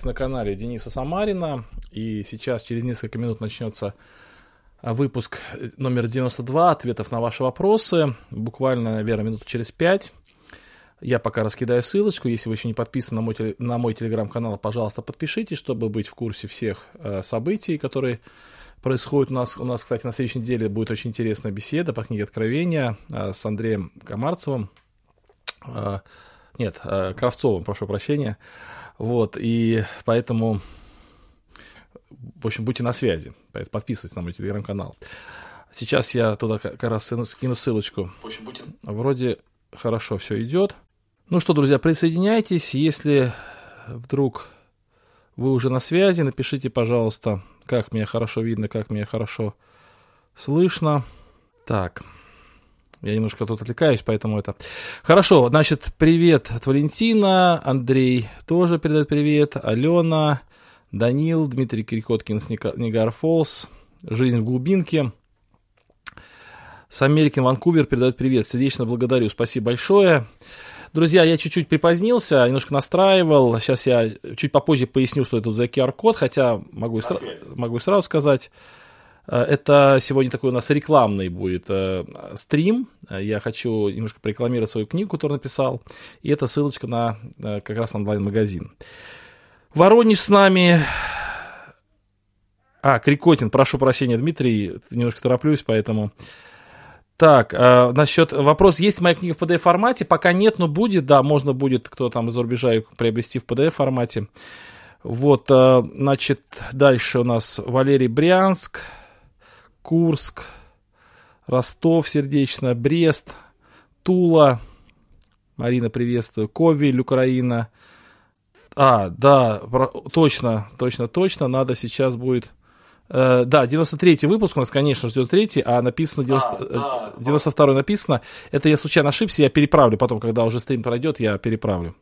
находитесь на канале Дениса Самарина, и сейчас через несколько минут начнется а, выпуск номер 92, ответов на ваши вопросы, буквально, наверное, минут через пять. Я пока раскидаю ссылочку, если вы еще не подписаны на мой, на мой телеграм-канал, пожалуйста, подпишитесь, чтобы быть в курсе всех э, событий, которые происходят у нас. У нас, кстати, на следующей неделе будет очень интересная беседа по книге Откровения э, с Андреем Комарцевым. Э, нет, э, Кравцовым, прошу прощения. Вот, и поэтому, в общем, будьте на связи. Подписывайтесь на мой телеграм-канал. Сейчас я туда как раз скину ссылочку. В общем, будьте... Вроде хорошо все идет. Ну что, друзья, присоединяйтесь. Если вдруг вы уже на связи, напишите, пожалуйста, как меня хорошо видно, как меня хорошо слышно. Так. Я немножко тут отвлекаюсь, поэтому это... Хорошо, значит, привет от Валентина, Андрей тоже передает привет, Алена, Данил, Дмитрий Крикоткин с Нигар Фолс, Жизнь в глубинке. С Америкин Ванкувер передает привет. Сердечно благодарю. Спасибо большое. Друзья, я чуть-чуть припозднился, немножко настраивал. Сейчас я чуть попозже поясню, что это тут за QR-код, хотя могу, и сра- могу и сразу сказать. Э, это сегодня такой у нас рекламный будет э, стрим. Я хочу немножко прорекламировать свою книгу, которую написал. И это ссылочка на э, как раз онлайн-магазин. Воронеж с нами. А, Крикотин, прошу прощения, Дмитрий, немножко тороплюсь, поэтому... Так, э, насчет вопрос, есть моя книга в PDF формате? Пока нет, но будет, да, можно будет, кто там из-за рубежа приобрести в PDF формате. Вот, э, значит, дальше у нас Валерий Брянск, Курск, Ростов, сердечно, Брест, Тула, Марина, приветствую, Ковель, Украина. А, да, про, точно, точно, точно, надо сейчас будет... Э, да, 93-й выпуск у нас, конечно, ждет третий, а написано 90, а, да, 92-й написано. Это я случайно ошибся, я переправлю потом, когда уже стрим пройдет, я переправлю.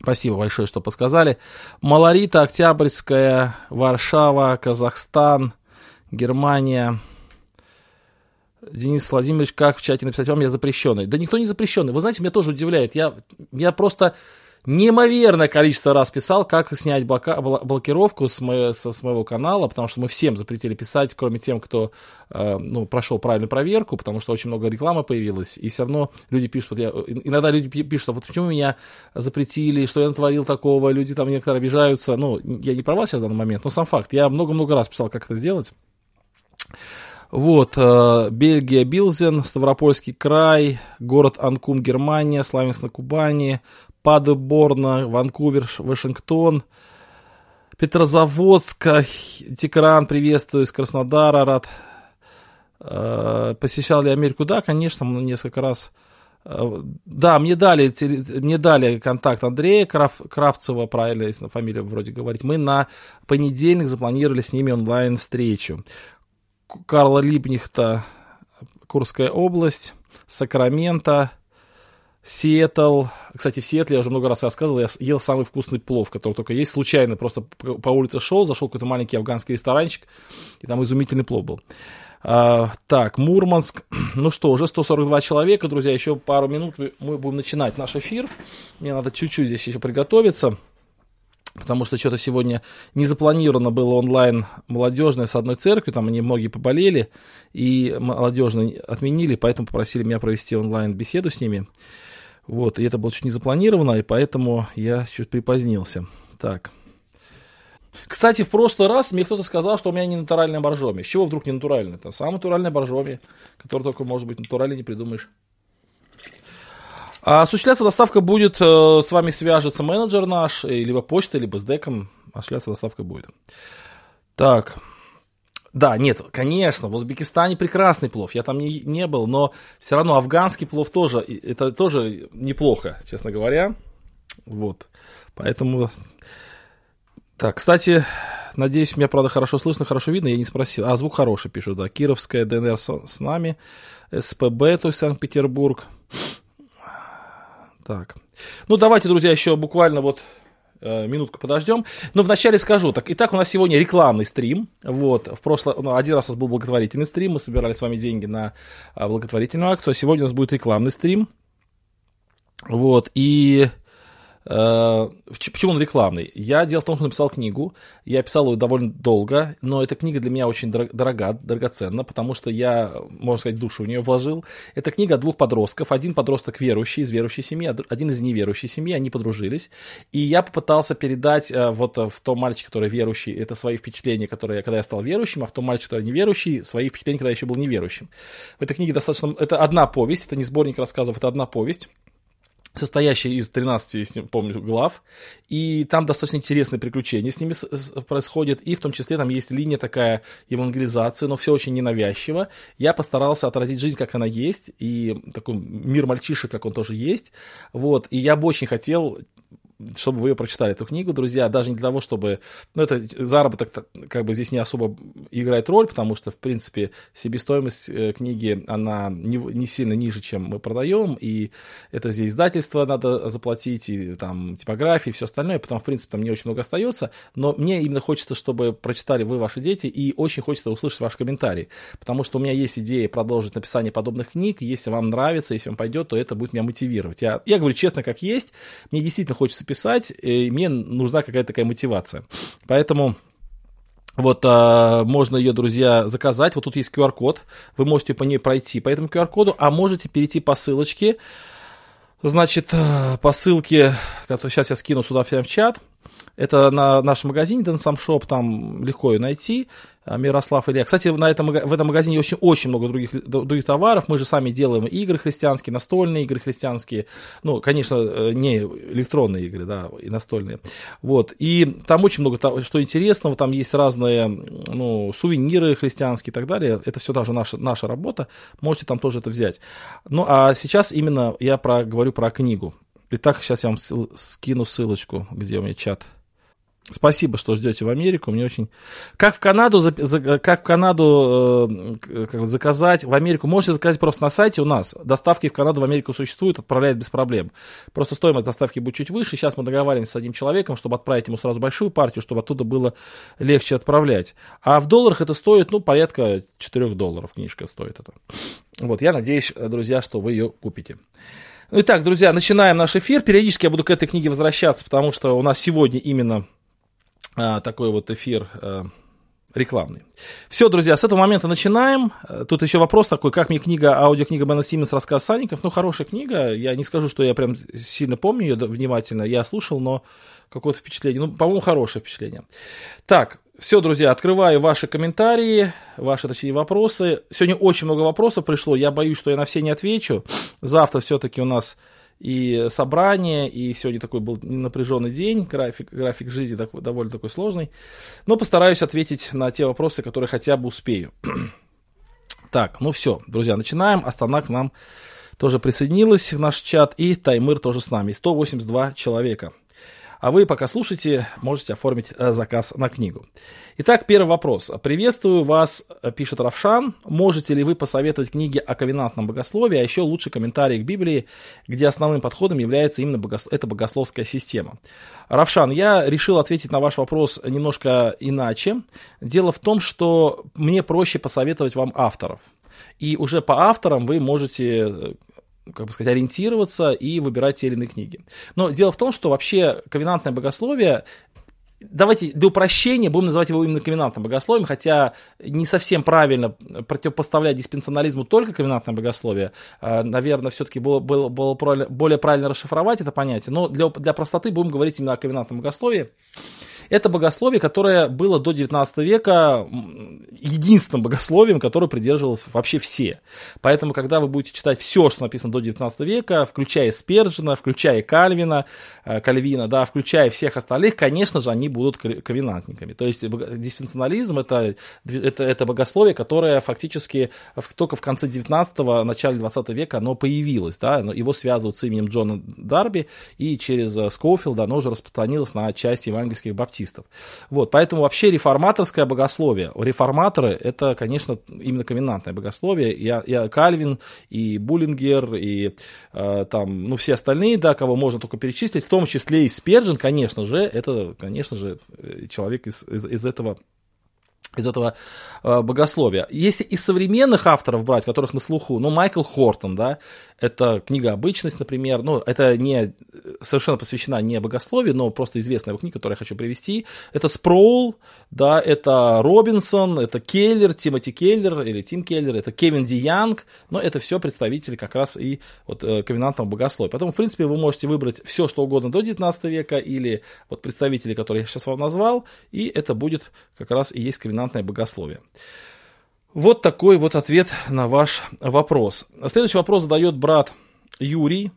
Спасибо большое, что подсказали. Малорита, Октябрьская, Варшава, Казахстан, Германия. Денис Владимирович, как в чате написать вам, я запрещенный? Да никто не запрещенный. Вы знаете, меня тоже удивляет. Я, я просто неимоверное количество раз писал, как снять блока, блокировку с, мо, со, с моего канала, потому что мы всем запретили писать, кроме тем, кто э, ну, прошел правильную проверку, потому что очень много рекламы появилось, и все равно люди пишут, вот я, иногда люди пишут, а вот почему меня запретили, что я натворил такого, люди там некоторые обижаются, ну, я не про вас в данный момент, но сам факт, я много-много раз писал, как это сделать, вот, э, Бельгия, Билзен, Ставропольский край, город Анкум, Германия, Славянск на Кубани, Падеборна, Ванкувер, Вашингтон, Петрозаводск, Текран, приветствую, из Краснодара, рад. Э, посещал ли Америку? Да, конечно, несколько раз. Э, да, мне дали, мне дали контакт Андрея Крав, Кравцева, правильно, если фамилия вроде говорить. Мы на понедельник запланировали с ними онлайн-встречу. Карла Липнихта, Курская область, Сакраменто, Сиэтл. Кстати, в Сиэтле я уже много раз рассказывал, я ел самый вкусный плов, который только есть. Случайно просто по улице шел, зашел какой-то маленький афганский ресторанчик, и там изумительный плов был. А, так, Мурманск. Ну что, уже 142 человека, друзья, еще пару минут мы будем начинать наш эфир. Мне надо чуть-чуть здесь еще приготовиться потому что что-то сегодня не запланировано было онлайн молодежное с одной церкви, там они многие поболели, и молодежно отменили, поэтому попросили меня провести онлайн беседу с ними. Вот, и это было чуть не запланировано, и поэтому я чуть припозднился. Так. Кстати, в прошлый раз мне кто-то сказал, что у меня не натуральная боржоми. С чего вдруг не натуральная? Это самая натуральная боржоми, которая только может быть натуральной не придумаешь. А осуществляться доставка будет, э, с вами свяжется менеджер наш, э, либо почта, либо с деком. Осуществляться доставка будет. Так, да, нет, конечно, в Узбекистане прекрасный плов, я там не, не был, но все равно афганский плов тоже, это тоже неплохо, честно говоря. Вот, поэтому... Так, кстати, надеюсь, меня, правда, хорошо слышно, хорошо видно, я не спросил. А, звук хороший, пишут, да. Кировская ДНР с, с нами, СПБ, то есть Санкт-Петербург. Так. Ну, давайте, друзья, еще буквально вот э, минутку подождем. Но вначале скажу. Так, итак, у нас сегодня рекламный стрим. Вот, в прошлом, ну, один раз у нас был благотворительный стрим. Мы собирали с вами деньги на а, благотворительную акцию. А сегодня у нас будет рекламный стрим. Вот, и Э, почему он рекламный? Я дело в том, что написал книгу, я писал ее довольно долго, но эта книга для меня очень дорога, драгоценна, потому что я, можно сказать, душу в нее вложил. Это книга двух подростков. Один подросток верующий, из верующей семьи, один из неверующей семьи, они подружились. И я попытался передать э, вот в том мальчике, который верующий, это свои впечатления, которые, когда я стал верующим, а в том мальчике, который неверующий, свои впечатления, когда я еще был неверующим. В этой книге достаточно... Это одна повесть, это не сборник рассказов, это одна повесть состоящая из 13, если помню, глав, и там достаточно интересные приключения с ними происходят, и в том числе там есть линия такая евангелизации, но все очень ненавязчиво. Я постарался отразить жизнь, как она есть, и такой мир мальчишек, как он тоже есть, вот, и я бы очень хотел чтобы вы ее прочитали, эту книгу, друзья, даже не для того, чтобы... Ну, это заработок как бы здесь не особо играет роль, потому что, в принципе, себестоимость э, книги, она не, не сильно ниже, чем мы продаем, и это здесь издательство надо заплатить, и там типографии, и все остальное, потом, в принципе, там не очень много остается, но мне именно хочется, чтобы прочитали вы, ваши дети, и очень хочется услышать ваш комментарий, потому что у меня есть идея продолжить написание подобных книг, если вам нравится, если вам пойдет, то это будет меня мотивировать. Я, я говорю честно, как есть, мне действительно хочется писать, и мне нужна какая-то такая мотивация. Поэтому вот а, можно ее, друзья, заказать. Вот тут есть QR-код. Вы можете по ней пройти по этому QR-коду, а можете перейти по ссылочке. Значит, э, по ссылке, которую сейчас я скину сюда в чат. Это на нашем магазине Dance Shop, там легко ее найти. А, Мирослав Илья. Кстати, на этом, в этом магазине очень, очень много других, других товаров. Мы же сами делаем игры христианские, настольные игры христианские. Ну, конечно, э, не электронные игры, да, и настольные. Вот. И там очень много того, что интересного. Там есть разные ну, сувениры христианские и так далее. Это все даже наша, наша работа. Можете там тоже это взять. Ну, а сейчас именно я про, говорю про книгу. Итак, сейчас я вам скину ссылочку, где у меня чат. Спасибо, что ждете в Америку. Мне очень... Как в Канаду, как в Канаду э, как заказать в Америку? Можете заказать просто на сайте у нас. Доставки в Канаду, в Америку существуют, отправляют без проблем. Просто стоимость доставки будет чуть выше. Сейчас мы договариваемся с одним человеком, чтобы отправить ему сразу большую партию, чтобы оттуда было легче отправлять. А в долларах это стоит, ну, порядка 4 долларов книжка стоит это. Вот, я надеюсь, друзья, что вы ее купите. Итак, друзья, начинаем наш эфир. Периодически я буду к этой книге возвращаться, потому что у нас сегодня именно такой вот эфир а, рекламный. Все, друзья, с этого момента начинаем. Тут еще вопрос такой, как мне книга, аудиокнига Бена Симмонс «Рассказ Санников». Ну, хорошая книга. Я не скажу, что я прям сильно помню ее внимательно. Я слушал, но какое-то впечатление. Ну, по-моему, хорошее впечатление. Так, все, друзья, открываю ваши комментарии, ваши, точнее, вопросы. Сегодня очень много вопросов пришло. Я боюсь, что я на все не отвечу. Завтра все-таки у нас и собрание, и сегодня такой был напряженный день, график, график жизни такой, довольно такой сложный. Но постараюсь ответить на те вопросы, которые хотя бы успею. так, ну все, друзья, начинаем. Астана к нам тоже присоединилась в наш чат, и Таймыр тоже с нами. 182 человека. А вы, пока слушаете, можете оформить э, заказ на книгу. Итак, первый вопрос. Приветствую вас, э, пишет Равшан. Можете ли вы посоветовать книги о ковенантном богословии, а еще лучше комментарии к Библии, где основным подходом является именно богос... эта богословская система? Равшан, я решил ответить на ваш вопрос немножко иначе. Дело в том, что мне проще посоветовать вам авторов. И уже по авторам вы можете э, как бы сказать, ориентироваться и выбирать те или иные книги. Но дело в том, что вообще ковенантное богословие давайте для упрощения будем называть его именно ковенантным богословием, хотя не совсем правильно противопоставлять диспенсионализму только ковенантное богословие. А, наверное, все-таки было, было, было более правильно расшифровать это понятие, но для, для простоты будем говорить именно о ковенантном богословии. Это богословие, которое было до 19 века единственным богословием, которое придерживалось вообще все. Поэтому, когда вы будете читать все, что написано до 19 века, включая Сперджина, включая Кальвина, э, Кальвина, да, включая всех остальных, конечно же, они будут ковенантниками. То есть диспенсионализм это, это, это богословие, которое фактически только в конце 19-го, начале 20 века оно появилось. Да, его связывают с именем Джона Дарби, и через э, Скоуфилда оно уже распространилось на часть евангельских баптистов баптистов. Вот, поэтому вообще реформаторское богословие, реформаторы это, конечно, именно комендантное богословие, и, и Кальвин, и Буллингер, и э, там, ну, все остальные, да, кого можно только перечислить, в том числе и Сперджин, конечно же, это, конечно же, человек из, из, из этого из этого э, богословия. Если из современных авторов брать, которых на слуху, ну, Майкл Хортон, да, это книга «Обычность», например, ну, это не совершенно посвящена не богословию, но просто известная его книга, которую я хочу привести. Это Спроул, да, это Робинсон, это Келлер, Тимоти Келлер или Тим Келлер, это Кевин Ди Янг, но это все представители как раз и вот э, ковенантного богословия. Поэтому, в принципе, вы можете выбрать все, что угодно до 19 века или вот представители, которые я сейчас вам назвал, и это будет как раз и есть ковенантное богословие. Вот такой вот ответ на ваш вопрос. Следующий вопрос задает брат Юрий.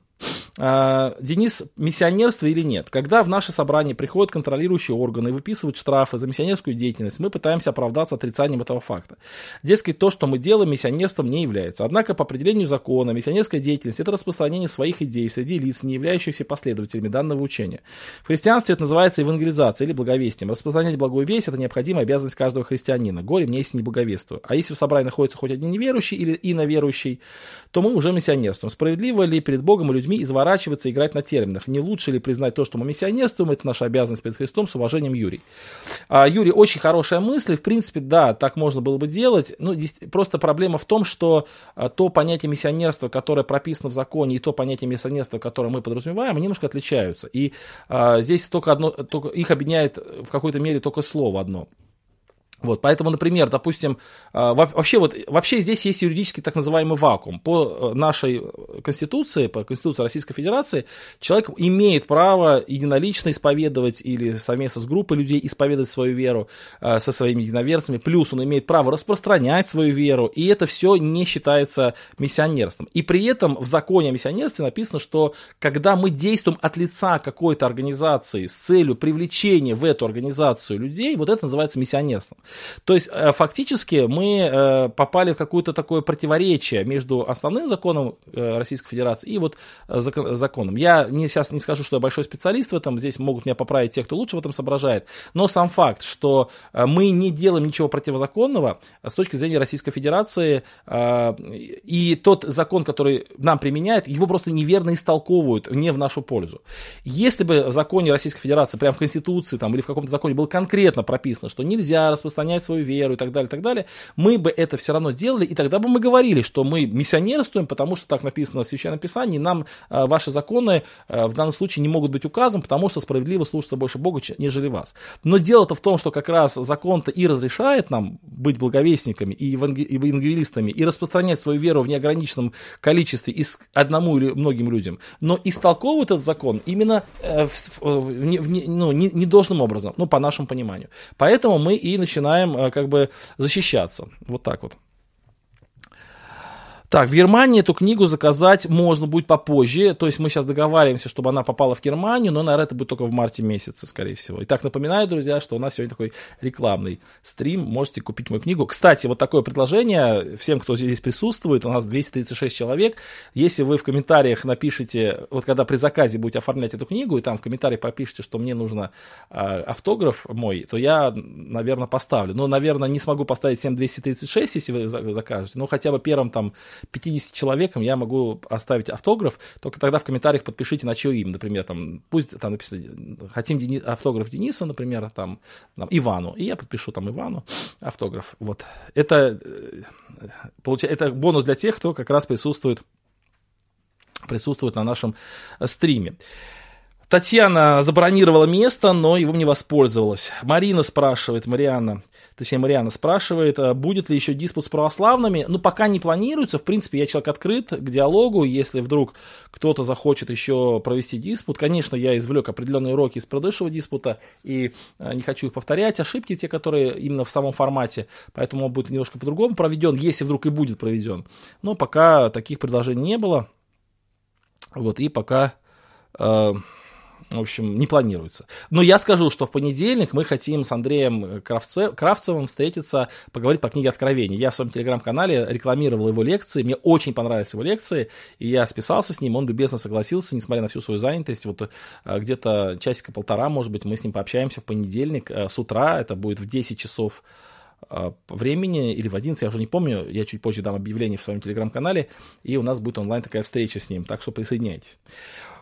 А, Денис, миссионерство или нет? Когда в наше собрание приходят контролирующие органы и выписывают штрафы за миссионерскую деятельность, мы пытаемся оправдаться отрицанием этого факта. Дескать, то, что мы делаем, миссионерством не является. Однако, по определению закона, миссионерская деятельность – это распространение своих идей среди лиц, не являющихся последователями данного учения. В христианстве это называется евангелизацией или благовестием. Распространять благую весть – это необходимая обязанность каждого христианина. Горе мне, если не благовествую. А если в собрании находится хоть один неверующий или иноверующий, то мы уже миссионерствуем. Справедливо ли перед Богом и людьми изворачивать изворачиваться, играть на терминах. Не лучше ли признать то, что мы миссионерствуем, это наша обязанность перед Христом, с уважением, Юрий. А, Юрий, очень хорошая мысль, в принципе, да, так можно было бы делать, ну, просто проблема в том, что а, то понятие миссионерства, которое прописано в законе, и то понятие миссионерства, которое мы подразумеваем, они немножко отличаются. И а, здесь только одно, только их объединяет в какой-то мере только слово одно. Вот, поэтому, например, допустим, а, вообще, вот, вообще здесь есть юридический так называемый вакуум. По э, нашей Конституции, по Конституции Российской Федерации, человек имеет право единолично исповедовать или совместно с группой людей исповедовать свою веру э, со своими единоверцами, плюс он имеет право распространять свою веру, и это все не считается миссионерством. И при этом в законе о миссионерстве написано, что когда мы действуем от лица какой-то организации с целью привлечения в эту организацию людей, вот это называется миссионерством. То есть э, фактически мы э, попали в какое-то такое противоречие между основным законом э, Российской Федерации и вот законом. Я не, сейчас не скажу, что я большой специалист в этом, здесь могут меня поправить те, кто лучше в этом соображает, но сам факт, что мы не делаем ничего противозаконного с точки зрения Российской Федерации, и тот закон, который нам применяет, его просто неверно истолковывают не в нашу пользу. Если бы в законе Российской Федерации, прямо в Конституции там, или в каком-то законе было конкретно прописано, что нельзя распространять распространять свою веру и так далее, и так далее, мы бы это все равно делали, и тогда бы мы говорили, что мы миссионерствуем, потому что так написано в Священном Писании, нам э, ваши законы э, в данном случае не могут быть указом, потому что справедливо слушаться больше Бога, нежели вас. Но дело-то в том, что как раз закон-то и разрешает нам быть благовестниками и евангелистами, и распространять свою веру в неограниченном количестве и одному или многим людям, но истолковывает этот закон именно э, в, в, в, ну, не, не должным образом, ну, по нашему пониманию. Поэтому мы и начинаем начинаем э, как бы защищаться. Вот так вот. Так, в Германии эту книгу заказать можно будет попозже. То есть мы сейчас договариваемся, чтобы она попала в Германию, но, наверное, это будет только в марте месяце, скорее всего. Итак, напоминаю, друзья, что у нас сегодня такой рекламный стрим. Можете купить мою книгу. Кстати, вот такое предложение всем, кто здесь присутствует. У нас 236 человек. Если вы в комментариях напишите, вот когда при заказе будете оформлять эту книгу, и там в комментариях пропишите, что мне нужно э, автограф мой, то я, наверное, поставлю. Но, наверное, не смогу поставить всем 236, если вы закажете. Но хотя бы первым там 50 человекам я могу оставить автограф, только тогда в комментариях подпишите, на чье имя, например, там, пусть там написано, хотим Дени, автограф Дениса, например, там, там, Ивану, и я подпишу там Ивану автограф, вот. Это, э, получается, это бонус для тех, кто как раз присутствует, присутствует на нашем стриме. Татьяна забронировала место, но его не воспользовалась. Марина спрашивает, Марианна, точнее, Мариана спрашивает, а будет ли еще диспут с православными. Ну, пока не планируется. В принципе, я человек открыт к диалогу. Если вдруг кто-то захочет еще провести диспут, конечно, я извлек определенные уроки из предыдущего диспута и а, не хочу их повторять. Ошибки те, которые именно в самом формате, поэтому он будет немножко по-другому проведен, если вдруг и будет проведен. Но пока таких предложений не было. Вот, и пока... Э, в общем, не планируется. Но я скажу, что в понедельник мы хотим с Андреем Кравце, Кравцевым встретиться, поговорить по книге Откровений. Я в своем телеграм-канале рекламировал его лекции, мне очень понравились его лекции, и я списался с ним, он любезно согласился, несмотря на всю свою занятость, вот э, где-то часика-полтора, может быть, мы с ним пообщаемся в понедельник э, с утра, это будет в 10 часов э, времени или в 11, я уже не помню, я чуть позже дам объявление в своем телеграм-канале, и у нас будет онлайн такая встреча с ним, так что присоединяйтесь.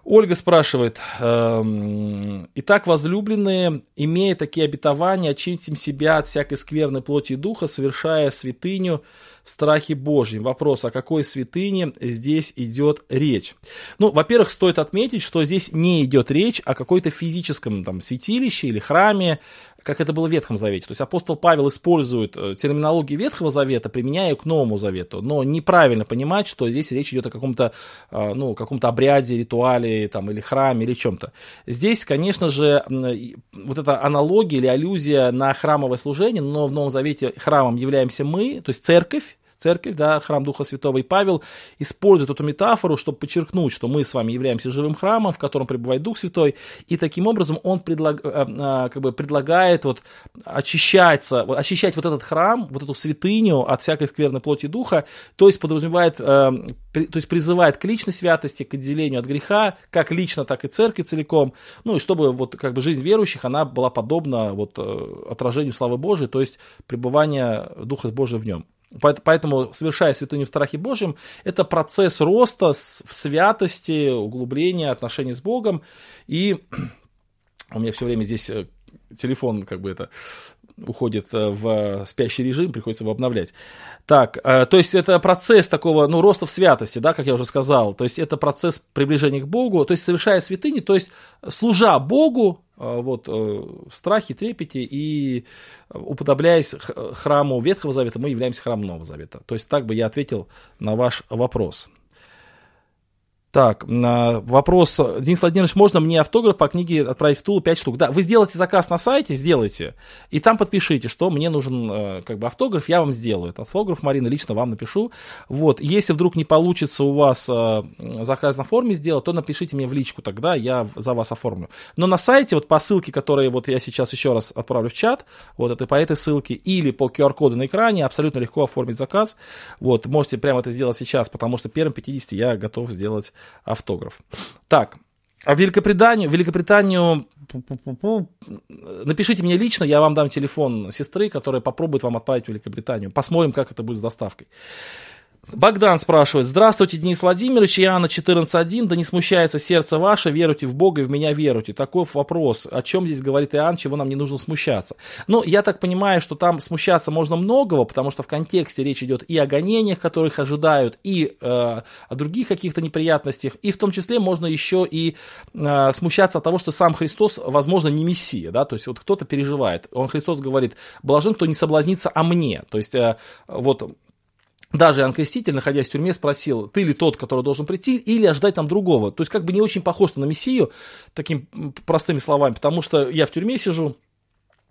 Ольга спрашивает, эм, «Итак, возлюбленные, имея такие обетования, очистим себя от всякой скверной плоти и духа, совершая святыню в страхе Божьем». Вопрос, о какой святыне здесь идет речь? Ну, во-первых, стоит отметить, что здесь не идет речь о какой-то физическом там, святилище или храме, как это было в Ветхом Завете. То есть апостол Павел использует э, терминологию Ветхого Завета, применяя ее к Новому Завету. Но неправильно понимать, что здесь речь идет о каком-то э, ну, каком-то обряде, ритуале там, или храме, или чем-то. Здесь, конечно же, вот эта аналогия или аллюзия на храмовое служение, но в Новом Завете храмом являемся мы, то есть церковь, церковь, да, храм Духа Святого. И Павел использует эту метафору, чтобы подчеркнуть, что мы с вами являемся живым храмом, в котором пребывает Дух Святой. И таким образом он предлаг, э, э, как бы предлагает вот очищаться, очищать вот этот храм, вот эту святыню от всякой скверной плоти Духа, то есть подразумевает, э, то есть призывает к личной святости, к отделению от греха, как лично, так и церкви целиком, ну и чтобы вот как бы жизнь верующих, она была подобна вот отражению славы Божией, то есть пребывание Духа Божия в нем. Поэтому, совершая святыню в страхе Божьем, это процесс роста в святости, углубления отношений с Богом. И у меня все время здесь э, телефон как бы это уходит э, в спящий режим, приходится его обновлять. Так, э, то есть это процесс такого, ну, роста в святости, да, как я уже сказал. То есть это процесс приближения к Богу, то есть совершая святыни, то есть служа Богу, э, вот, в страхе, трепете и уподобляясь храму Ветхого Завета, мы являемся храмом Нового Завета. То есть так бы я ответил на ваш вопрос. Так, вопрос. Денис Владимирович, можно мне автограф по книге отправить в Тулу 5 штук? Да, вы сделайте заказ на сайте, сделайте, и там подпишите, что мне нужен э, как бы автограф, я вам сделаю. Этот автограф, Марина, лично вам напишу. Вот, если вдруг не получится у вас э, заказ на форме сделать, то напишите мне в личку, тогда я за вас оформлю. Но на сайте, вот по ссылке, которые вот я сейчас еще раз отправлю в чат, вот это по этой ссылке, или по QR-коду на экране, абсолютно легко оформить заказ. Вот, можете прямо это сделать сейчас, потому что первым 50 я готов сделать автограф. Так, а Великобританию, Великобританию напишите мне лично, я вам дам телефон сестры, которая попробует вам отправить в Великобританию. Посмотрим, как это будет с доставкой. Богдан спрашивает, здравствуйте, Денис Владимирович, Иоанна 14.1, да не смущается сердце ваше, веруйте в Бога и в меня веруйте. Такой вопрос, о чем здесь говорит Иоанн, чего нам не нужно смущаться. Ну, я так понимаю, что там смущаться можно многого, потому что в контексте речь идет и о гонениях, которых ожидают, и э, о других каких-то неприятностях, и в том числе можно еще и э, смущаться от того, что сам Христос, возможно, не Мессия, да, то есть вот кто-то переживает, он, Христос говорит, блажен, кто не соблазнится о мне, то есть э, вот даже Иоанн Креститель, находясь в тюрьме, спросил, ты ли тот, который должен прийти, или ожидать там другого. То есть как бы не очень похож на Мессию, такими простыми словами, потому что я в тюрьме сижу,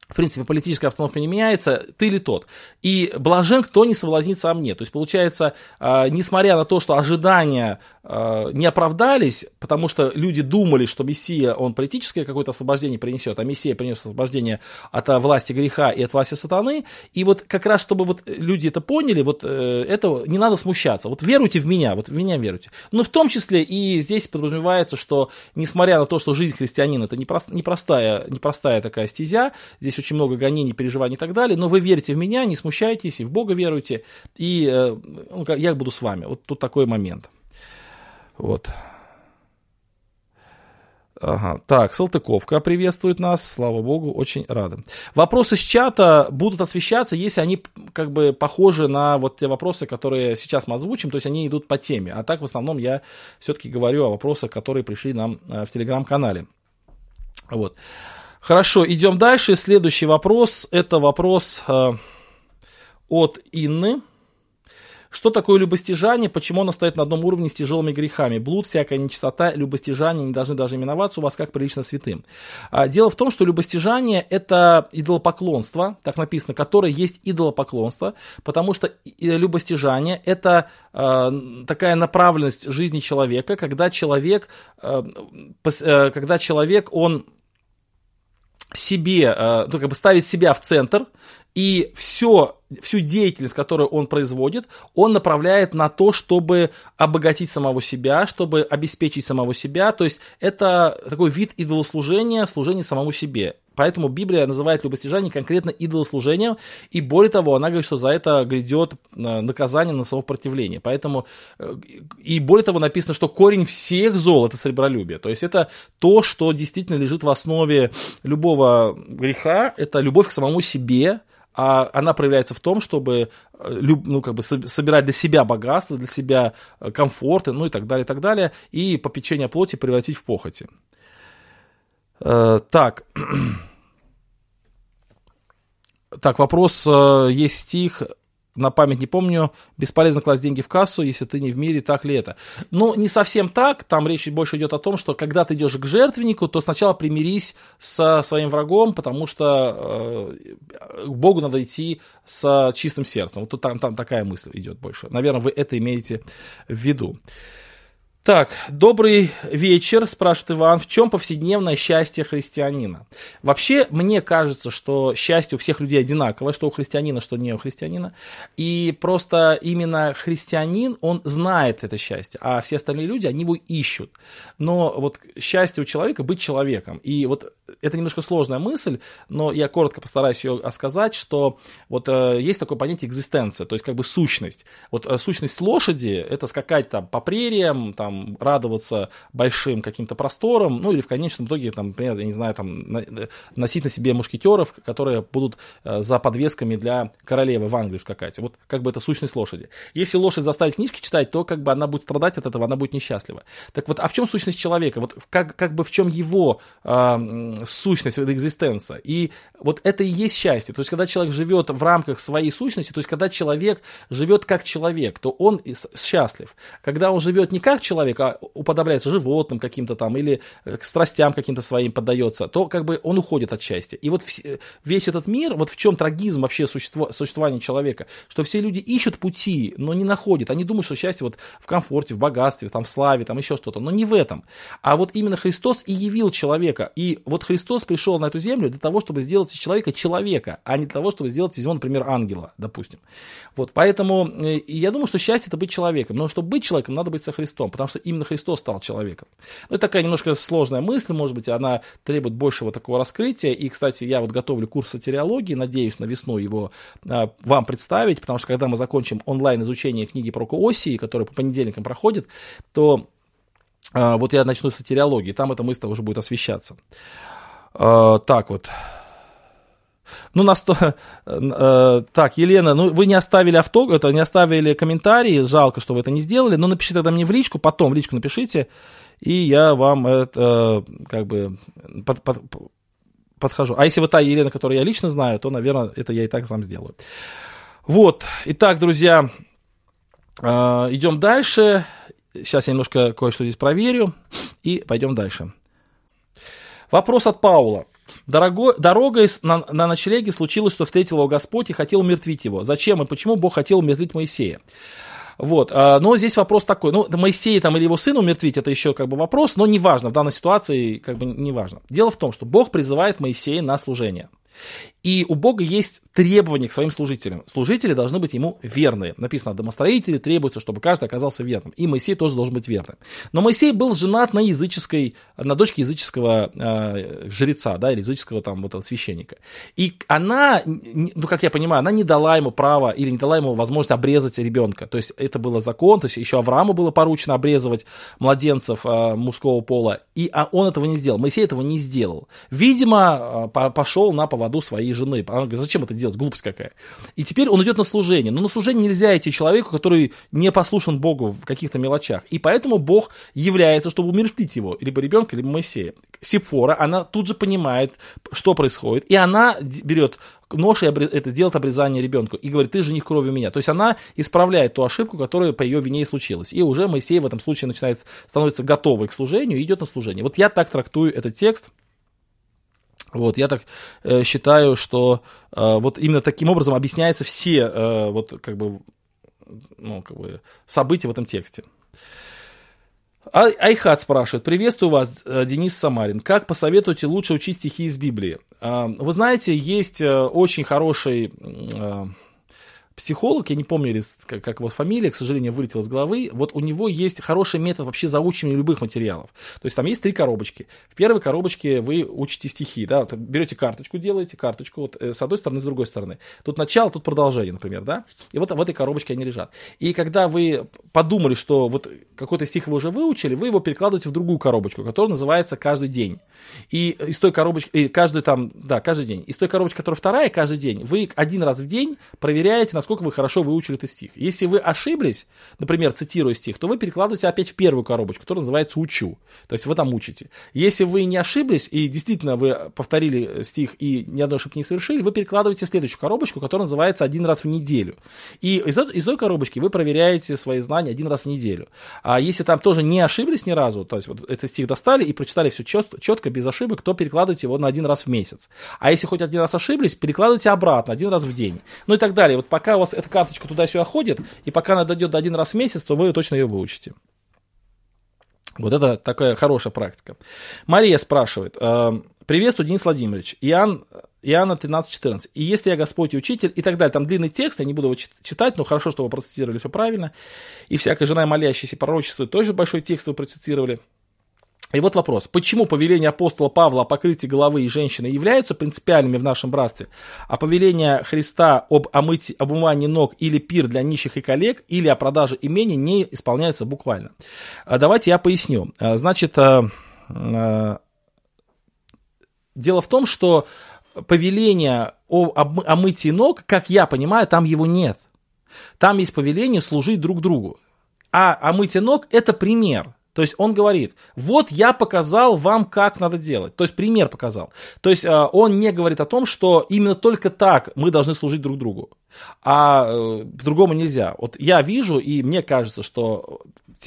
в принципе, политическая обстановка не меняется, ты или тот. И блажен, кто не соблазнится о мне. То есть, получается, а, несмотря на то, что ожидания не оправдались, потому что люди думали, что Мессия, он политическое какое-то освобождение принесет, а Мессия принес освобождение от а, власти греха и от власти сатаны. И вот как раз, чтобы вот люди это поняли, вот э, этого не надо смущаться. Вот веруйте в меня, вот в меня веруйте. Но в том числе и здесь подразумевается, что несмотря на то, что жизнь христианина это непростая, непростая такая стезя, здесь очень много гонений, переживаний и так далее, но вы верите в меня, не смущайтесь, и в Бога веруйте, и э, ну, я буду с вами. Вот тут такой момент. Вот. Ага. Так, Салтыковка приветствует нас, слава богу, очень рады. Вопросы с чата будут освещаться, если они как бы похожи на вот те вопросы, которые сейчас мы озвучим, то есть они идут по теме. А так в основном я все-таки говорю о вопросах, которые пришли нам э, в телеграм-канале. Вот. Хорошо, идем дальше. Следующий вопрос. Это вопрос э, от Инны. Что такое любостяжание, почему оно стоит на одном уровне с тяжелыми грехами? Блуд, всякая нечистота, любостяжание не должны даже именоваться у вас как прилично святым. А, дело в том, что любостяжание – это идолопоклонство, так написано, которое есть идолопоклонство, потому что любостяжание – это э, такая направленность жизни человека, когда человек, э, э, когда человек, он себе, ну, как бы ставить себя в центр, и все, всю деятельность, которую он производит, он направляет на то, чтобы обогатить самого себя, чтобы обеспечить самого себя. То есть это такой вид идолослужения, служения самому себе. Поэтому Библия называет любостяжание конкретно идолослужением, и более того, она говорит, что за это грядет э, наказание на самопротивление. Поэтому, э, и более того, написано, что корень всех зол – это сребролюбие. То есть это то, что действительно лежит в основе любого греха, это любовь к самому себе, а она проявляется в том, чтобы э, ну, как бы собирать для себя богатство, для себя комфорты, ну и так далее, и так далее, и попечение плоти превратить в похоти. Так, Так, вопрос, э, есть стих, на память не помню, бесполезно класть деньги в кассу, если ты не в мире, так ли это? Ну, не совсем так, там речь больше идет о том, что когда ты идешь к жертвеннику, то сначала примирись со своим врагом, потому что э, Богу надо идти с чистым сердцем. Вот тут там, там такая мысль идет больше. Наверное, вы это имеете в виду. Так, добрый вечер, спрашивает Иван. В чем повседневное счастье христианина? Вообще, мне кажется, что счастье у всех людей одинаковое, что у христианина, что не у христианина. И просто именно христианин, он знает это счастье, а все остальные люди, они его ищут. Но вот счастье у человека быть человеком. И вот это немножко сложная мысль, но я коротко постараюсь ее сказать, что вот э, есть такое понятие экзистенция, то есть как бы сущность. Вот э, сущность лошади – это скакать там по прериям, там, там, радоваться большим каким-то просторам, ну или в конечном итоге, там, например, я не знаю, там, носить на себе мушкетеров, которые будут э, за подвесками для королевы в Англию скакать. Вот как бы это сущность лошади. Если лошадь заставить книжки читать, то как бы она будет страдать от этого, она будет несчастлива. Так вот, а в чем сущность человека? Вот как, как бы в чем его э, сущность, экзистенция? И вот это и есть счастье. То есть, когда человек живет в рамках своей сущности, то есть, когда человек живет как человек, то он счастлив. Когда он живет не как человек, человек а уподобляется животным каким-то там или э, к страстям каким-то своим поддается, то как бы он уходит от счастья. И вот весь этот мир, вот в чем трагизм вообще существо, существования человека, что все люди ищут пути, но не находят. Они думают, что счастье вот в комфорте, в богатстве, там, в славе, там еще что-то, но не в этом. А вот именно Христос и явил человека. И вот Христос пришел на эту землю для того, чтобы сделать из человека человека, а не для того, чтобы сделать из него, например, ангела, допустим. Вот, поэтому э, я думаю, что счастье это быть человеком. Но чтобы быть человеком, надо быть со Христом, потому что именно Христос стал человеком. Ну, это такая немножко сложная мысль, может быть, она требует большего такого раскрытия. И, кстати, я вот готовлю курс сатериологии, надеюсь на весну его а, вам представить, потому что когда мы закончим онлайн изучение книги про Оси, которая по понедельникам проходит, то а, вот я начну с сатериологии, там эта мысль уже будет освещаться. А, так вот. Ну, на сто... э, так, Елена, ну вы не оставили авто, это не оставили комментарии, жалко, что вы это не сделали, но напишите тогда мне в личку, потом в личку напишите, и я вам это э, как бы под, под, подхожу. А если вы та Елена, которую я лично знаю, то, наверное, это я и так сам сделаю. Вот, итак, друзья, э, идем дальше. Сейчас я немножко кое-что здесь проверю и пойдем дальше. Вопрос от Паула. Дорогой, дорогой на, на ночлеге случилось, что встретил его Господь и хотел умертвить его. Зачем и почему Бог хотел умертвить Моисея? Вот, а, но здесь вопрос такой, ну, Моисея там или его сына умертвить, это еще как бы вопрос, но неважно, в данной ситуации как бы неважно. Дело в том, что Бог призывает Моисея на служение. И у Бога есть требования к своим служителям. Служители должны быть ему верные. Написано, домостроители требуются, чтобы каждый оказался верным. И Моисей тоже должен быть верным. Но Моисей был женат на языческой, на дочке языческого э, жреца, да, или языческого там вот священника. И она, ну, как я понимаю, она не дала ему права или не дала ему возможность обрезать ребенка. То есть это было закон, то есть еще Аврааму было поручено обрезывать младенцев э, мужского пола. И а он этого не сделал. Моисей этого не сделал. Видимо, пошел на поводу своей своей жены. Она говорит, зачем это делать, глупость какая. И теперь он идет на служение. Но на служение нельзя идти человеку, который не послушан Богу в каких-то мелочах. И поэтому Бог является, чтобы умертвить его, либо ребенка, либо Моисея. Сифора, она тут же понимает, что происходит, и она берет нож и это делает обрезание ребенку и говорит, ты же не кровью меня. То есть она исправляет ту ошибку, которая по ее вине и случилась. И уже Моисей в этом случае начинает, становится готовый к служению и идет на служение. Вот я так трактую этот текст. Вот, я так э, считаю, что э, вот именно таким образом объясняются все э, вот как бы, ну, как бы события в этом тексте. А, Айхат спрашивает, приветствую вас, э, Денис Самарин. Как посоветуете лучше учить стихи из Библии? Э, вы знаете, есть э, очень хороший психолог, я не помню, как, как его фамилия, к сожалению, вылетела из головы, вот у него есть хороший метод вообще заучивания любых материалов. То есть там есть три коробочки. В первой коробочке вы учите стихи, да, вот берете карточку, делаете карточку вот э, с одной стороны, с другой стороны. Тут начало, тут продолжение, например, да, и вот в этой коробочке они лежат. И когда вы подумали, что вот какой-то стих вы уже выучили, вы его перекладываете в другую коробочку, которая называется «Каждый день». И из той коробочки, и каждый там, да, каждый день. Из той коробочки, которая вторая, каждый день, вы один раз в день проверяете, насколько вы хорошо выучили этот стих. Если вы ошиблись, например, цитируя стих, то вы перекладываете опять в первую коробочку, которая называется «Учу». То есть вы там учите. Если вы не ошиблись, и действительно вы повторили стих и ни одной ошибки не совершили, вы перекладываете в следующую коробочку, которая называется «Один раз в неделю». И из, из той коробочки вы проверяете свои знания один раз в неделю. А если там тоже не ошиблись ни разу, то есть вот этот стих достали и прочитали все четко, четко без ошибок, то перекладывайте его на один раз в месяц. А если хоть один раз ошиблись, перекладывайте обратно, один раз в день. Ну и так далее. Вот пока у вас эта карточка туда-сюда ходит, и пока она дойдет до один раз в месяц, то вы точно ее выучите. Вот это такая хорошая практика. Мария спрашивает. «Э, Приветствую, Денис Владимирович. Иоанн, Иоанна 13.14. И если я Господь и Учитель, и так далее. Там длинный текст, я не буду его читать, но хорошо, что вы процитировали все правильно. И всякая жена молящаяся пророчествует, тоже большой текст вы процитировали. И вот вопрос, почему повеление апостола Павла о покрытии головы и женщины являются принципиальными в нашем братстве, а повеление Христа об, омытии, об умывании ног или пир для нищих и коллег, или о продаже имени не исполняются буквально? А давайте я поясню. А, значит, а, дело в том, что повеление о омытии ног, как я понимаю, там его нет. Там есть повеление служить друг другу. А омытие ног – это пример – то есть он говорит, вот я показал вам, как надо делать. То есть пример показал. То есть э, он не говорит о том, что именно только так мы должны служить друг другу. А э, по-другому нельзя. Вот я вижу, и мне кажется, что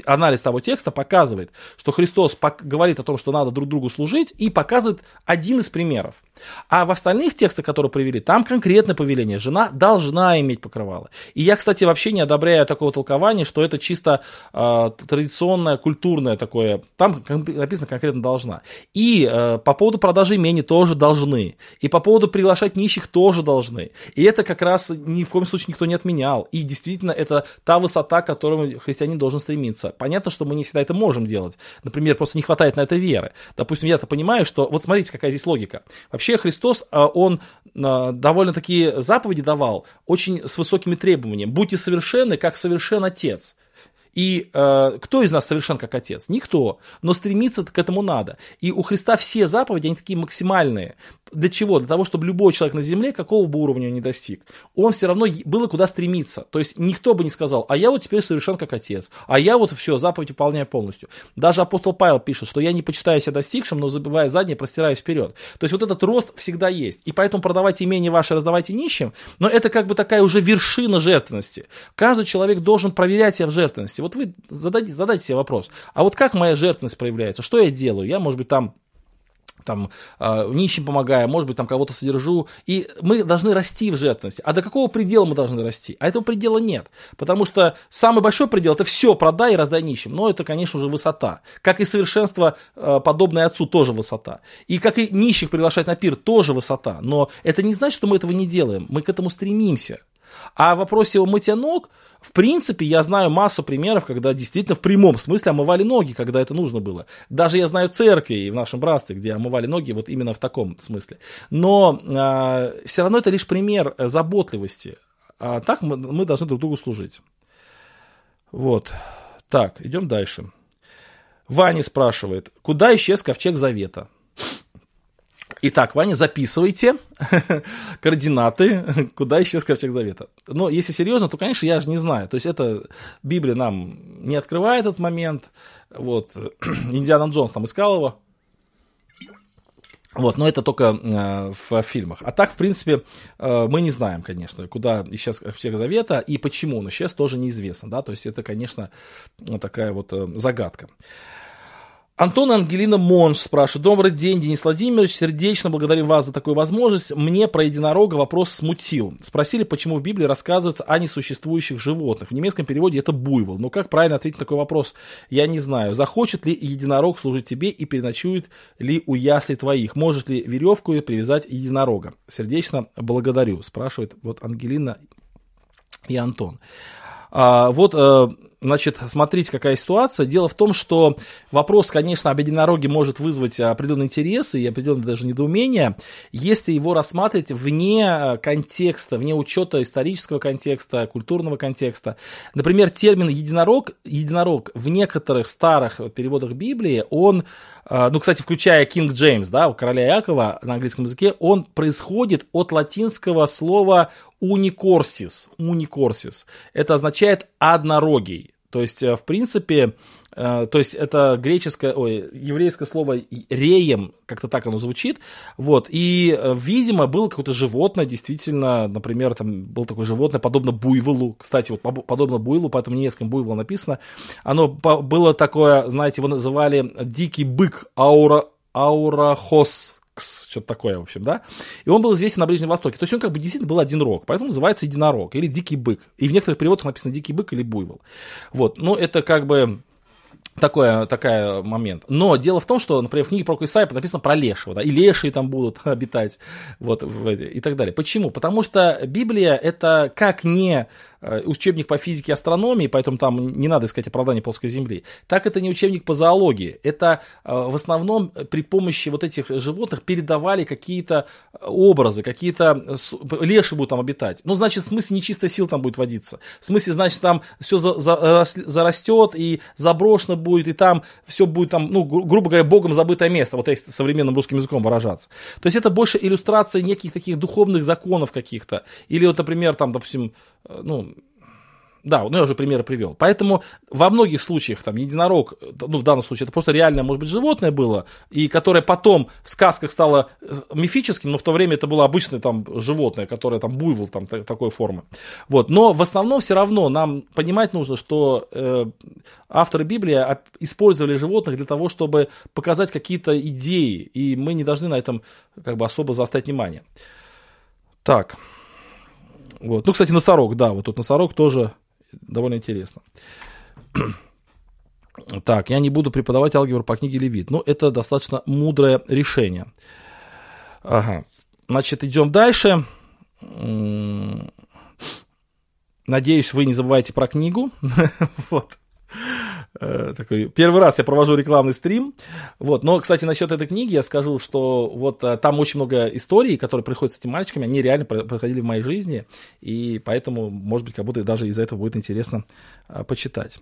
анализ того текста показывает, что Христос говорит о том, что надо друг другу служить, и показывает один из примеров. А в остальных текстах, которые привели, там конкретное повеление. Жена должна иметь покрывало. И я, кстати, вообще не одобряю такого толкования, что это чисто э, традиционное, культурное такое. Там написано конкретно должна. И э, по поводу продажи имени тоже должны. И по поводу приглашать нищих тоже должны. И это как раз ни в коем случае никто не отменял. И действительно, это та высота, к которой христианин должен стремиться. Понятно, что мы не всегда это можем делать. Например, просто не хватает на это веры. Допустим, я-то понимаю, что... Вот смотрите, какая здесь логика. Вообще Христос, а, он а, довольно такие заповеди давал, очень с высокими требованиями. Будьте совершенны, как совершен Отец. И э, кто из нас совершен как отец? Никто. Но стремиться к этому надо. И у Христа все заповеди, они такие максимальные. Для чего? Для того, чтобы любой человек на земле, какого бы уровня он ни достиг, он все равно было куда стремиться. То есть никто бы не сказал, а я вот теперь совершен как отец, а я вот все, заповедь выполняю полностью. Даже апостол Павел пишет, что я не почитаю себя достигшим, но забывая заднее, простираюсь вперед. То есть вот этот рост всегда есть. И поэтому продавайте имение ваше, раздавайте нищим, но это как бы такая уже вершина жертвенности. Каждый человек должен проверять себя в жертвенности. Вот вы задайте, задайте себе вопрос, а вот как моя жертвенность проявляется? Что я делаю? Я, может быть, там там, э, нищим помогаю, может быть, там кого-то содержу. И мы должны расти в жертвенности. А до какого предела мы должны расти? А этого предела нет. Потому что самый большой предел – это все продай и раздай нищим. Но это, конечно, уже высота. Как и совершенство, э, подобное отцу, тоже высота. И как и нищих приглашать на пир, тоже высота. Но это не значит, что мы этого не делаем. Мы к этому стремимся. А в вопросе о ног, в принципе, я знаю массу примеров, когда действительно в прямом смысле омывали ноги, когда это нужно было. Даже я знаю церкви в нашем братстве, где омывали ноги вот именно в таком смысле. Но э, а, все равно это лишь пример заботливости. А так мы, мы должны друг другу служить. Вот. Так, идем дальше. Ваня спрашивает, куда исчез ковчег завета? Итак, Ваня, записывайте координаты, куда исчез ковчег завета. Но если серьезно, то, конечно, я же не знаю. То есть это Библия нам не открывает этот момент. Вот, Индиана Джонс там искал его. Вот, но это только э, в фильмах. А так, в принципе, э, мы не знаем, конечно, куда исчез ковчег завета и почему он исчез, тоже неизвестно. Да? То есть это, конечно, такая вот э, загадка. Антон Ангелина Монш спрашивает. Добрый день, Денис Владимирович. Сердечно благодарим вас за такую возможность. Мне про единорога вопрос смутил. Спросили, почему в Библии рассказывается о несуществующих животных. В немецком переводе это буйвол. Но как правильно ответить на такой вопрос, я не знаю. Захочет ли единорог служить тебе и переночует ли у ясли твоих? Может ли веревку привязать единорога? Сердечно благодарю, спрашивает вот Ангелина и Антон. А, вот э, Значит, смотрите, какая ситуация. Дело в том, что вопрос, конечно, об единороге может вызвать определенный интерес и определенное даже недоумение, если его рассматривать вне э, контекста, вне учета исторического контекста, культурного контекста. Например, термин единорог, единорог в некоторых старых переводах Библии, он э, ну, кстати, включая King James, да, у короля Якова на английском языке, он происходит от латинского слова уникорсис. Уникорсис. Это означает однорогий. То есть, э, в принципе, э, то есть это греческое, ой, еврейское слово реем, как-то так оно звучит, вот, и, э, видимо, было какое-то животное, действительно, например, там было такое животное, подобно буйволу, кстати, вот подобно буйволу, поэтому немецком буйвол написано, оно было такое, знаете, его называли дикий бык, аура, аурахос, что-то такое, в общем, да. И он был известен на Ближнем Востоке. То есть он как бы действительно был один рог, поэтому называется единорог или дикий бык. И в некоторых переводах написано дикий бык или буйвол. Вот, но это как бы такой, такой момент. Но дело в том, что, например, в книге про Исаия написано про лешего, да, и лешие там будут обитать, вот, и так далее. Почему? Потому что Библия это как не учебник по физике и астрономии, поэтому там не надо искать оправдание плоской Земли, так это не учебник по зоологии. Это э, в основном при помощи вот этих животных передавали какие-то образы, какие-то леши будут там обитать. Ну, значит, в смысле нечистая сила там будет водиться. В смысле, значит, там все за, за, зарастет и заброшено будет, и там все будет там, ну, грубо говоря, богом забытое место, вот если современным русским языком выражаться. То есть это больше иллюстрация неких таких духовных законов каких-то. Или вот, например, там, допустим, э, ну, да, ну я уже примеры привел. Поэтому во многих случаях там единорог, ну в данном случае это просто реальное, может быть, животное было, и которое потом в сказках стало э, мифическим, но в то время это было обычное там животное, которое там буйвол там такой формы. Вот. Но в основном все равно нам понимать нужно, что э, авторы Библии использовали животных для того, чтобы показать какие-то идеи, и мы не должны на этом как бы особо заострять внимание. Так. Вот. Ну, кстати, носорог, да, вот тут носорог тоже довольно интересно. Так, я не буду преподавать алгебру по книге Левит. Ну, это достаточно мудрое решение. Ага. Значит, идем дальше. Надеюсь, вы не забываете про книгу. вот. Э, такой, первый раз я провожу рекламный стрим. Вот. Но, кстати, насчет этой книги я скажу, что вот э, там очень много историй, которые приходят с этими мальчиками, они реально проходили в моей жизни, и поэтому, может быть, как будто даже из-за этого будет интересно а, почитать.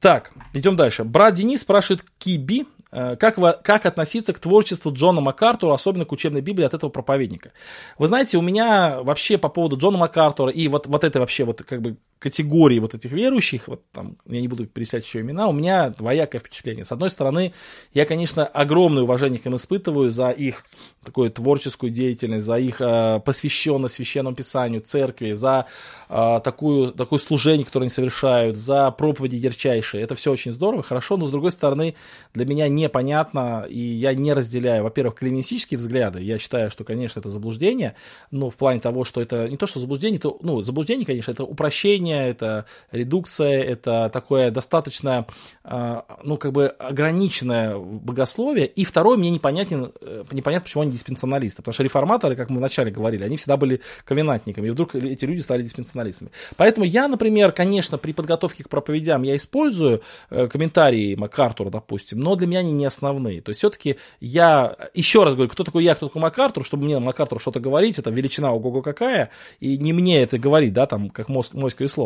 Так, идем дальше. Брат Денис спрашивает Киби, Э, как, вы, как относиться к творчеству Джона МакАртура, особенно к учебной Библии от этого проповедника? Вы знаете, у меня вообще по поводу Джона МакАртура и вот, вот этой вообще вот как бы категории вот этих верующих, вот там, я не буду перечислять еще имена, у меня двоякое впечатление. С одной стороны, я, конечно, огромное уважение к ним испытываю за их такую творческую деятельность, за их э, посвященность священному писанию, церкви, за э, такую, такое служение, которое они совершают, за проповеди ярчайшие. Это все очень здорово, хорошо, но с другой стороны, для меня не непонятно, и я не разделяю, во-первых, клинистические взгляды, я считаю, что, конечно, это заблуждение, но в плане того, что это не то, что заблуждение, это, ну, заблуждение, конечно, это упрощение, это редукция, это такое достаточно, а, ну, как бы ограниченное богословие, и второе, мне непонятен, э, непонятно, почему они диспенсионалисты, потому что реформаторы, как мы вначале говорили, они всегда были ковенантниками, и вдруг эти люди стали диспенсионалистами. Поэтому я, например, конечно, при подготовке к проповедям я использую э, комментарии МакАртура, допустим, но для меня они не основные. То есть все-таки я, еще раз говорю, кто такой я, кто такой МакАртур, чтобы мне МакАртур что-то говорить, это величина ого-го какая, и не мне это говорить, да, там, как мозг, моська и слон.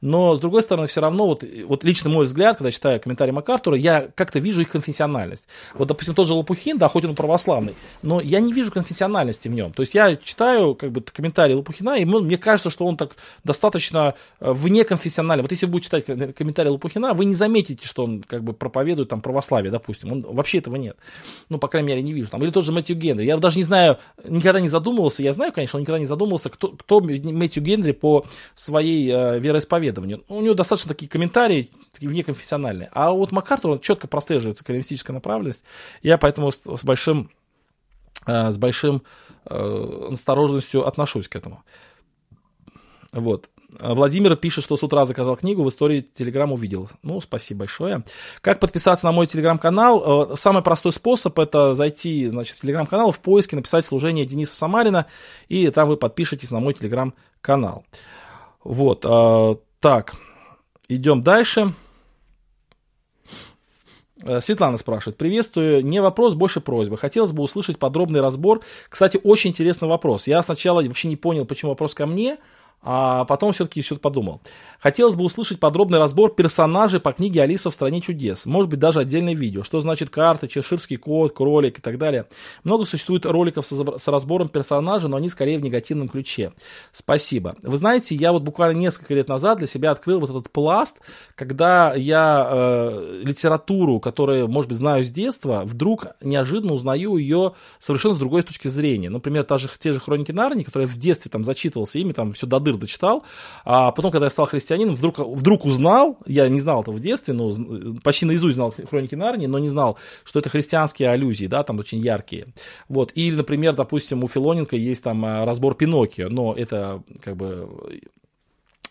Но, с другой стороны, все равно, вот, вот лично мой взгляд, когда читаю комментарии МакАртура, я как-то вижу их конфессиональность. Вот, допустим, тот же Лопухин, да, хоть он православный, но я не вижу конфессиональности в нем. То есть я читаю, как бы, комментарии Лопухина, и мне кажется, что он так достаточно э, вне конфессиональный. Вот если вы будете читать комментарии Лопухина, вы не заметите, что он, как бы, проповедует там православие, допустим. Он, вообще этого нет. Ну, по крайней мере, не вижу. Там, или тот же Мэтью Генри. Я даже не знаю, никогда не задумывался, я знаю, конечно, он никогда не задумывался, кто, кто Мэтью Генри по своей э, вероисповеданию. У него достаточно такие комментарии, такие внеконфессиональные. А вот МакАртур, он четко прослеживается кальвинистическая направленность. Я поэтому с, с большим, э, с большим э, осторожностью отношусь к этому. Вот. Владимир пишет, что с утра заказал книгу, в истории Телеграм увидел. Ну, спасибо большое. Как подписаться на мой Телеграм-канал? Э, самый простой способ это зайти, значит, в Телеграм-канал, в поиске написать служение Дениса Самарина, и там вы подпишетесь на мой Телеграм-канал. Вот, э, так, идем дальше. Э, Светлана спрашивает. Приветствую. Не вопрос, больше просьба. Хотелось бы услышать подробный разбор. Кстати, очень интересный вопрос. Я сначала вообще не понял, почему вопрос ко мне, а потом все-таки все подумал. Хотелось бы услышать подробный разбор персонажей по книге «Алиса в стране чудес». Может быть, даже отдельное видео. Что значит карта, чеширский кот, кролик и так далее. Много существует роликов с разбором персонажей, но они скорее в негативном ключе. Спасибо. Вы знаете, я вот буквально несколько лет назад для себя открыл вот этот пласт, когда я э, литературу, которую, может быть, знаю с детства, вдруг неожиданно узнаю ее совершенно с другой точки зрения. Например, та же, те же «Хроники Нарнии», которые в детстве там зачитывался ими, там все до дыр дочитал, а потом, когда я стал христианином, христианин, вдруг, вдруг узнал, я не знал этого в детстве, но почти наизусть знал хроники Нарнии, но не знал, что это христианские аллюзии, да, там очень яркие. Вот. Или, например, допустим, у Филоненко есть там а, разбор Пиноккио, но это как бы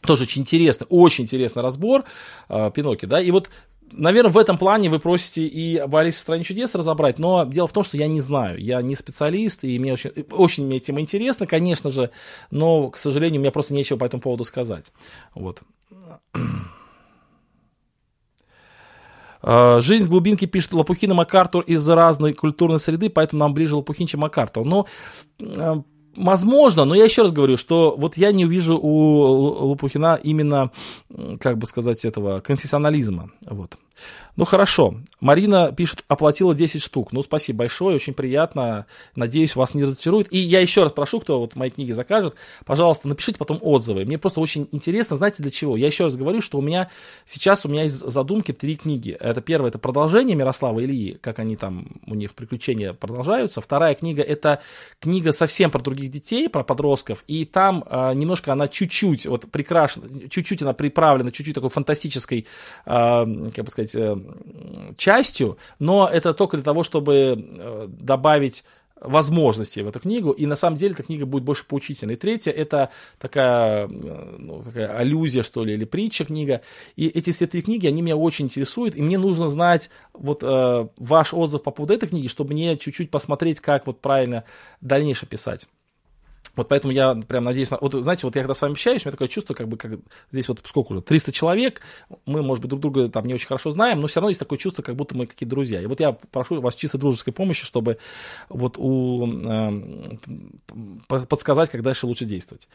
тоже очень интересно, очень интересный разбор э, Пиноккио, да, и вот Наверное, в этом плане вы просите и об Алисе в стране чудес разобрать, но дело в том, что я не знаю, я не специалист, и мне очень, очень мне тема интересна, конечно же, но, к сожалению, у меня просто нечего по этому поводу сказать. Вот. А, Жизнь с глубинки пишет Лопухин и МакАртур из-за разной культурной среды, поэтому нам ближе Лопухин, чем МакАртур. Но а, Возможно, но я еще раз говорю, что вот я не увижу у Лопухина именно, как бы сказать, этого конфессионализма. Вот. Ну хорошо. Марина пишет, оплатила 10 штук. Ну, спасибо большое, очень приятно. Надеюсь, вас не разочарует. И я еще раз прошу, кто вот мои книги закажет, пожалуйста, напишите потом отзывы. Мне просто очень интересно, знаете, для чего. Я еще раз говорю, что у меня сейчас у меня есть задумки три книги. Это первое, это продолжение Мирослава Ильи, как они там, у них приключения продолжаются. Вторая книга, это книга совсем про других детей, про подростков. И там э, немножко она чуть-чуть, вот прикрашена, чуть-чуть она приправлена, чуть-чуть такой фантастической, э, как бы сказать, э, частью, но это только для того, чтобы э, добавить возможностей в эту книгу, и на самом деле эта книга будет больше поучительной. И третья — это такая, ну, такая аллюзия, что ли, или притча книга. И эти все три книги, они меня очень интересуют, и мне нужно знать вот э, ваш отзыв по поводу этой книги, чтобы мне чуть-чуть посмотреть, как вот правильно дальнейше писать. Вот поэтому я прям надеюсь, вот знаете, вот я когда с вами общаюсь, у меня такое чувство, как бы, как здесь вот сколько уже, 300 человек, мы, может быть, друг друга там не очень хорошо знаем, но все равно есть такое чувство, как будто мы какие-то друзья. И вот я прошу вас чисто дружеской помощи, чтобы вот у, э, подсказать, как дальше лучше действовать.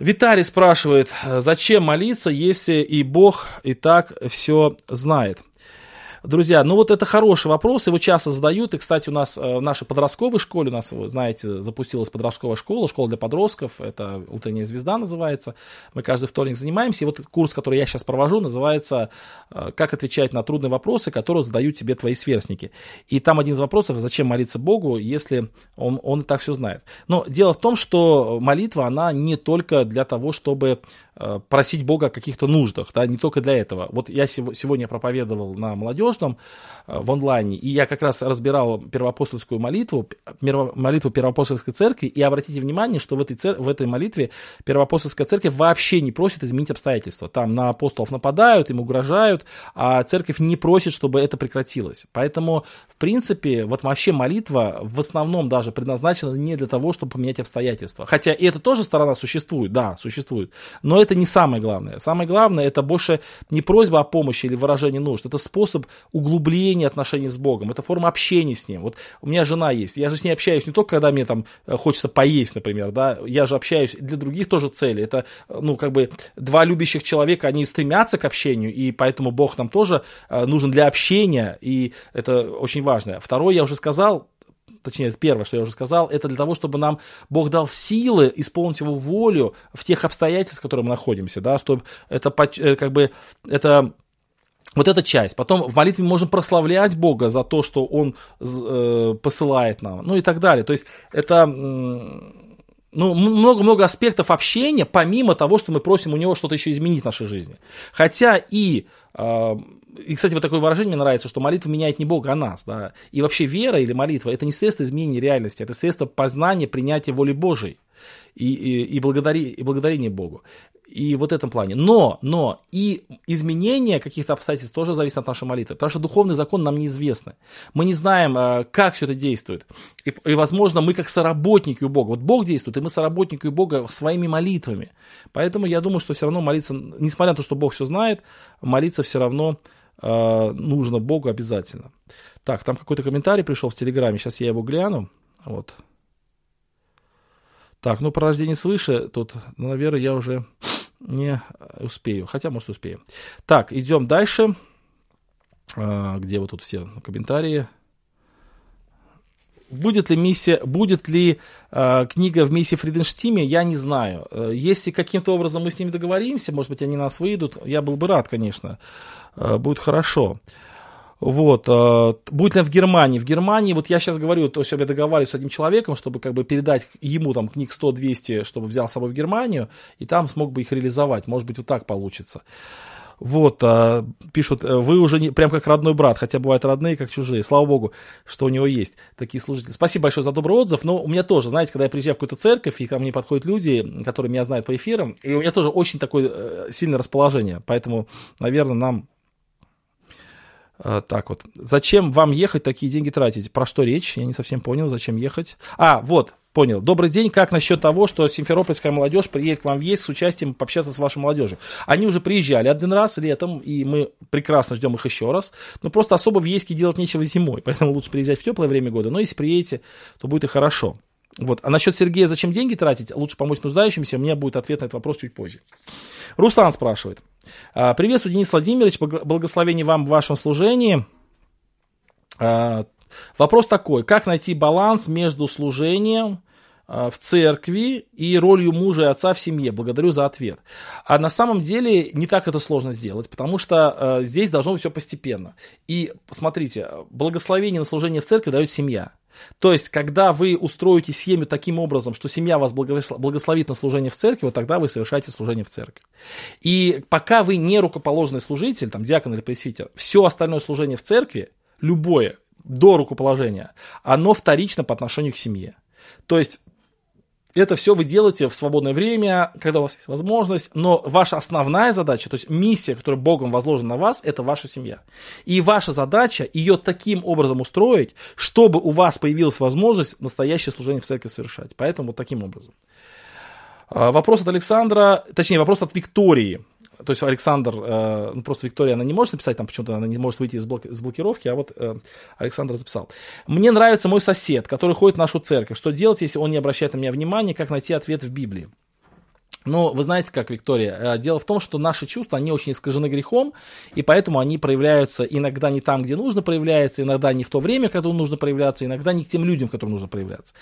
Виталий спрашивает, зачем молиться, если и Бог и так все знает? Друзья, ну вот это хороший вопрос, его часто задают. И, кстати, у нас э, в нашей подростковой школе, у нас, вы знаете, запустилась подростковая школа, школа для подростков, это «Утренняя звезда» называется. Мы каждый вторник занимаемся. И вот курс, который я сейчас провожу, называется э, «Как отвечать на трудные вопросы, которые задают тебе твои сверстники». И там один из вопросов, зачем молиться Богу, если он, он и так все знает. Но дело в том, что молитва, она не только для того, чтобы просить Бога о каких-то нуждах, да, не только для этого. Вот я сегодня проповедовал на молодежном э, в онлайне, и я как раз разбирал первоапостольскую молитву, молитву первоапостольской церкви, и обратите внимание, что в этой, цер... в этой молитве первоапостольская церковь вообще не просит изменить обстоятельства. Там на апостолов нападают, им угрожают, а церковь не просит, чтобы это прекратилось. Поэтому, в принципе, вот вообще молитва в основном даже предназначена не для того, чтобы поменять обстоятельства. Хотя и это тоже сторона существует, да, существует, но это не самое главное. Самое главное это больше не просьба о помощи или выражение нужд, это способ углубление отношений с Богом, это форма общения с Ним. Вот у меня жена есть, я же с ней общаюсь не только, когда мне там э, хочется поесть, например, да, я же общаюсь для других тоже целей. Это, э, ну, как бы два любящих человека, они стремятся к общению, и поэтому Бог нам тоже э, нужен для общения, и это очень важно. Второе, я уже сказал, точнее, первое, что я уже сказал, это для того, чтобы нам Бог дал силы исполнить Его волю в тех обстоятельствах, в которых мы находимся, да, чтобы это, как бы, это вот эта часть. Потом в молитве мы можем прославлять Бога за то, что Он э, посылает нам, ну и так далее. То есть это ну, много-много аспектов общения, помимо того, что мы просим у него что-то еще изменить в нашей жизни. Хотя и, э, и, кстати, вот такое выражение мне нравится, что молитва меняет не Бога, а нас. Да? И вообще вера или молитва – это не средство изменения реальности, это средство познания, принятия воли Божией. и, и, и, благодари, и благодарение Богу. И в этом плане. Но, но и изменение каких-то обстоятельств тоже зависит от нашей молитвы. Потому что духовный закон нам неизвестны. Мы не знаем, э, как все это действует. И, и, возможно, мы как соработники у Бога. Вот Бог действует, и мы соработники у Бога своими молитвами. Поэтому я думаю, что все равно молиться, несмотря на то, что Бог все знает, молиться все равно нужно Богу обязательно. Так, там какой-то комментарий пришел в Телеграме. Сейчас я его гляну. Вот. Так, ну, про рождение свыше, тут, наверное, я уже не успею. Хотя, может, успею. Так, идем дальше. А, где вот тут все комментарии? Будет ли миссия, будет ли э, книга в миссии Фриденштиме, я не знаю. Э, если каким-то образом мы с ними договоримся, может быть, они нас выйдут, я был бы рад, конечно. Э, будет хорошо. Вот, э, будет ли в Германии? В Германии, вот я сейчас говорю, то есть я договариваюсь с одним человеком, чтобы как бы передать ему там книг 100-200, чтобы взял с собой в Германию, и там смог бы их реализовать. Может быть, вот так получится. Вот, э, пишут, э, вы уже не, прям как родной брат, хотя бывают родные, как чужие. Слава богу, что у него есть такие служители. Спасибо большое за добрый отзыв. Но у меня тоже, знаете, когда я приезжаю в какую-то церковь, и ко мне подходят люди, которые меня знают по эфирам, и у меня тоже очень такое сильное расположение. Поэтому, наверное, нам Э, так вот. Зачем вам ехать, такие деньги тратить? Про что речь? Я не совсем понял, зачем ехать. А, вот, понял. Добрый день. Как насчет того, что симферопольская молодежь приедет к вам в есть с участием пообщаться с вашей молодежью? Они уже приезжали один раз летом, и мы прекрасно ждем их еще раз. Но просто особо в Ейске делать нечего зимой, поэтому лучше приезжать в теплое время года. Но если приедете, то будет и хорошо. Вот. А насчет Сергея, зачем деньги тратить? Лучше помочь нуждающимся. У меня будет ответ на этот вопрос чуть позже. Руслан спрашивает. «А, приветствую, Денис Владимирович. Благословение вам в вашем служении. Вопрос такой. Как найти баланс между служением а, в церкви и ролью мужа и отца в семье. Благодарю за ответ. А на самом деле не так это сложно сделать, потому что здесь должно быть все постепенно. И смотрите, благословение на служение в церкви дает семья. То есть, когда вы устроите семью таким образом, что семья вас благословит на служение в церкви, вот тогда вы совершаете служение в церкви. И пока вы не рукоположенный служитель, там, диакон или пресвитер, все остальное служение в церкви, любое, до рукоположения, оно вторично по отношению к семье. То есть это все вы делаете в свободное время, когда у вас есть возможность, но ваша основная задача, то есть миссия, которая Богом возложена на вас, это ваша семья. И ваша задача ее таким образом устроить, чтобы у вас появилась возможность настоящее служение в церкви совершать. Поэтому вот таким образом. А, вопрос от Александра, точнее вопрос от Виктории то есть Александр, э, ну просто Виктория, она не может написать, там почему-то она не может выйти из, блок, из блокировки, а вот э, Александр записал. Мне нравится мой сосед, который ходит в нашу церковь. Что делать, если он не обращает на меня внимания, как найти ответ в Библии? Но вы знаете как, Виктория, э, дело в том, что наши чувства, они очень искажены грехом, и поэтому они проявляются иногда не там, где нужно проявляться, иногда не в то время, когда нужно проявляться, иногда не к тем людям, которым нужно проявляться.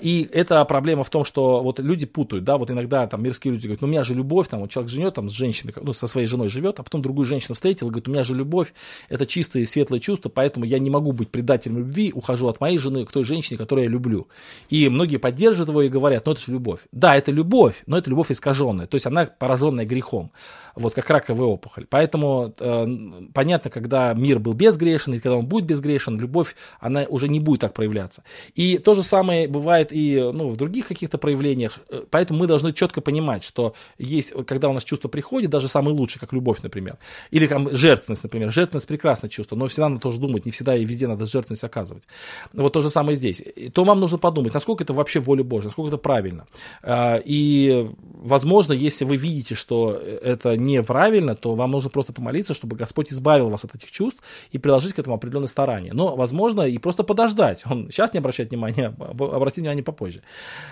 И эта проблема в том, что вот люди путают, да, вот иногда там мирские люди говорят, ну у меня же любовь, там вот человек женет там с женщиной, ну со своей женой живет, а потом другую женщину встретил и говорит, у меня же любовь, это чистые светлые чувства, поэтому я не могу быть предателем любви, ухожу от моей жены к той женщине, которую я люблю. И многие поддерживают его и говорят, ну это же любовь. Да, это любовь, но это любовь искаженная, то есть она пораженная грехом, вот как раковая опухоль. Поэтому э, понятно, когда мир был безгрешен, и когда он будет безгрешен, любовь, она уже не будет так проявляться. И то же самое бывает и ну, в других каких-то проявлениях, поэтому мы должны четко понимать, что есть, когда у нас чувство приходит, даже самое лучшее, как любовь, например, или там, жертвенность, например, жертвенность прекрасное чувство, но всегда надо тоже думать, не всегда и везде надо жертвенность оказывать. Вот то же самое здесь. То вам нужно подумать, насколько это вообще воля Божья, насколько это правильно. А, и, возможно, если вы видите, что это неправильно, то вам нужно просто помолиться, чтобы Господь избавил вас от этих чувств и приложить к этому определенное старание. Но, возможно, и просто подождать. Он сейчас не обращает внимания, обратить внимание попозже.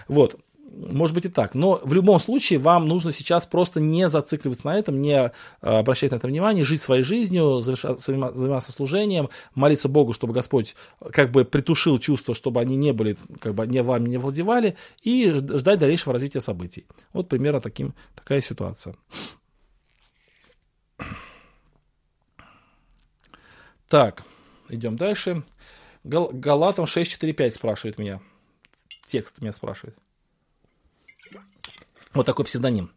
Вот. Может быть и так. Но в любом случае вам нужно сейчас просто не зацикливаться на этом, не э, обращать на это внимание, жить своей жизнью, заниматься служением, молиться Богу, чтобы Господь как бы притушил чувства, чтобы они не были, как бы не вами не владевали, и ждать дальнейшего развития событий. Вот примерно таким, такая ситуация. Так, идем дальше. Гал Галатам 645 спрашивает меня. Текст меня спрашивает. Вот такой псевдоним.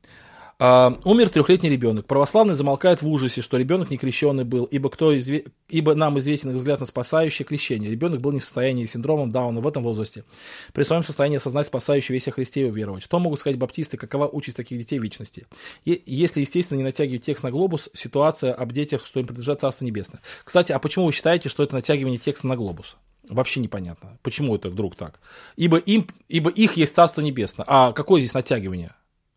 А, умер трехлетний ребенок. Православный замолкает в ужасе, что ребенок не крещенный был, ибо, кто изве... ибо нам известен взгляд на спасающее крещение. Ребенок был не в состоянии синдромом Дауна в этом возрасте. При своем состоянии осознать спасающий весь о Христе и уверовать. Что могут сказать баптисты, какова участь таких детей вечности? И, если, естественно, не натягивать текст на глобус, ситуация об детях, что им принадлежат Царство Небесное. Кстати, а почему вы считаете, что это натягивание текста на глобус? Вообще непонятно. Почему это вдруг так? Ибо, им, ибо их есть Царство Небесное. А какое здесь натягивание?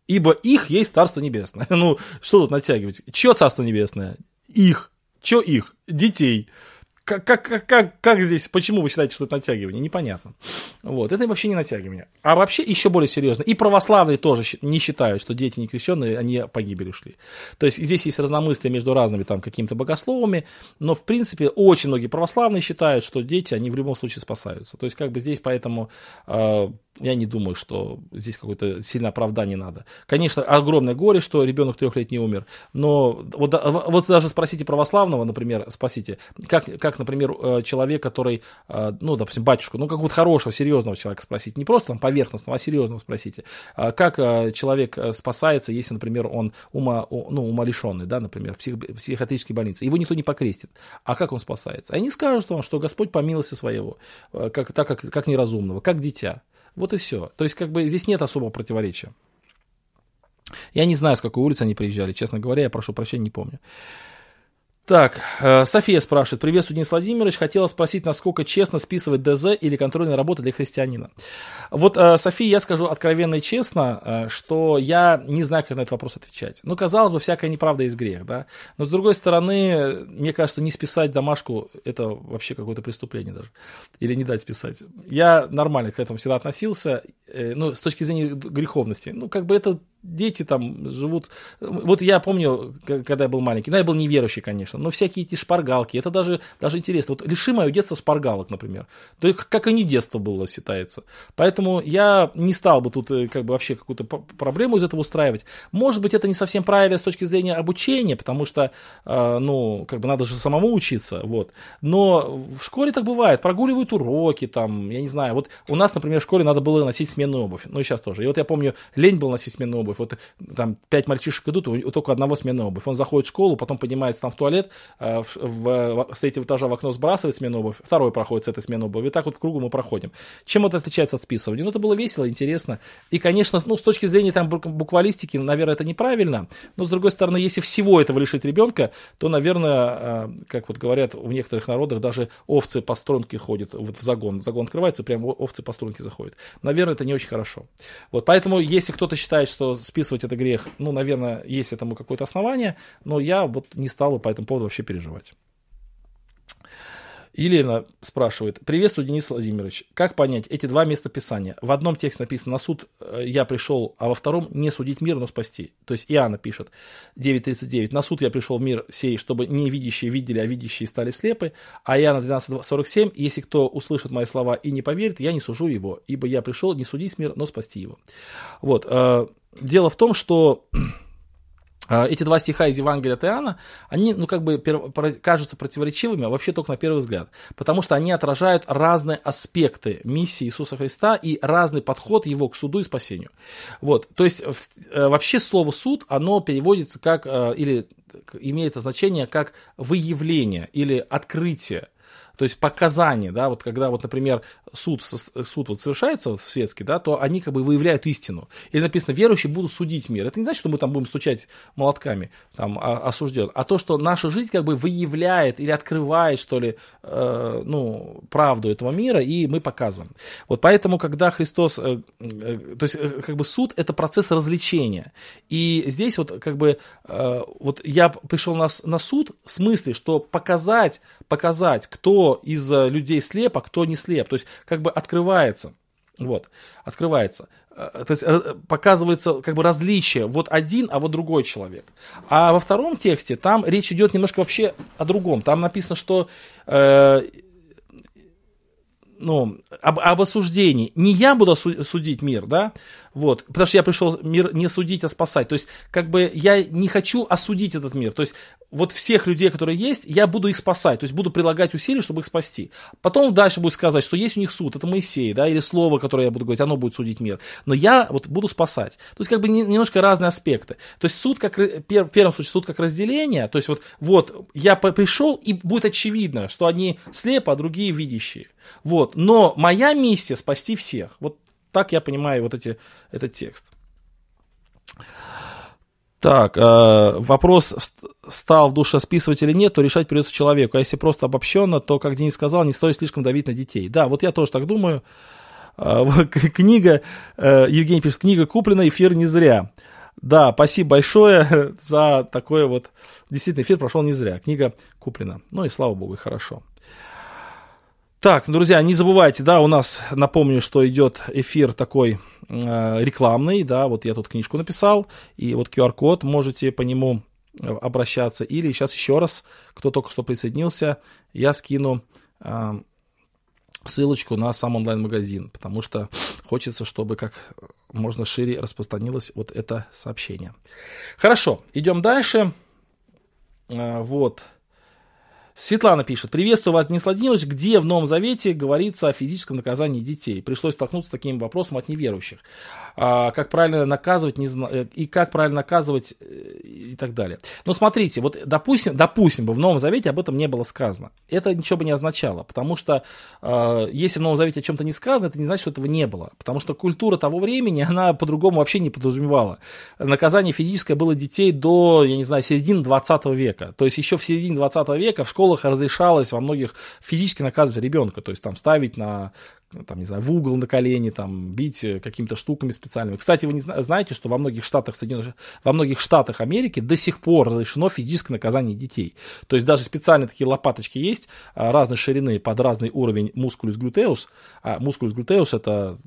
Ибо их есть Царство Небесное. Ну, что тут натягивать? Чье Царство Небесное? Их. Чё их? Детей. Как, как, как, как, здесь, почему вы считаете, что это натягивание? Непонятно. Вот, это вообще не натягивание. А вообще еще более серьезно. И православные тоже не считают, что дети не крещенные, они погибели ушли. То есть здесь есть разномыслие между разными там какими-то богословами, но в принципе очень многие православные считают, что дети, они в любом случае спасаются. То есть как бы здесь поэтому э, я не думаю, что здесь какое-то сильное оправдание надо. Конечно, огромное горе, что ребенок трехлетний умер, но вот, вот даже спросите православного, например, спросите, как, как, например, э, человек, который, э, ну, допустим, батюшку, ну, какого-то хорошего, серьезного человека спросить, не просто там поверхностного, а серьезного спросите, а как э, человек спасается, если, например, он ума, ну, умалишенный, да, например, в псих, психиатрической больнице, его никто не покрестит, а как он спасается? Они скажут вам, что Господь по своего, как, так как, как неразумного, как дитя. Вот и все. То есть, как бы здесь нет особого противоречия. Я не знаю, с какой улицы они приезжали, честно говоря, я прошу прощения, не помню. Так, э, София спрашивает. Приветствую, Денис Владимирович. Хотела спросить, насколько честно списывать ДЗ или контрольная работа для христианина. Вот, э, София, я скажу откровенно и честно, э, что я не знаю, как на этот вопрос отвечать. Ну, казалось бы, всякая неправда есть грех, да. Но, с другой стороны, мне кажется, не списать домашку – это вообще какое-то преступление даже. Или не дать списать. Я нормально к этому всегда относился, ну, с точки зрения греховности. Ну, как бы это дети там живут. Вот я помню, когда я был маленький, ну, я был неверующий, конечно, но всякие эти шпаргалки, это даже, даже интересно. Вот лиши мое детство шпаргалок, например. То как и не детство было, считается. Поэтому я не стал бы тут э, как бы вообще какую-то проблему из этого устраивать. Может быть, это не совсем правильно с точки зрения обучения, потому что, э, ну, как бы надо же самому учиться, вот. Но в школе так бывает, прогуливают уроки, там, я не знаю. Вот у нас, например, в школе надо было носить сменную обувь, ну и сейчас тоже. И вот я помню, лень был носить сменную обувь, обувь. Вот там пять мальчишек идут, у, только одного сменная обувь. Он заходит в школу, потом поднимается там в туалет, э, в, в, с третьего этажа в окно сбрасывает сменную обувь, второй проходит с этой сменной обуви. И так вот кругом мы проходим. Чем это отличается от списывания? Ну, это было весело, интересно. И, конечно, ну, с точки зрения там буквалистики, наверное, это неправильно. Но, с другой стороны, если всего этого лишить ребенка, то, наверное, э, как вот говорят в некоторых народах, даже овцы по струнке ходят вот в загон. Загон открывается, прям овцы по струнке заходят. Наверное, это не очень хорошо. Вот, поэтому, если кто-то считает, что списывать это грех, ну, наверное, есть этому какое-то основание, но я вот не стал бы по этому поводу вообще переживать. Елена спрашивает. Приветствую, Денис Владимирович. Как понять эти два места писания? В одном тексте написано «на суд э, я пришел», а во втором «не судить мир, но спасти». То есть Иоанна пишет 9.39. «На суд я пришел в мир сей, чтобы не видящие видели, а видящие стали слепы». А Иоанна 12.47. «Если кто услышит мои слова и не поверит, я не сужу его, ибо я пришел не судить мир, но спасти его». Вот. Дело в том, что а, эти два стиха из Евангелия от Иоанна, они, ну, как бы кажутся противоречивыми, а вообще только на первый взгляд, потому что они отражают разные аспекты миссии Иисуса Христа и разный подход его к суду и спасению. Вот, то есть э, вообще слово суд, оно переводится как, э, или имеет значение как выявление или открытие то есть показания, да, вот когда вот, например, суд, суд вот совершается светский, да, то они как бы выявляют истину. Или написано, верующие будут судить мир. Это не значит, что мы там будем стучать молотками, там, осужден, а то, что наша жизнь как бы выявляет или открывает, что ли, э, ну, правду этого мира, и мы показываем. Вот поэтому, когда Христос, э, э, то есть, э, как бы суд – это процесс развлечения. И здесь вот как бы, э, вот я пришел на, на суд в смысле, что показать, показать, кто из э, людей слеп, а кто не слеп. То есть как бы открывается. Вот, открывается. Э, то есть э, показывается как бы различие. Вот один, а вот другой человек. А во втором тексте там речь идет немножко вообще о другом. Там написано, что э, ну, об, об осуждении. Не я буду судить мир, да, Вот. Потому что я пришел мир не судить, а спасать. То есть, как бы я не хочу осудить этот мир. То есть, вот всех людей, которые есть, я буду их спасать. То есть, буду прилагать усилия, чтобы их спасти. Потом дальше будет сказать, что есть у них суд, это Моисей, да, или слово, которое я буду говорить, оно будет судить мир. Но я вот буду спасать. То есть, как бы немножко разные аспекты. То есть, суд как, в первом случае, суд как разделение. То есть, вот, вот я пришел, и будет очевидно, что одни слепы, а другие видящие. Вот. Но моя миссия спасти всех. Вот так я понимаю вот эти, этот текст. Так, э, вопрос, стал в душе списывать или нет, то решать придется человеку. А если просто обобщенно, то, как Денис сказал, не стоит слишком давить на детей. Да, вот я тоже так думаю. Э, книга, э, Евгений пишет, книга куплена, эфир не зря. Да, спасибо большое за такое вот... Действительно, эфир прошел не зря. Книга куплена. Ну и слава богу, и хорошо. Так, друзья, не забывайте, да, у нас, напомню, что идет эфир такой рекламный, да, вот я тут книжку написал, и вот QR-код, можете по нему э, обращаться, или сейчас еще раз, кто только что присоединился, я скину э, ссылочку на сам онлайн-магазин, потому что хочется, чтобы как можно шире распространилось вот это сообщение. Хорошо, идем дальше. Э, вот. Светлана пишет. Приветствую вас, Денис Владимирович. Где в Новом Завете говорится о физическом наказании детей? Пришлось столкнуться с таким вопросом от неверующих. А, как правильно наказывать не зна... Э, и как правильно наказывать э, и так далее. Но смотрите, вот допустим, допустим бы в Новом Завете об этом не было сказано. Это ничего бы не означало, потому что э, если в Новом Завете о чем-то не сказано, это не значит, что этого не было. Потому что культура того времени, она по-другому вообще не подразумевала. Наказание физическое было детей до, я не знаю, середины 20 века. То есть еще в середине 20 века в школах разрешалось во многих физически наказывать ребенка. То есть там ставить на там, не знаю, в угол на колени, там, бить э, какими-то штуками специальными. Кстати, вы не знаете, что во многих штатах Соединенных, во многих штатах Америки до сих пор разрешено физическое наказание детей. То есть даже специальные такие лопаточки есть а, разной ширины под разный уровень мускулюс глютеус. А мускулюс глютеус это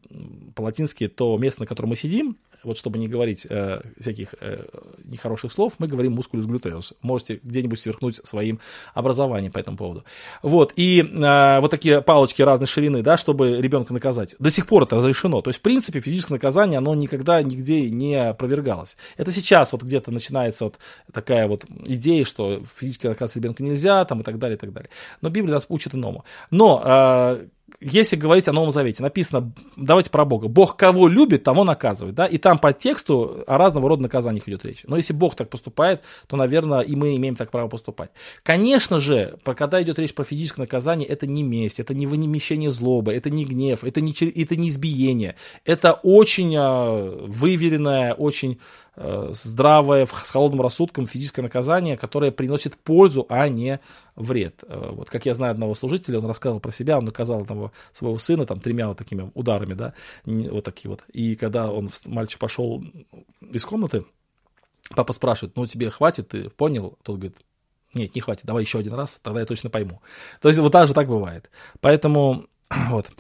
по-латински то место, на котором мы сидим, вот чтобы не говорить э, всяких э, нехороших слов, мы говорим мускулюс глютеус. Можете где-нибудь сверхнуть своим образованием по этому поводу. Вот, и э, вот такие палочки разной ширины, да, чтобы ребенка наказать. До сих пор это разрешено. То есть, в принципе, физическое наказание, оно никогда нигде не опровергалось. Это сейчас вот где-то начинается вот такая вот идея, что физически наказывать ребенка нельзя, там и так далее, и так далее. Но Библия нас учит иному. Но э, если говорить о Новом Завете, написано, давайте про Бога. Бог кого любит, того наказывает. Да? И там по тексту о разного рода наказаниях идет речь. Но если Бог так поступает, то, наверное, и мы имеем так право поступать. Конечно же, когда идет речь про физическое наказание, это не месть, это не вымещение злобы, это не гнев, это не, это не избиение. Это очень а, выверенное, очень здравое, с холодным рассудком физическое наказание, которое приносит пользу, а не вред. Э, вот как я знаю одного служителя, он рассказывал про себя, он наказал одного своего сына там тремя вот такими ударами, да, вот такие вот. И когда он, мальчик пошел из комнаты, папа спрашивает, ну тебе хватит, ты понял? Тот говорит, нет, не хватит, давай еще один раз, тогда я точно пойму. То есть вот так же так бывает. Поэтому вот.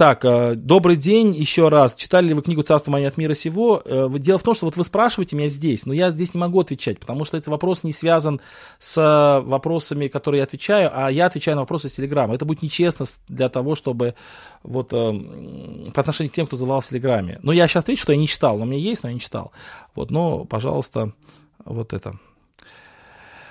Э, так, э, добрый день еще раз. Читали ли вы книгу «Царство мое от мира сего»? Э, дело в том, что вот вы спрашиваете меня здесь, но я здесь не могу отвечать, потому что этот вопрос не связан с вопросами, которые я отвечаю, а я отвечаю на вопросы с Телеграма. Это будет нечестно для того, чтобы вот по отношению к тем, кто задавал в Телеграме. Но я сейчас отвечу, что я не читал, но меня есть, но я не читал. Вот, но, пожалуйста, вот это.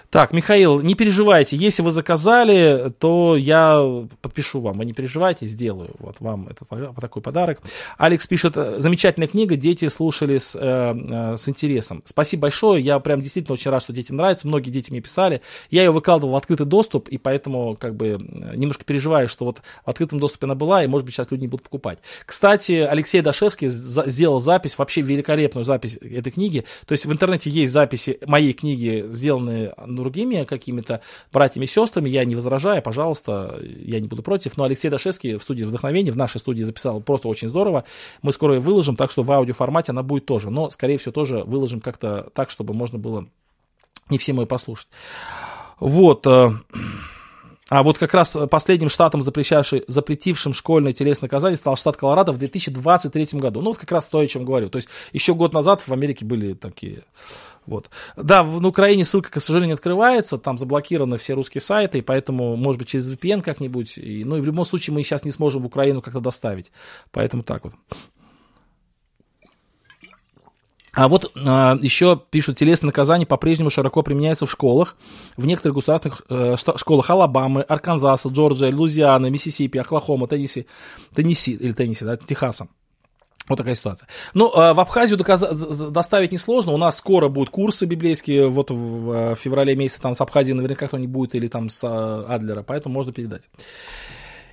Так, Михаил, не переживайте, если вы заказали, то я подпишу вам, вы не переживайте, сделаю вот вам этот такой подарок. Алекс пишет, замечательная книга, дети слушали с, э, э, с интересом. Спасибо большое, я прям действительно очень рад, что детям нравится, многие дети мне писали. Я ее выкладывал в открытый доступ, и поэтому как бы немножко переживаю, что вот в открытом доступе она была, и может быть сейчас люди не будут покупать. Кстати, Алексей Дашевский сделал запись, вообще великолепную запись этой книги, то есть в интернете есть записи моей книги, сделанные другими какими-то братьями и сестрами, я не возражаю, пожалуйста, я не буду против. Но Алексей Дашевский в студии вдохновения, в нашей студии записал просто очень здорово. Мы скоро ее выложим, так что в аудиоформате она будет тоже. Но, скорее всего, тоже выложим как-то так, чтобы можно было не всем ее послушать. Вот. Э, а вот как раз последним штатом, запретившим школьное телесное наказание, стал штат Колорадо в 2023 году. Ну, вот как раз то, о чем говорю. То есть еще год назад в Америке были такие вот. Да, в, Украине ссылка, к сожалению, открывается, там заблокированы все русские сайты, и поэтому, может быть, через VPN как-нибудь. И, ну и в любом случае мы сейчас не сможем в Украину как-то доставить. Поэтому так вот. А вот а, еще пишут, телесные наказания по-прежнему широко применяются в школах. В некоторых государственных э, школах Алабамы, Арканзаса, Джорджия, Лузианы, Миссисипи, Оклахома, Теннесси, Теннесси или Теннесси, да, Техаса. Вот такая ситуация. Ну, а, в Абхазию доказ- доставить несложно. У нас скоро будут курсы библейские. Вот в феврале месяце там с Абхазии наверняка кто-нибудь будет, или там с а, Адлера, поэтому можно передать.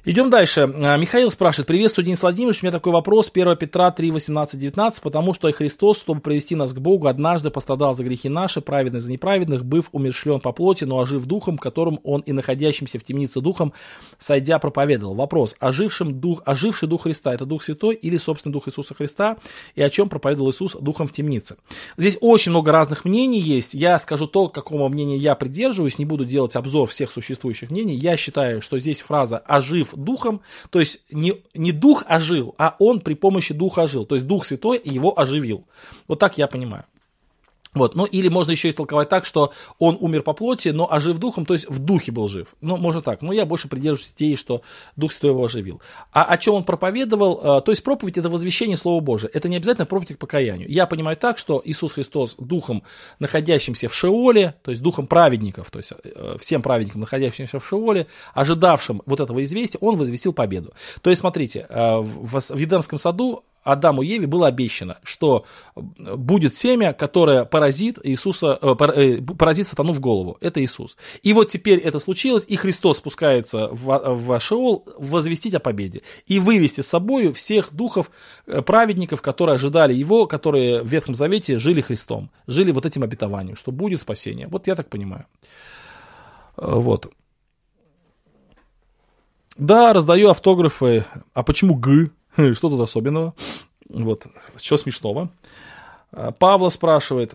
Идем дальше. А, Михаил спрашивает. Приветствую, Денис Владимирович. У меня такой вопрос. 1 Петра 3, 18, 19. Потому что и Христос, чтобы привести нас к Богу, однажды пострадал за грехи наши, праведный за неправедных, быв умершлен по плоти, но ожив духом, которым он и находящимся в темнице духом, сойдя, проповедовал. Вопрос. Ожившим дух, оживший дух Христа, это дух святой или собственный дух Иисуса Христа? И о чем проповедовал Иисус духом в темнице? Здесь очень много разных мнений есть. Я скажу то, какому мнению я придерживаюсь. Не буду делать обзор всех существующих мнений. Я считаю, что здесь фраза «ожив духом, то есть не, не дух ожил, а он при помощи духа ожил. То есть Дух Святой его оживил. Вот так я понимаю. Вот. Ну, или можно еще истолковать так, что он умер по плоти, но ожив духом, то есть в духе был жив. Ну, можно так. Но я больше придерживаюсь идеи, что Дух Святой его оживил. А о чем он проповедовал? А, то есть проповедь – это возвещение Слова Божия. Это не обязательно проповедь к покаянию. Я понимаю так, что Иисус Христос духом, находящимся в Шеоле, то есть духом праведников, то есть э, всем праведникам, находящимся в Шеоле, ожидавшим вот этого известия, он возвестил победу. То есть, смотрите, э, в Едемском саду Адаму и Еве было обещано, что будет семя, которое поразит Иисуса, э, э, поразит сатану в голову. Это Иисус. И вот теперь это случилось, и Христос спускается в, в Шеол возвестить о победе и вывести с собой всех духов э, праведников, которые ожидали его, которые в Ветхом Завете жили Христом, жили вот этим обетованием, что будет спасение. Вот я так понимаю. Вот. Да, раздаю автографы. А почему Г? Что тут особенного? Вот, что смешного? А, Павла спрашивает,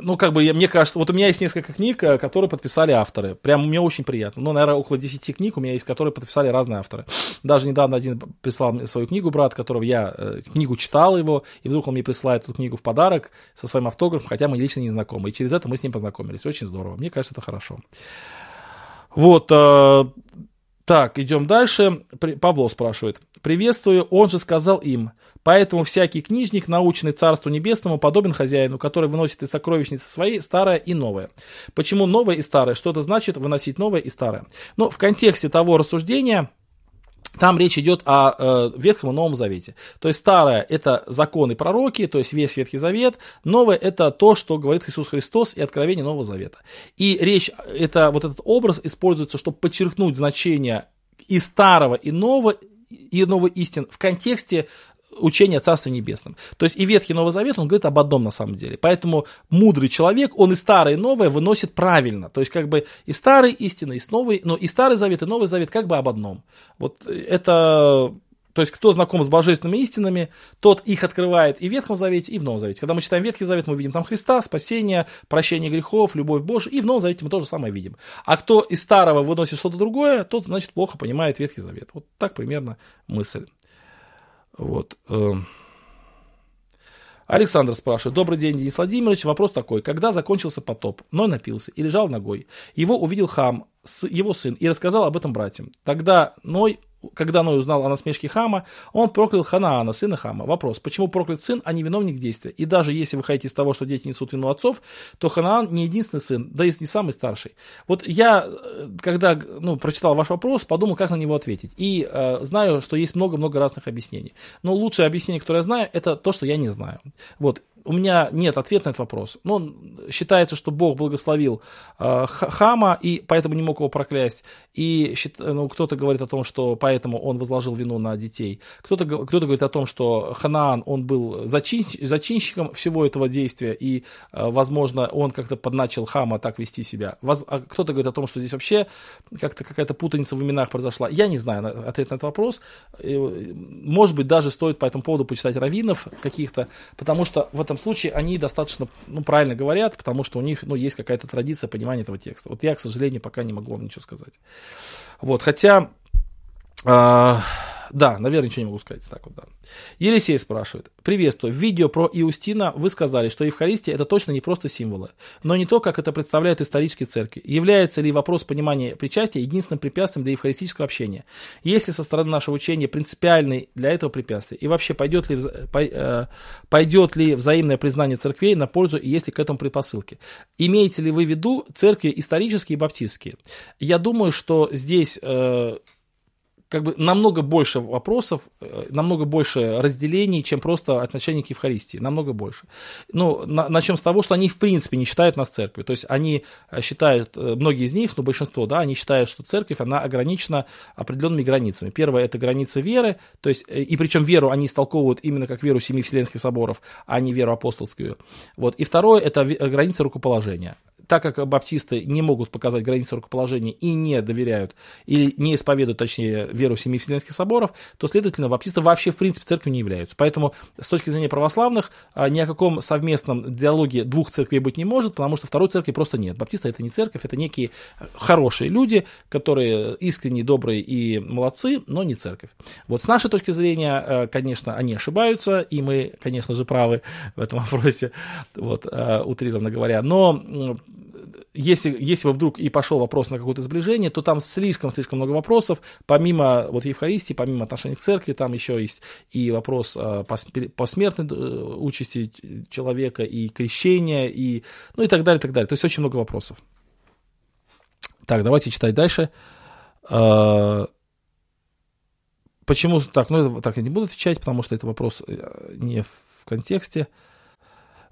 ну, как бы, мне кажется, вот у меня есть несколько книг, э, которые подписали авторы. Прям мне очень приятно. Ну, наверное, около 10 книг у меня есть, которые подписали разные авторы. Даже недавно один прислал мне свою книгу, брат, которого я э, книгу читал его, и вдруг он мне присылает эту книгу в подарок со своим автографом, хотя мы лично не знакомы. И через это мы с ним познакомились. Очень здорово. Мне кажется, это хорошо. Вот, э, так, идем дальше. Павло спрашивает. «Приветствую, он же сказал им, поэтому всякий книжник, наученный Царству Небесному, подобен хозяину, который выносит из сокровищницы своей старое и новое». Почему новое и старое? Что это значит выносить новое и старое? Ну, в контексте того рассуждения, там речь идет о э, Ветхом и Новом Завете. То есть старое – это законы пророки, то есть весь Ветхий Завет. Новое – это то, что говорит Иисус Христос и откровение Нового Завета. И речь, это, вот этот образ используется, чтобы подчеркнуть значение и старого, и нового, и нового истин в контексте учения о Царстве Небесном. То есть и Ветхий Новый Завет, он говорит об одном на самом деле. Поэтому мудрый человек, он и старое, и новое выносит правильно. То есть как бы и старый истина, и новый, но и Старый Завет, и Новый Завет как бы об одном. Вот это то есть, кто знаком с божественными истинами, тот их открывает и в Ветхом Завете, и в Новом Завете. Когда мы читаем Ветхий Завет, мы видим там Христа, спасение, прощение грехов, любовь Божию, и в Новом Завете мы то же самое видим. А кто из старого выносит что-то другое, тот, значит, плохо понимает Ветхий Завет. Вот так примерно мысль. Вот. Эм. Александр спрашивает. Добрый день, Денис Владимирович. Вопрос такой. Когда закончился потоп? Ной напился и лежал ногой. Его увидел хам, его сын, и рассказал об этом братьям. Тогда Ной когда Ной узнал о насмешке Хама, он проклял Ханаана, сына Хама. Вопрос, почему проклят сын, а не виновник действия? И даже если вы хотите из того, что дети несут вину отцов, то Ханаан не единственный сын, да и не самый старший. Вот я, э, когда ну, прочитал ваш вопрос, подумал, как на него ответить. И э, знаю, что есть много-много разных объяснений. Но лучшее объяснение, которое я знаю, это то, что я не знаю. Вот у меня нет ответа на этот вопрос. Но считается, что Бог благословил э, Хама, и поэтому не мог его проклясть. И ну, кто-то говорит о том, что поэтому он возложил вину на детей. Кто-то, кто говорит о том, что Ханаан, он был зачин, зачинщиком всего этого действия, и, э, возможно, он как-то подначил Хама так вести себя. Воз, а кто-то говорит о том, что здесь вообще как-то какая-то путаница в именах произошла. Я не знаю ответ на этот вопрос. Может быть, даже стоит по этому поводу почитать раввинов каких-то, потому что в этом случае они достаточно ну, правильно говорят, потому что у них ну, есть какая-то традиция понимания этого текста. Вот я, к сожалению, пока не могу вам ничего сказать. Вот, хотя... Э, Да, наверное, ничего не могу сказать. Так вот, да. Елисей спрашивает. Приветствую. В видео про Иустина вы сказали, что Евхаристия это точно не просто символы, но не то, как это представляют исторические церкви. Является ли вопрос понимания причастия единственным препятствием для евхаристического общения? Есть ли со стороны нашего учения принципиальный для этого препятствия? И вообще пойдет ли, э, пойдет ли взаимное признание церквей на пользу и есть ли к этому предпосылки? Имеете ли вы в виду церкви исторические и баптистские? Я думаю, что здесь э, как бы намного больше вопросов, э, намного больше разделений, чем просто отношение к Евхаристии, намного больше. Ну, на, начнем с того, что они в принципе не считают нас церковью, то есть они э, считают, э, многие из них, ну большинство, да, они считают, что церковь, она ограничена определенными границами. Первое, это граница веры, то есть, и причем веру они истолковывают именно как веру Семи Вселенских Соборов, а не веру апостольскую. Вот. И второе, это граница рукоположения так как баптисты не могут показать границы рукоположения и не доверяют, или не исповедуют, точнее, веру Семи Вселенских Соборов, то, следовательно, баптисты вообще, в принципе, церковью не являются. Поэтому, с точки зрения православных, а, ни о каком совместном диалоге двух церквей быть не может, потому что второй церкви просто нет. Баптисты это не церковь, это некие хорошие люди, которые искренне, добрые и молодцы, но не церковь. Вот с нашей точки зрения, э, конечно, они ошибаются, и мы, конечно же, правы в этом вопросе, вот, э, утрированно говоря. Но если, если вдруг и пошел вопрос на какое-то сближение, то там слишком-слишком много вопросов, помимо вот Евхаристии, помимо отношения к церкви, там еще есть и вопрос э, посмертной э, участи человека, и крещения, и, ну и так далее, и так далее. То есть очень много вопросов. Так, давайте читать дальше. Э, почему так? Ну, так я не буду отвечать, потому что это вопрос не в контексте. А,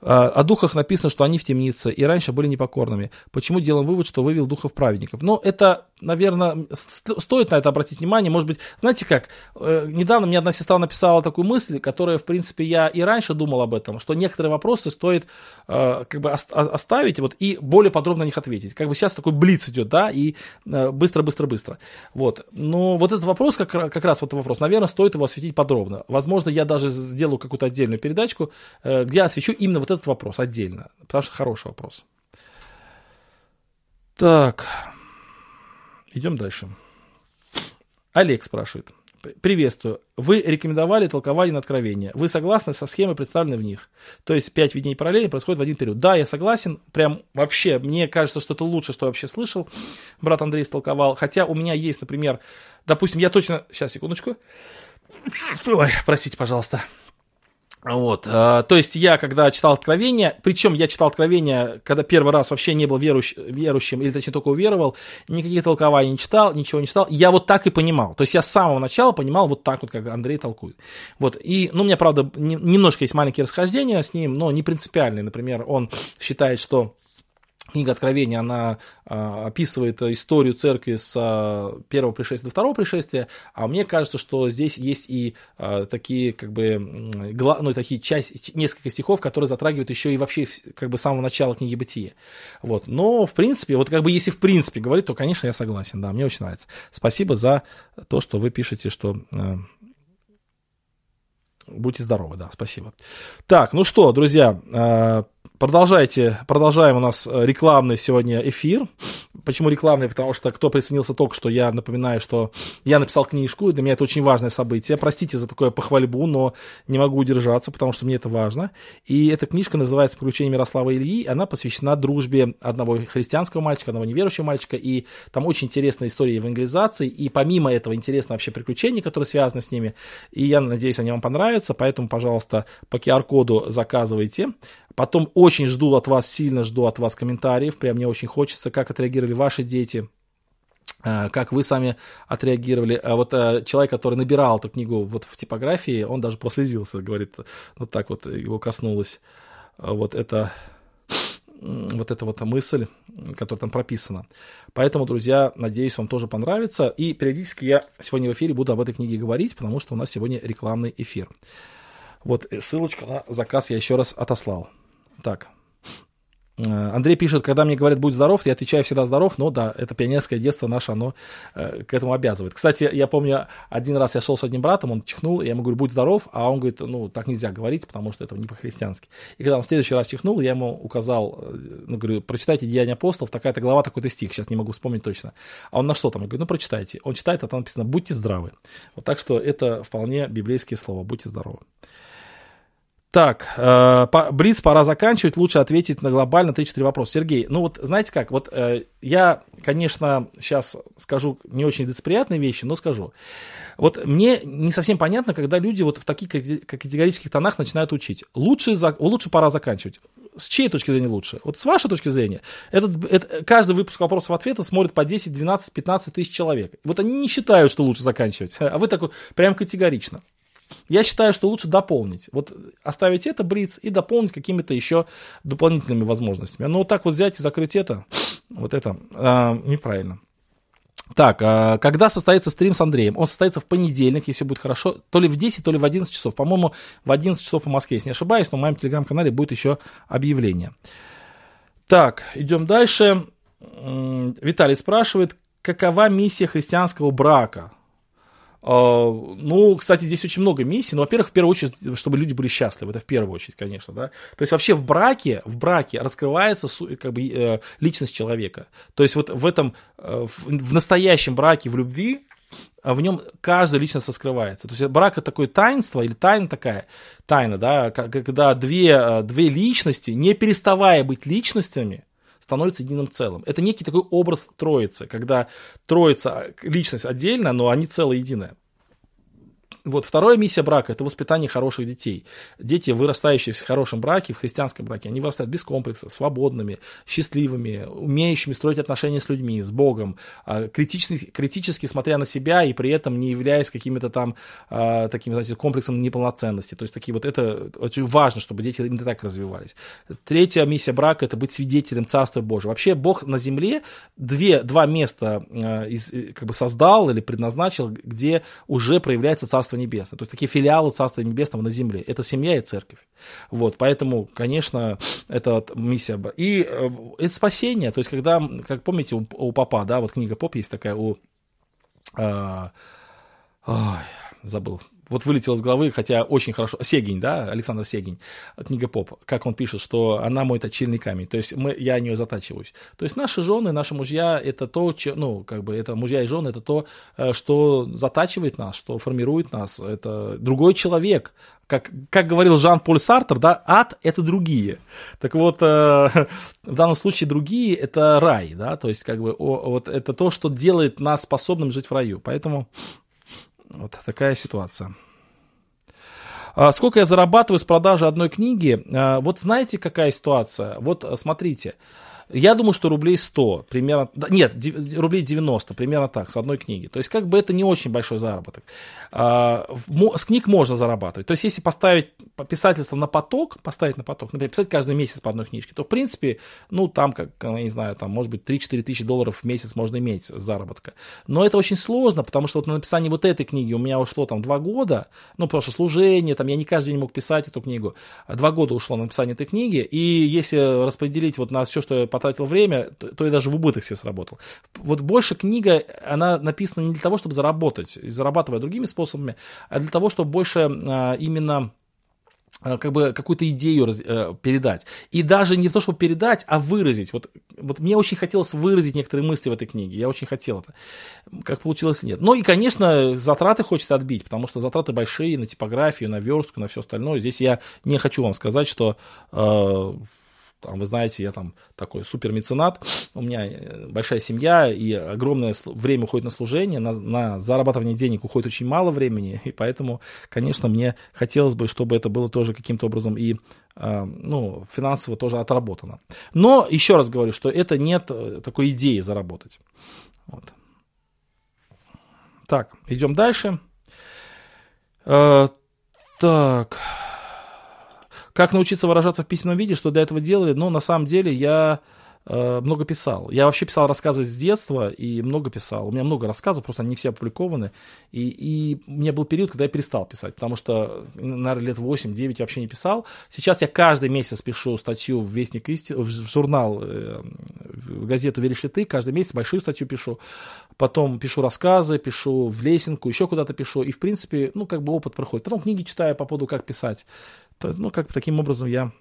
о духах написано, что они в темнице и раньше были непокорными. Почему делаем вывод, что вывел духов праведников? Но это, наверное, стоит на это обратить внимание. Может быть, знаете как, э, недавно мне одна сестра написала такую мысль, которая, в принципе, я и раньше думал об этом, что некоторые вопросы стоит э, как бы оставить вот, и более подробно на них ответить. Как бы сейчас такой блиц идет, да, и быстро-быстро-быстро. Э, вот. Но вот этот вопрос, как, как раз вот вопрос, наверное, стоит его осветить подробно. Возможно, я даже сделаю какую-то отдельную передачку, где освещу именно вот этот вопрос отдельно, потому что хороший вопрос. Так, идем дальше. Олег спрашивает. Приветствую. Вы рекомендовали толкование на откровения. Вы согласны со схемой, представленной в них? То есть пять видений параллельно происходит в один период. Да, я согласен. Прям вообще, мне кажется, что это лучше, что я вообще слышал. Брат Андрей столковал. Хотя у меня есть, например, допустим, я точно... Сейчас, секундочку. Ой, простите, пожалуйста. Вот, э, то есть я, когда читал Откровение, причем я читал Откровение, когда первый раз вообще не был верующ, верующим, или точнее только уверовал, никаких толкований не читал, ничего не читал, я вот так и понимал. То есть я с самого начала понимал вот так вот, как Андрей толкует. Вот, и, ну, у меня, правда, не, немножко есть маленькие расхождения с ним, но не принципиальные. Например, он считает, что Книга Откровения, она а, описывает историю церкви с а, первого пришествия до второго пришествия, а мне кажется, что здесь есть и а, такие, как бы, ну, такие часть, несколько стихов, которые затрагивают еще и вообще, как бы, с самого начала книги Бытия. Вот. Но, в принципе, вот как бы, если в принципе говорить, то, конечно, я согласен, да, мне очень нравится. Спасибо за то, что вы пишете, что Будьте здоровы, да, спасибо. Так, ну что, друзья, Продолжайте, продолжаем у нас э, рекламный сегодня эфир. Почему рекламный? Потому что кто присоединился только что, я напоминаю, что я написал книжку, и для меня это очень важное событие. Простите за такое похвальбу, но не могу удержаться, потому что мне это важно. И эта книжка называется «Приключения Мирослава Ильи». Она посвящена дружбе одного христианского мальчика, одного неверующего мальчика. И там очень интересная история евангелизации. И помимо этого интересно вообще приключения, которые связаны с ними. И я надеюсь, они вам понравятся. Поэтому, пожалуйста, по QR-коду заказывайте. Потом очень жду от вас, сильно жду от вас комментариев. Прям мне очень хочется, как отреагировали ваши дети, э, как вы сами отреагировали. А вот э, человек, который набирал эту книгу вот в типографии, он даже прослезился, говорит, вот так вот его коснулось. Вот это вот эта вот мысль, которая там прописана. Поэтому, друзья, надеюсь, вам тоже понравится. И периодически я сегодня в эфире буду об этой книге говорить, потому что у нас сегодня рекламный эфир. Вот э, ссылочка на заказ я еще раз отослал. Так. Э, Андрей пишет, когда мне говорят «будь здоров», я отвечаю всегда здоров, но да, это пионерское детство наше, оно э, к этому обязывает. Кстати, я помню, один раз я шел с одним братом, он чихнул, я ему говорю «будь здоров», а он говорит, ну, так нельзя говорить, потому что это не по-христиански. И когда он в следующий раз чихнул, я ему указал, э, ну, говорю, прочитайте «Деяния апостолов», такая-то глава, такой-то стих, сейчас не могу вспомнить точно. А он на что там? Я говорю, ну, прочитайте. Он читает, а там написано «будьте здравы». Вот так что это вполне библейские слова «будьте здоровы». Так, э, по, Блиц пора заканчивать, лучше ответить на глобально 3-4 вопроса. Сергей, ну вот знаете как, вот э, я, конечно, сейчас скажу не очень лицеприятные вещи, но скажу. Вот мне не совсем понятно, когда люди вот в таких категорических тонах начинают учить. Лучше, за, лучше пора заканчивать. С чьей точки зрения лучше? Вот с вашей точки зрения, этот, это, каждый выпуск вопросов ответов смотрит по 10, 12, 15 тысяч человек. Вот они не считают, что лучше заканчивать, а вы такой прям категорично. Я считаю, что лучше дополнить. Вот оставить это Блиц и дополнить какими-то еще дополнительными возможностями. Но вот так вот взять и закрыть это, вот это э, неправильно. Так, э, когда состоится стрим с Андреем? Он состоится в понедельник, если будет хорошо, то ли в 10, то ли в 11 часов. По-моему, в 11 часов по Москве, если не ошибаюсь, но в моем телеграм-канале будет еще объявление. Так, идем дальше. Виталий спрашивает, какова миссия христианского брака? А, ну, кстати, здесь очень много миссий. Ну, во-первых, в первую очередь, чтобы люди были счастливы. Это в первую очередь, конечно, да. То есть вообще в браке, в браке раскрывается как бы э, личность человека. То есть вот в этом, э, в настоящем браке, в любви, а в нем каждая личность раскрывается. То есть брак это такое таинство или тайна такая, тайна, да, когда две, э, две личности, не переставая быть личностями, становятся единым целым. Это некий такой образ троицы, когда троица, личность отдельно, но они целое единое. Вот вторая миссия брака – это воспитание хороших детей. Дети, вырастающие в хорошем браке, в христианском браке, они вырастают без комплексов, свободными, счастливыми, умеющими строить отношения с людьми, с Богом, а, критически, критически смотря на себя и при этом не являясь какими-то там а, такими, знаете, комплексом неполноценности. То есть такие вот это очень важно, чтобы дети именно так развивались. Третья миссия брака – это быть свидетелем Царства Божьего. Вообще Бог на земле две, два места а, из, как бы создал или предназначил, где уже проявляется Царство Царство Небесное. То есть такие филиалы Царства Небесного на земле. Это семья и церковь. Вот, поэтому, конечно, это миссия. И э, это спасение. То есть, когда, как помните, у, у Папа, да, вот книга Поп есть такая у... Э, ой, забыл вот вылетел из головы, хотя очень хорошо. Сегень, да, Александр Сегень, книга Поп, как он пишет, что она мой точильный камень, то есть мы, я о нее затачиваюсь. То есть наши жены, наши мужья, это то, че, ну, как бы это мужья и жены, это то, э, что затачивает нас, что формирует нас, это другой человек, как, как говорил Жан-Поль Сартер, да, ад – это другие. Так вот, э, в данном случае другие – это рай, да, то есть как бы о, вот это то, что делает нас способным жить в раю. Поэтому вот такая ситуация. А сколько я зарабатываю с продажи одной книги? А, вот знаете, какая ситуация? Вот смотрите. Я думаю, что рублей 100, примерно, нет, рублей 90, примерно так, с одной книги. То есть, как бы это не очень большой заработок. А, с книг можно зарабатывать. То есть, если поставить писательство на поток, поставить на поток, например, писать каждый месяц по одной книжке, то, в принципе, ну, там, как, я не знаю, там, может быть, 3-4 тысячи долларов в месяц можно иметь заработка. Но это очень сложно, потому что вот на написание вот этой книги у меня ушло там 2 года, ну, что служение, там, я не каждый день мог писать эту книгу. Два года ушло на написание этой книги, и если распределить вот на все, что я потратил время, то, то я даже в убыток себе сработал. Вот больше книга, она написана не для того, чтобы заработать, зарабатывая другими способами, а для того, чтобы больше а, именно а, как бы какую-то идею э, передать. И даже не то, чтобы передать, а выразить. Вот, вот мне очень хотелось выразить некоторые мысли в этой книге. Я очень хотел это. Как получилось, нет. Ну и, конечно, затраты хочется отбить, потому что затраты большие на типографию, на верстку, на все остальное. Здесь я не хочу вам сказать, что э, там, вы знаете, я там такой супер меценат, у меня э, большая семья, и огромное время уходит на служение, на, на зарабатывание денег уходит очень мало времени, и поэтому, конечно, мне хотелось бы, чтобы это было тоже каким-то образом и э, ну, финансово тоже отработано. Но, еще раз говорю, что это нет э, такой идеи заработать. Вот. Так, идем дальше. Э, так... Как научиться выражаться в письменном виде, что для этого делали? Ну, на самом деле, я э, много писал. Я вообще писал рассказы с детства и много писал. У меня много рассказов, просто они все опубликованы. И, и у меня был период, когда я перестал писать, потому что, наверное, лет 8-9 я вообще не писал. Сейчас я каждый месяц пишу статью в Вестник истины, в журнал, э, в газету «Веришь ли ты?», каждый месяц большую статью пишу. Потом пишу рассказы, пишу в лесенку, еще куда-то пишу. И, в принципе, ну, как бы опыт проходит. Потом книги читаю по поводу, как писать. Ну, как бы таким образом я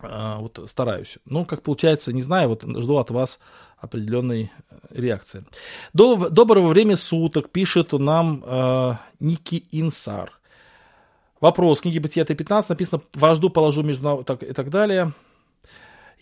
а, вот стараюсь. Ну, как получается, не знаю, вот жду от вас определенной э, реакции. До, доброго времени суток пишет нам э, Ники Инсар. Вопрос. Книги Бытия Т-15 написано «Вожду положу между...» так, и так далее.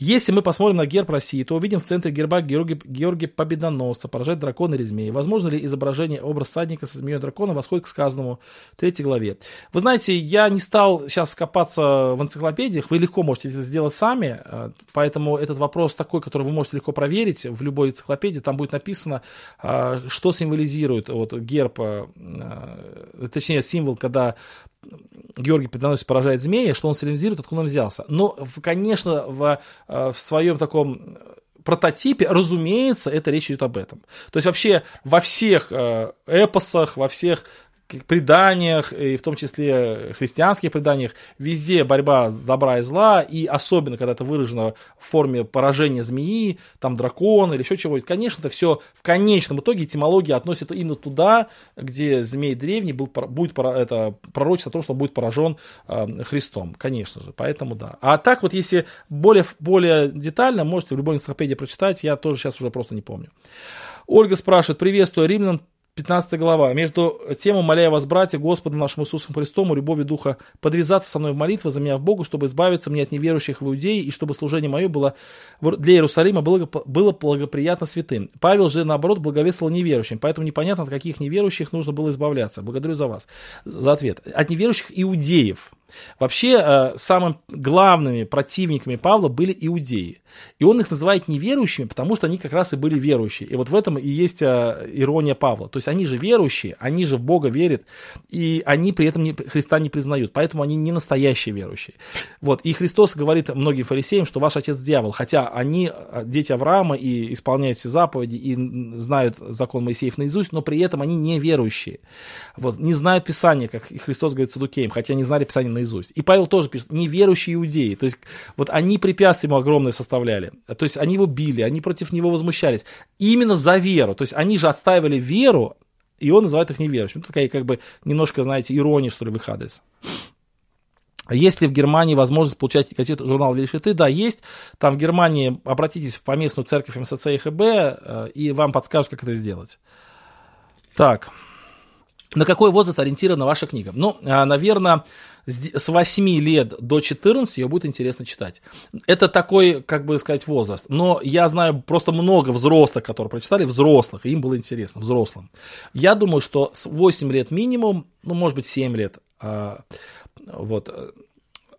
Если мы посмотрим на герб России, то увидим в центре герба Георгия, Георгия Победоносца, поражает дракона или змеи. Возможно ли изображение образ садника со змеей дракона восходит к сказанному в третьей главе? Вы знаете, я не стал сейчас копаться в энциклопедиях, вы легко можете это сделать сами, э, поэтому этот вопрос такой, который вы можете легко проверить в любой энциклопедии, там будет написано, э, что символизирует вот герб, э, точнее символ, когда Георгий Победоносец поражает змея, что он символизирует, откуда он взялся. Но, конечно, в, э, в своем таком прототипе, разумеется, это речь идет об этом. То есть вообще во всех э, эпосах, во всех преданиях, и в том числе христианских преданиях, везде борьба добра и зла, и особенно, когда это выражено в форме поражения змеи, там дракона или еще чего-то, конечно, это все в конечном итоге этимология относит именно туда, где змей древний был, будет это пророчество о том, что он будет поражен э, Христом, конечно же, поэтому да. А так вот, если более, более детально, можете в любой энциклопедии прочитать, я тоже сейчас уже просто не помню. Ольга спрашивает, приветствую, римлян 15 глава. Между тем, умоляя вас, братья, Господом нашим Иисусом Христом, любовью Духа, подвязаться со мной в молитве за меня в Богу, чтобы избавиться мне от неверующих в Иудеи, и чтобы служение мое было для Иерусалима было, было благоприятно святым. Павел же, наоборот, благовествовал неверующим, поэтому непонятно, от каких неверующих нужно было избавляться. Благодарю за вас, за ответ. От неверующих иудеев. Вообще, э, самыми главными противниками Павла были иудеи. И он их называет неверующими, потому что они как раз и были верующие. И вот в этом и есть э, ирония Павла. То есть они же верующие, они же в Бога верят, и они при этом не, Христа не признают. Поэтому они не настоящие верующие. Вот. И Христос говорит многим фарисеям, что ваш отец дьявол. Хотя они э, дети Авраама и исполняют все заповеди, и знают закон Моисеев наизусть, но при этом они не верующие. Вот. Не знают Писания, как Христос говорит Садукеям, хотя не знали Писания наизусть. И Павел тоже пишет, неверующие иудеи. То есть вот они препятствия ему огромное составляли. То есть они его били, они против него возмущались. Именно за веру. То есть они же отстаивали веру, и он называет их неверующими. Ну, такая как бы немножко, знаете, ирония, что ли, в их адрес. Есть ли в Германии возможность получать газету журнал «Веришь Да, есть. Там в Германии обратитесь в поместную церковь МСЦ и ХБ, э, и вам подскажут, как это сделать. Так. На какой возраст ориентирована ваша книга? Ну, а, наверное, с 8 лет до 14 ее будет интересно читать. Это такой, как бы сказать, возраст. Но я знаю просто много взрослых, которые прочитали, взрослых, и им было интересно, взрослым. Я думаю, что с 8 лет минимум, ну, может быть, 7 лет, а, вот,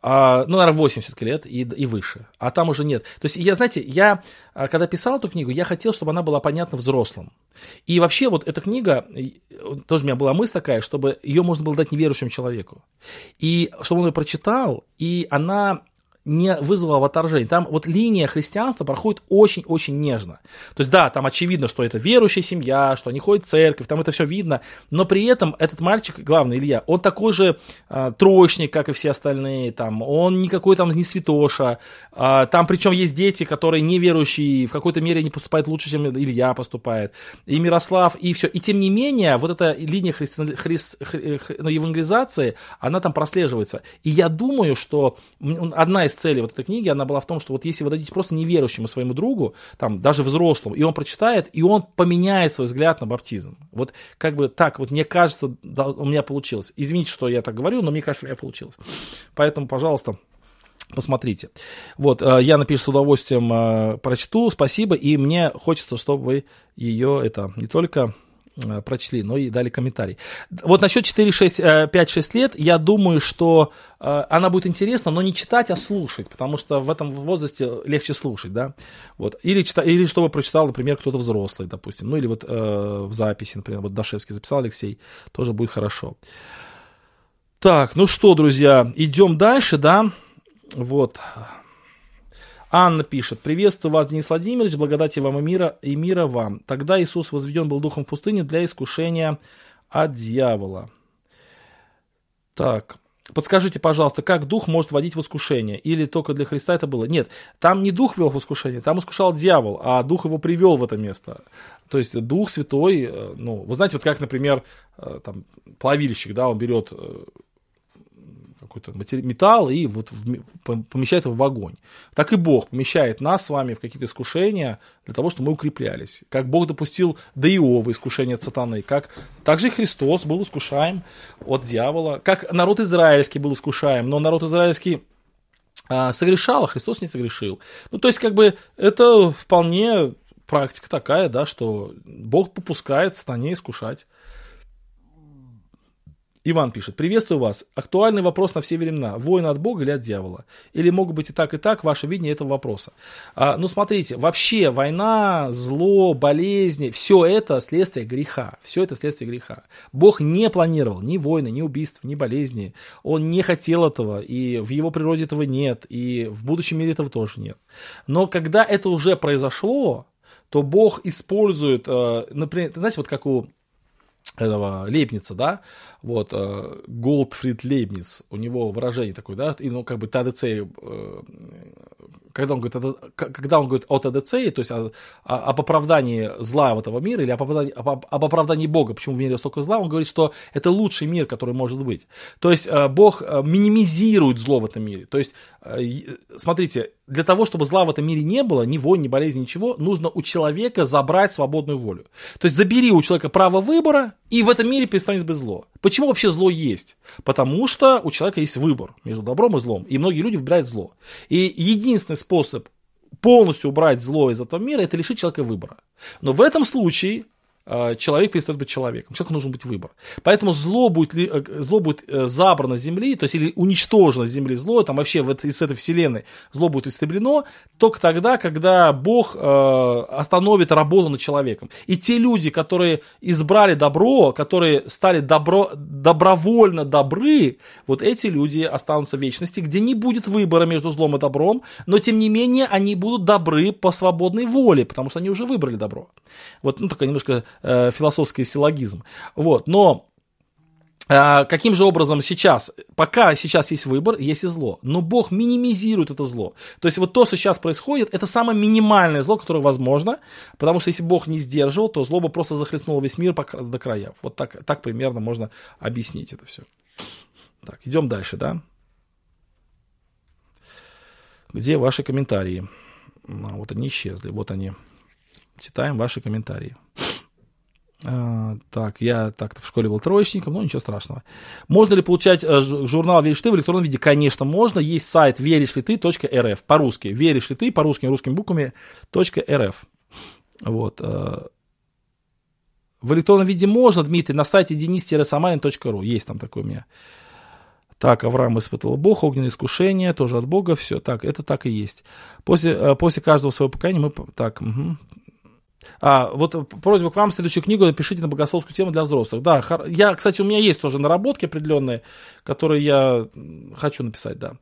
а, ну, наверное, 8 все-таки лет и, и выше. А там уже нет. То есть, я, знаете, я, а, когда писал эту книгу, я хотел, чтобы она была понятна взрослым. И вообще, вот эта книга, тоже у меня была мысль такая, чтобы ее можно было дать неверующему человеку. И чтобы он ее прочитал, и она не вызвало отторжения. Там вот линия христианства проходит очень-очень нежно. То есть, да, там очевидно, что это верующая семья, что они ходят в церковь, там это все видно, но при этом этот мальчик, главный Илья, он такой же э, троечник, как и все остальные, там, он никакой там не святоша, э, там причем есть дети, которые неверующие, в какой-то мере не поступают лучше, чем Илья поступает, и Мирослав, и все. И тем не менее, вот эта линия христи... хри... хри... ну, евангелизации, она там прослеживается. И я думаю, что одна из из целей вот этой книги, она была в том, что вот если вы дадите просто неверующему своему другу, там, даже взрослому, и он прочитает, и он поменяет свой взгляд на баптизм. Вот как бы так, вот мне кажется, у меня получилось. Извините, что я так говорю, но мне кажется, у меня получилось. Поэтому, пожалуйста, Посмотрите. Вот, э, я напишу с удовольствием, э, прочту, спасибо, и мне хочется, чтобы вы ее, это, не только прочли, но и дали комментарий. Вот насчет 4, 6, 5, 6 лет, я думаю, что э, она будет интересна, но не читать, а слушать, потому что в этом возрасте легче слушать, да, вот, или, читать, или чтобы прочитал, например, кто-то взрослый, допустим, ну, или вот э, в записи, например, вот Дашевский записал Алексей, тоже будет хорошо. Так, ну что, друзья, идем дальше, да, вот, Анна пишет, приветствую вас, Денис Владимирович, благодати вам и мира, и мира вам. Тогда Иисус возведен был духом в пустыне для искушения от дьявола. Так, Подскажите, пожалуйста, как дух может вводить в искушение? Или только для Христа это было? Нет, там не дух вел в искушение, там искушал дьявол, а дух его привел в это место. То есть дух святой, э, ну, вы знаете, вот как, например, э, там, плавильщик, да, он берет э, какой-то металл и вот помещает его в огонь. Так и Бог помещает нас с вами в какие-то искушения для того, чтобы мы укреплялись. Как Бог допустил до Иова искушение от сатаны, как также Христос был искушаем от дьявола, как народ израильский был искушаем, но народ израильский а, согрешал, а Христос не согрешил. Ну, то есть, как бы, это вполне практика такая, да, что Бог попускает сатане искушать. Иван пишет, приветствую вас. Актуальный вопрос на все времена. Война от Бога или от дьявола? Или могут быть и так, и так, ваше видение этого вопроса? А, ну, смотрите, вообще война, зло, болезни, все это следствие греха. Все это следствие греха. Бог не планировал ни войны, ни убийств, ни болезней. Он не хотел этого, и в его природе этого нет, и в будущем мире этого тоже нет. Но когда это уже произошло, то Бог использует, э, например, знаете, вот как у этого Лейбница, да, вот, э, Голдфрид Лейбниц, у него выражение такое, да, и, ну, как бы ТАДЦ, э, когда он говорит, когда он говорит о ТДЦ, то есть о, об оправдании зла этого мира, или об оправдании, об, об оправдании Бога, почему в мире столько зла, он говорит, что это лучший мир, который может быть. То есть э, Бог минимизирует зло в этом мире. То есть, смотрите, для того, чтобы зла в этом мире не было, ни войн, ни болезни, ничего, нужно у человека забрать свободную волю. То есть забери у человека право выбора, и в этом мире перестанет быть зло. Почему вообще зло есть? Потому что у человека есть выбор между добром и злом, и многие люди выбирают зло. И единственный способ полностью убрать зло из этого мира, это лишить человека выбора. Но в этом случае человек перестает быть человеком. Человеку нужен быть выбор. Поэтому зло будет, э, зло будет э, забрано с земли, то есть или уничтожено с земли зло, там вообще в этой, из этой вселенной зло будет истреблено только тогда, когда Бог э, остановит работу над человеком. И те люди, которые избрали добро, которые стали добро, добровольно добры, вот эти люди останутся в вечности, где не будет выбора между злом и добром, но тем не менее они будут добры по свободной воле, потому что они уже выбрали добро. Вот, ну, такая немножко э, философский силлогизм. Вот, но э, Каким же образом сейчас, пока сейчас есть выбор, есть и зло, но Бог минимизирует это зло. То есть вот то, что сейчас происходит, это самое минимальное зло, которое возможно, потому что если Бог не сдерживал, то зло бы просто захлестнуло весь мир до края. Вот так, так примерно можно объяснить это все. Так, идем дальше, да? Где ваши комментарии? А, вот они исчезли, вот они. Читаем ваши комментарии. А, так, я так в школе был троечником, но ничего страшного. Можно ли получать э, журнал «Веришь ты» в электронном виде? Конечно, можно. Есть сайт веришь ли ты.рф по-русски. Веришь ли ты по-русски, русскими буквами .рф. Вот. Э, в электронном виде можно, Дмитрий, на сайте denis-samarin.ru. Есть там такой у меня. Так, Авраам испытывал Бог, огненное искушение, тоже от Бога, все. Так, это так и есть. После, э, после каждого своего покаяния мы... Так, угу. А, вот просьба к вам следующую книгу напишите на богословскую тему для взрослых. Да, я, кстати, у меня есть тоже наработки определенные, которые я хочу написать, да.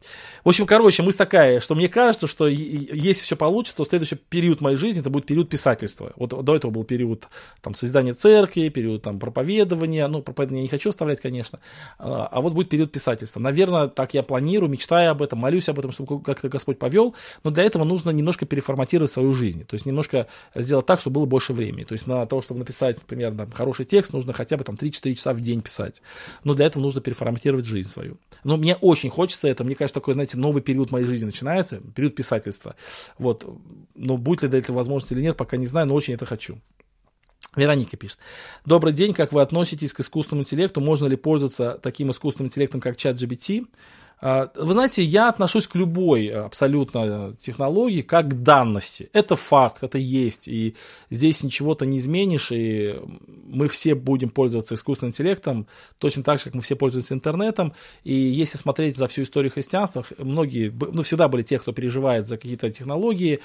В общем, короче, мысль такая, что мне кажется, что если все получится, то следующий период моей жизни это будет период писательства. Вот до этого был период там созидания церкви, период там проповедования, ну, проповедование я не хочу оставлять, конечно, а, а вот будет период писательства. Наверное, так я планирую, мечтаю об этом, молюсь об этом, чтобы как-то Господь повел, но для этого нужно немножко переформатировать свою жизнь, то есть немножко сделать так, чтобы было больше времени. То есть на то, чтобы написать, например, там, хороший текст, нужно хотя бы там 3-4 часа в день писать. Но для этого нужно переформатировать жизнь свою. Но мне очень хочется это. Мне кажется, такой, знаете, новый период моей жизни начинается, период писательства. Вот. Но будет ли для этого возможность или нет, пока не знаю, но очень это хочу. Вероника пишет. Добрый день, как вы относитесь к искусственному интеллекту? Можно ли пользоваться таким искусственным интеллектом, как чат GBT? А, вы знаете, я отношусь к любой абсолютно технологии как к данности. Это факт, это есть. И здесь ничего-то не изменишь, и мы все будем пользоваться искусственным интеллектом точно так же, как мы все пользуемся интернетом. И если смотреть за всю историю христианства, многие, ну, всегда были те, кто переживает за какие-то технологии,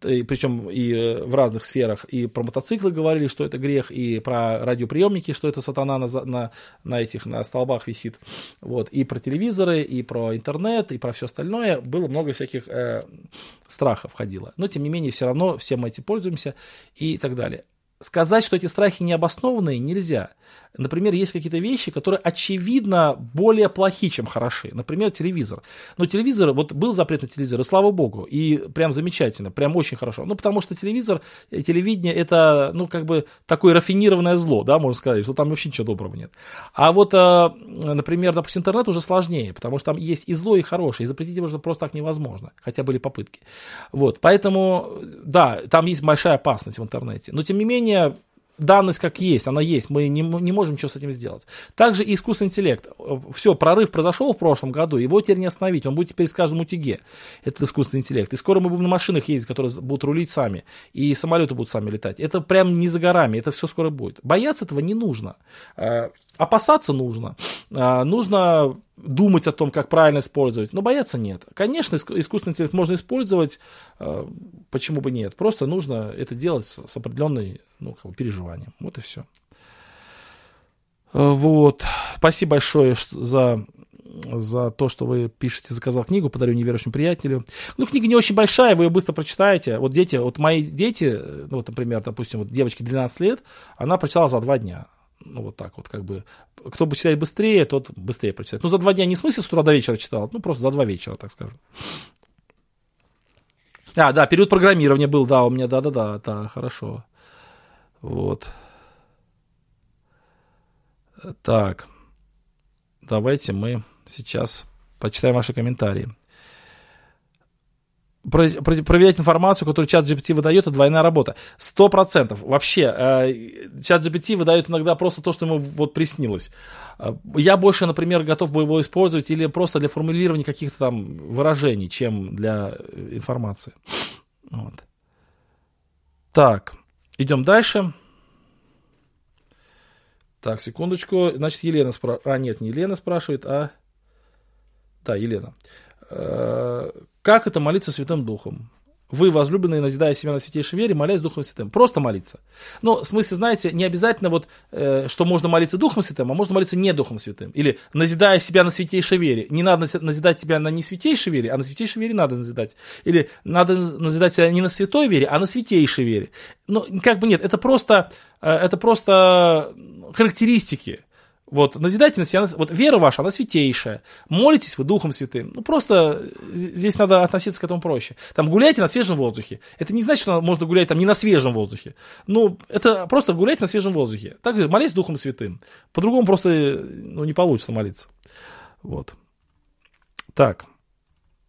причем и э, в разных сферах. И про мотоциклы говорили, что это грех, и про радиоприемники, что это сатана на, на, на этих, на столбах висит. Вот. И про телевизоры, и про про интернет и про все остальное, было много всяких э, страхов входило. Но, тем не менее, все равно все мы этим пользуемся и так далее сказать, что эти страхи необоснованные, нельзя. Например, есть какие-то вещи, которые очевидно более плохи, чем хороши. Например, телевизор. Но телевизор, вот был запрет на телевизор, и слава богу, и прям замечательно, прям очень хорошо. Ну, потому что телевизор, э, телевидение, это, ну, как бы такое рафинированное зло, да, можно сказать, что там вообще ничего доброго нет. А вот, э, например, допустим, интернет уже сложнее, потому что там есть и зло, и хорошее, и запретить его просто так невозможно, хотя были попытки. Вот, поэтому, да, там есть большая опасность в интернете, но тем не менее, данность как есть, она есть, мы не, не можем ничего с этим сделать. Также и искусственный интеллект. Все, прорыв произошел в прошлом году, его теперь не остановить, он будет теперь с каждым этот искусственный интеллект. И скоро мы будем на машинах ездить, которые будут рулить сами, и самолеты будут сами летать. Это прям не за горами, это все скоро будет. Бояться этого не нужно. А, опасаться нужно. А, нужно думать о том, как правильно использовать, но бояться нет. Конечно, искусственный интеллект можно использовать, а, почему бы нет. Просто нужно это делать с определенной ну, как бы переживанием. Вот и все. А, вот. Спасибо большое за за то, что вы пишете, заказал книгу, подарю неверующему приятелю. Ну, книга не очень большая, вы ее быстро прочитаете. Вот дети, вот мои дети, ну, вот, например, допустим, вот девочке 12 лет, она прочитала за два дня ну, вот так вот, как бы, кто бы читает быстрее, тот быстрее прочитает. Ну, за два дня не в смысле с утра до вечера читал, ну, просто за два вечера, так скажем. А, да, период программирования был, да, у меня, да-да-да, да, хорошо. Вот. Так, давайте мы сейчас почитаем ваши комментарии проверять информацию, которую чат GPT выдает, это двойная работа. Сто процентов. Вообще, э, чат GPT выдает иногда просто то, что ему вот приснилось. Э, я больше, например, готов бы его использовать или просто для формулирования каких-то там выражений, чем для э, информации. Вот. Так, идем дальше. Так, секундочку. Значит, Елена спрашивает. А, нет, не Елена спрашивает, а... Да, Елена. Как это молиться Святым Духом? Вы, возлюбленные, назидая себя на святейшей вере, молясь Духом Святым. Просто молиться. Но, в смысле, знаете, не обязательно вот, э, что можно молиться Духом Святым, а можно молиться не Духом Святым. Или назидая себя на святейшей вере. Не надо назидать себя на не святейшей вере, а на святейшей вере надо назидать. Или надо назидать себя не на святой вере, а на святейшей вере. Ну, как бы нет, это просто, э, это просто характеристики. Вот, назидательность, она, вот вера ваша, она святейшая. Молитесь вы Духом Святым. Ну, просто здесь надо относиться к этому проще. Там гуляйте на свежем воздухе. Это не значит, что можно гулять там не на свежем воздухе. Ну, это просто гуляйте на свежем воздухе. Так, молитесь Духом Святым. По-другому просто ну, не получится молиться. Вот. Так,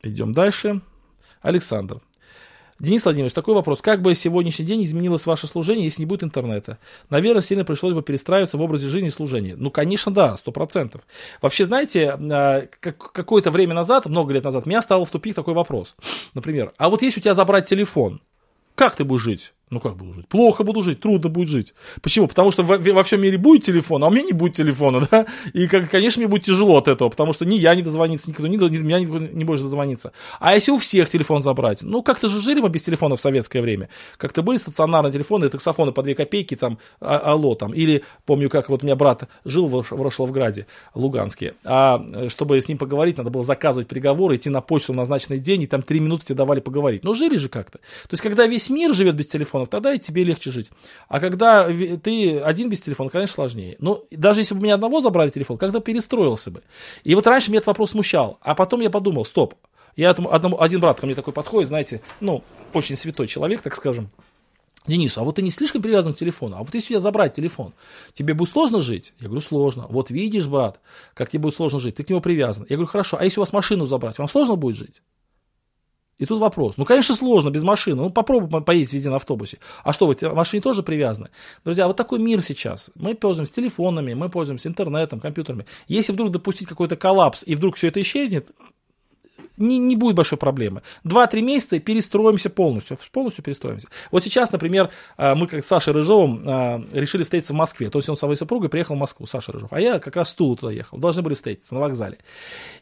идем дальше. Александр. Денис Владимирович, такой вопрос. Как бы сегодняшний день изменилось ваше служение, если не будет интернета? Наверное, сильно пришлось бы перестраиваться в образе жизни и служения. Ну, конечно, да, сто процентов. Вообще, знаете, а, какое-то время назад, много лет назад, меня стал в тупик такой вопрос. Например, а вот если у тебя забрать телефон, как ты будешь жить? Ну как буду жить? Плохо буду жить, трудно будет жить. Почему? Потому что во, во всем мире будет телефон, а у меня не будет телефона, да? И, как, конечно, мне будет тяжело от этого, потому что ни я не дозвониться, никто, ни, ни меня не, не может дозвониться. А если у всех телефон забрать? Ну, как-то же жили мы без телефона в советское время. Как-то были стационарные телефоны, таксофоны по 2 копейки, там, а, алло, там. Или, помню, как вот у меня брат жил в, в Рошловграде, Луганске, а э, чтобы с ним поговорить, надо было заказывать переговоры, идти на почту в назначенный день, и там 3 минуты тебе давали поговорить. Ну, жили же как-то. То есть, когда весь мир живет без телефона, телефонов, тогда и тебе легче жить. А когда ты один без телефона, конечно, сложнее. Но даже если бы меня одного забрали телефон, как-то перестроился бы. И вот раньше меня этот вопрос смущал. А потом я подумал, стоп, я одному, один брат ко мне такой подходит, знаете, ну, очень святой человек, так скажем. Денис, а вот ты не слишком привязан к телефону, а вот если я забрать телефон, тебе будет сложно жить? Я говорю, сложно. Вот видишь, брат, как тебе будет сложно жить, ты к нему привязан. Я говорю, хорошо, а если у вас машину забрать, вам сложно будет жить? И тут вопрос. Ну, конечно, сложно без машины. Ну, попробуй поездить везде на автобусе. А что, вы в машине тоже привязаны? Друзья, вот такой мир сейчас. Мы пользуемся телефонами, мы пользуемся интернетом, компьютерами. Если вдруг допустить какой-то коллапс, и вдруг все это исчезнет, не, не будет большой проблемы. Два-три месяца и перестроимся полностью. Полностью перестроимся. Вот сейчас, например, а, мы как с Сашей Рыжовым а, решили встретиться в Москве. То есть он с своей супругой приехал в Москву, Саша Рыжов. А я как раз с Тулы туда ехал. Должны были встретиться на вокзале.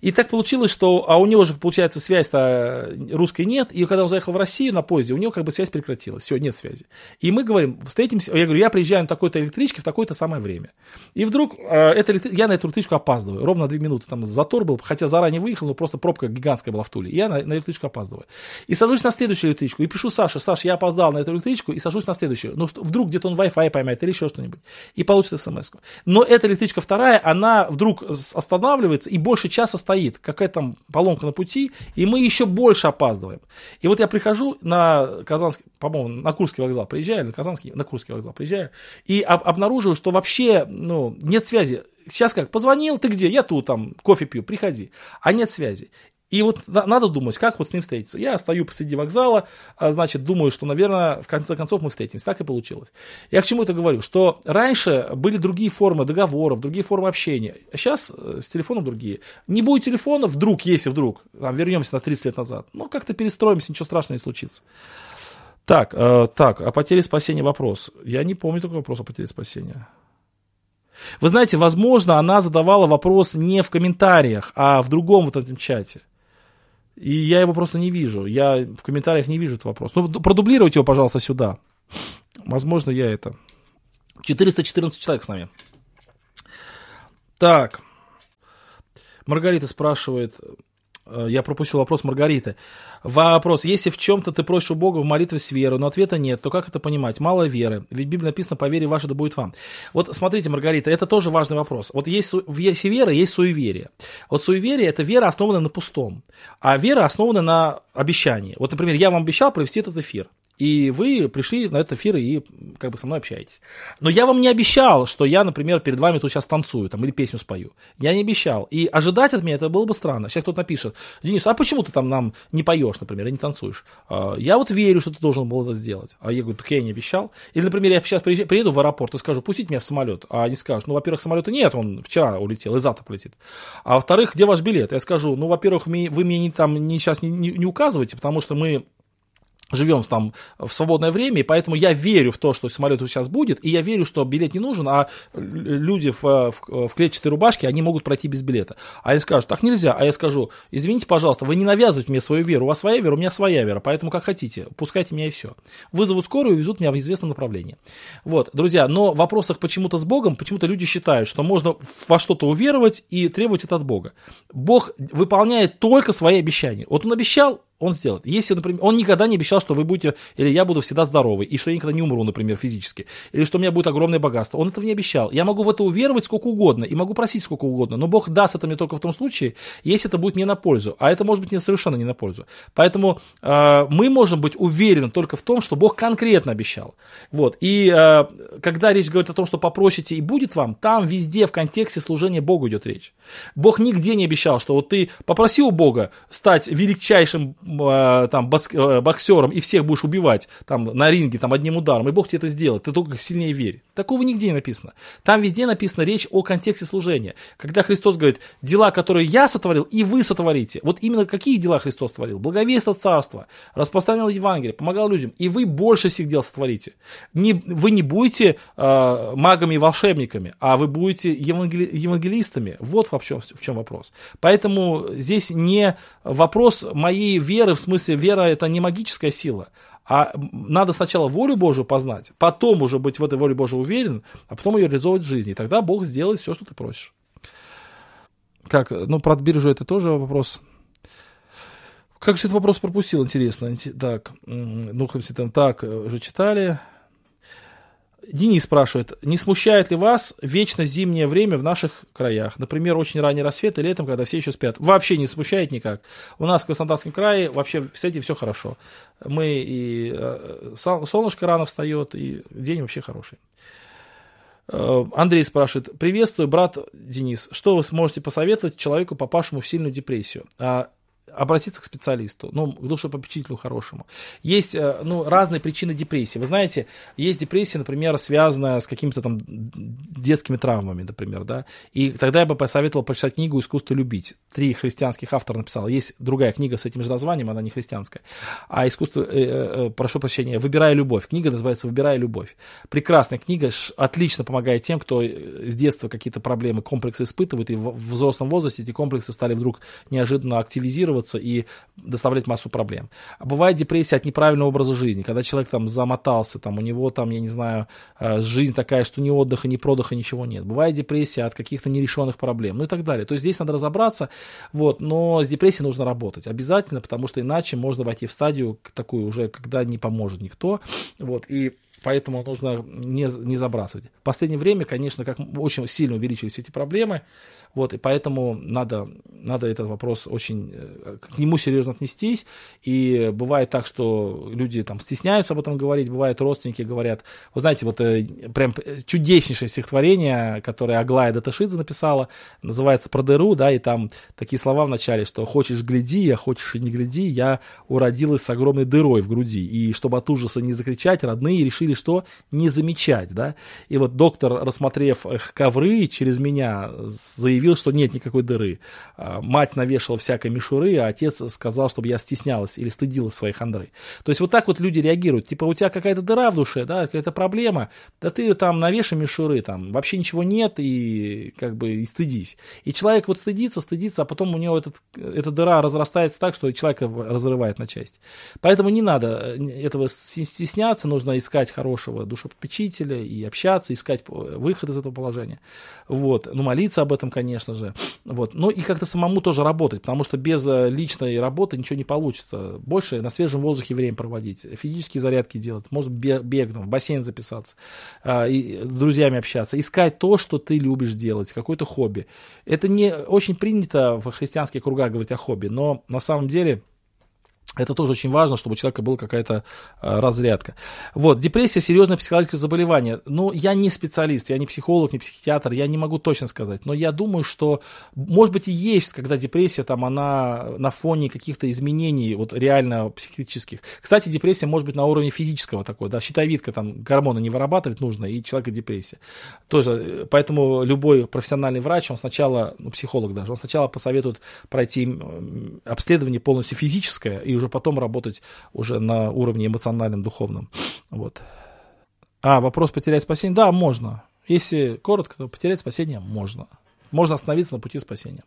И так получилось, что... А у него же, получается, связь-то русской нет. И когда он заехал в Россию на поезде, у него как бы связь прекратилась. Все, нет связи. И мы говорим, встретимся. Я говорю, я приезжаю на такой-то электричке в такое-то самое время. И вдруг это, я на эту электричку опаздываю. Ровно две минуты там затор был, хотя заранее выехал, но просто пробка гигантская была в Туле. Я на, на электричку опаздываю. И сажусь на следующую электричку. И пишу Саше, Саша, я опоздал на эту электричку, и сажусь на следующую. Ну, вдруг где-то он Wi-Fi поймает или еще что-нибудь. И получит смс -ку. Но эта электричка вторая, она вдруг останавливается и больше часа стоит. Какая там поломка на пути, и мы еще больше опаздываем. И вот я прихожу на Казанский, по-моему, на Курский вокзал приезжаю, на Казанский, на Курский вокзал приезжаю, и об, обнаруживаю, что вообще, ну, нет связи. Сейчас как, позвонил, ты где? Я тут, там, кофе пью, приходи. А нет связи. И вот надо думать, как вот с ним встретиться. Я стою посреди вокзала, а, значит, думаю, что, наверное, в конце концов мы встретимся. Так и получилось. Я к чему это говорю? Что раньше были другие формы договоров, другие формы общения. А сейчас э, с телефоном другие. Не будет телефона, вдруг, если вдруг, вернемся на 30 лет назад, ну, как-то перестроимся, ничего страшного не случится. Так, э, так, о потере спасения вопрос. Я не помню такой вопрос о потере спасения. Вы знаете, возможно, она задавала вопрос не в комментариях, а в другом вот этом чате. И я его просто не вижу. Я в комментариях не вижу этот вопрос. Ну, продублируйте его, пожалуйста, сюда. Возможно, я это... 414 человек с нами. Так. Маргарита спрашивает, я пропустил вопрос Маргариты. Вопрос. Если в чем-то ты просишь у Бога в молитве с верой, но ответа нет, то как это понимать? Мало веры. Ведь в Библии написано, по вере вашей да будет вам. Вот смотрите, Маргарита, это тоже важный вопрос. Вот есть, есть вера, есть суеверие. Вот суеверие – это вера, основанная на пустом. А вера основана на обещании. Вот, например, я вам обещал провести этот эфир. И вы пришли на этот эфир и как бы со мной общаетесь. Но я вам не обещал, что я, например, перед вами тут сейчас танцую там, или песню спою. Я не обещал. И ожидать от меня это было бы странно. Сейчас кто-то напишет, Денис, а почему ты там нам не поешь, например, и не танцуешь? А, я вот верю, что ты должен был это сделать. А я говорю, так я не обещал. Или, например, я сейчас приеду в аэропорт и скажу, пустите меня в самолет. А они скажут, ну, во-первых, самолета нет, он вчера улетел и завтра полетит. А во-вторых, где ваш билет? Я скажу, ну, во-первых, вы мне не, там, не, сейчас не, не, не указываете, потому что мы живем там в свободное время, и поэтому я верю в то, что самолет сейчас будет, и я верю, что билет не нужен, а люди в, в, в клетчатой рубашке, они могут пройти без билета. А они скажут, так нельзя. А я скажу, извините, пожалуйста, вы не навязывайте мне свою веру, у вас своя вера, у меня своя вера, поэтому как хотите, пускайте меня и все. Вызовут скорую и везут меня в известном направлении. Вот, друзья, но в вопросах почему-то с Богом, почему-то люди считают, что можно во что-то уверовать и требовать это от Бога. Бог выполняет только свои обещания. Вот он обещал, он сделает. Если, например, он никогда не обещал, что вы будете, или я буду всегда здоровый, и что я никогда не умру, например, физически, или что у меня будет огромное богатство. Он этого не обещал. Я могу в это уверовать сколько угодно, и могу просить сколько угодно, но Бог даст это мне только в том случае, если это будет мне на пользу, а это может быть не совершенно не на пользу. Поэтому э, мы можем быть уверены только в том, что Бог конкретно обещал. Вот. И э, когда речь говорит о том, что попросите и будет вам, там везде в контексте служения Богу идет речь. Бог нигде не обещал, что вот ты попросил Бога стать величайшим там, э, боксером и всех будешь убивать там, на ринге там, одним ударом, и Бог тебе это сделает, ты только сильнее верь. Такого нигде не написано. Там везде написана речь о контексте служения. Когда Христос говорит, дела, которые я сотворил, и вы сотворите. Вот именно какие дела Христос творил? Благовествовал царство, распространял Евангелие, помогал людям, и вы больше всех дел сотворите. Не, вы не будете э, магами и волшебниками, а вы будете евангели, евангелистами. Вот в чем, в чем вопрос. Поэтому здесь не вопрос моей веры, веры, в смысле, вера это не магическая сила, а надо сначала волю Божию познать, потом уже быть в этой воле Божией уверен, а потом ее реализовывать в жизни. И тогда Бог сделает все, что ты просишь. Как, ну, про биржу это тоже вопрос. Как же этот вопрос пропустил, интересно. Так, ну, там, так, уже читали. Денис спрашивает, не смущает ли вас вечно зимнее время в наших краях? Например, очень ранний рассвет и летом, когда все еще спят. Вообще не смущает никак. У нас в Краснодарском крае вообще с этим все хорошо. Мы и э, солнышко рано встает, и день вообще хороший. Э, Андрей спрашивает, приветствую, брат Денис, что вы сможете посоветовать человеку, попавшему в сильную депрессию? А обратиться к специалисту, ну, к душепопечителю хорошему. Есть, э, ну, разные причины депрессии. Вы знаете, есть депрессия, например, связанная с какими-то там детскими травмами, например, да, и тогда я бы посоветовал прочитать книгу «Искусство любить». Три христианских автора написал. Есть другая книга с этим же названием, она не христианская, а «Искусство», э, э, прошу прощения, «Выбирая любовь». Книга называется «Выбирая любовь». Прекрасная книга, отлично помогает тем, кто с детства какие-то проблемы, комплексы испытывает, и в взрослом возрасте эти комплексы стали вдруг неожиданно активизироваться и доставлять массу проблем. А бывает депрессия от неправильного образа жизни, когда человек там замотался, там у него там, я не знаю, э, жизнь такая, что ни отдыха, ни продыха, ничего нет. Бывает депрессия от каких-то нерешенных проблем, ну и так далее. То есть здесь надо разобраться, вот, но с депрессией нужно работать обязательно, потому что иначе можно войти в стадию такую уже, когда не поможет никто, вот, и Поэтому нужно не, не забрасывать. В последнее время, конечно, как очень сильно увеличились эти проблемы. Вот, и поэтому надо, надо этот вопрос очень э, к нему серьезно отнестись. И бывает так, что люди там стесняются об этом говорить, бывает родственники говорят. Вы знаете, вот э, прям чудеснейшее стихотворение, которое Аглая Даташидзе написала, называется «Про дыру», да, и там такие слова в начале, что «хочешь гляди, а хочешь и не гляди, я уродилась с огромной дырой в груди». И чтобы от ужаса не закричать, родные решили, что не замечать, да. И вот доктор, рассмотрев ковры через меня, заявил, заявил, что нет никакой дыры. А, мать навешала всякой мишуры, а отец сказал, чтобы я стеснялась или стыдилась своей хандры. То есть вот так вот люди реагируют. Типа у тебя какая-то дыра в душе, да, какая-то проблема, да ты там навешай мишуры, там вообще ничего нет и как бы и стыдись. И человек вот стыдится, стыдится, а потом у него этот, эта дыра разрастается так, что человека разрывает на части. Поэтому не надо э, этого стесняться, нужно искать хорошего душепопечителя и общаться, искать выход из этого положения. Вот. Ну, молиться об этом, конечно, конечно же. Вот. Ну и как-то самому тоже работать, потому что без э, личной работы ничего не получится. Больше на свежем воздухе время проводить, физические зарядки делать, может бег, там, в бассейн записаться, а, и с друзьями общаться, искать то, что ты любишь делать, какое-то хобби. Это не очень принято в христианских кругах говорить о хобби, но на самом деле это тоже очень важно, чтобы у человека была какая-то э, разрядка. Вот, депрессия – серьезное психологическое заболевание. Ну, я не специалист, я не психолог, не психиатр, я не могу точно сказать. Но я думаю, что, может быть, и есть, когда депрессия, там, она на фоне каких-то изменений, вот, реально психических. Кстати, депрессия может быть на уровне физического такой, да, щитовидка, там, гормоны не вырабатывать нужно, и человека депрессия. Тоже, э, поэтому любой профессиональный врач, он сначала, ну, психолог даже, он сначала посоветует пройти обследование полностью физическое, и уже уже потом работать уже на уровне эмоциональном, духовном. Вот. А, вопрос потерять спасение? Да, можно. Если коротко, то потерять спасение можно. Можно остановиться на пути спасения.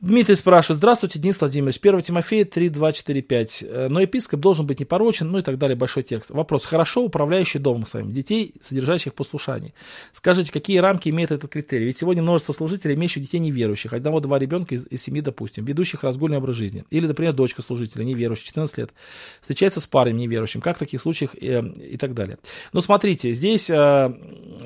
Дмитрий спрашивает, здравствуйте, Денис Владимирович, 1 Тимофея 3, 2, 4, 5. Но епископ должен быть непорочен, ну и так далее, большой текст. Вопрос, хорошо управляющий домом своим, детей, содержащих послушаний. Скажите, какие рамки имеет этот критерий? Ведь сегодня множество служителей, имеющих детей неверующих, одного-два ребенка из, из семьи, допустим, ведущих разгульный образ жизни. Или, например, дочка служителя, неверующая, 14 лет, встречается с парнем неверующим, как в таких случаях э, и так далее. Но смотрите, здесь э,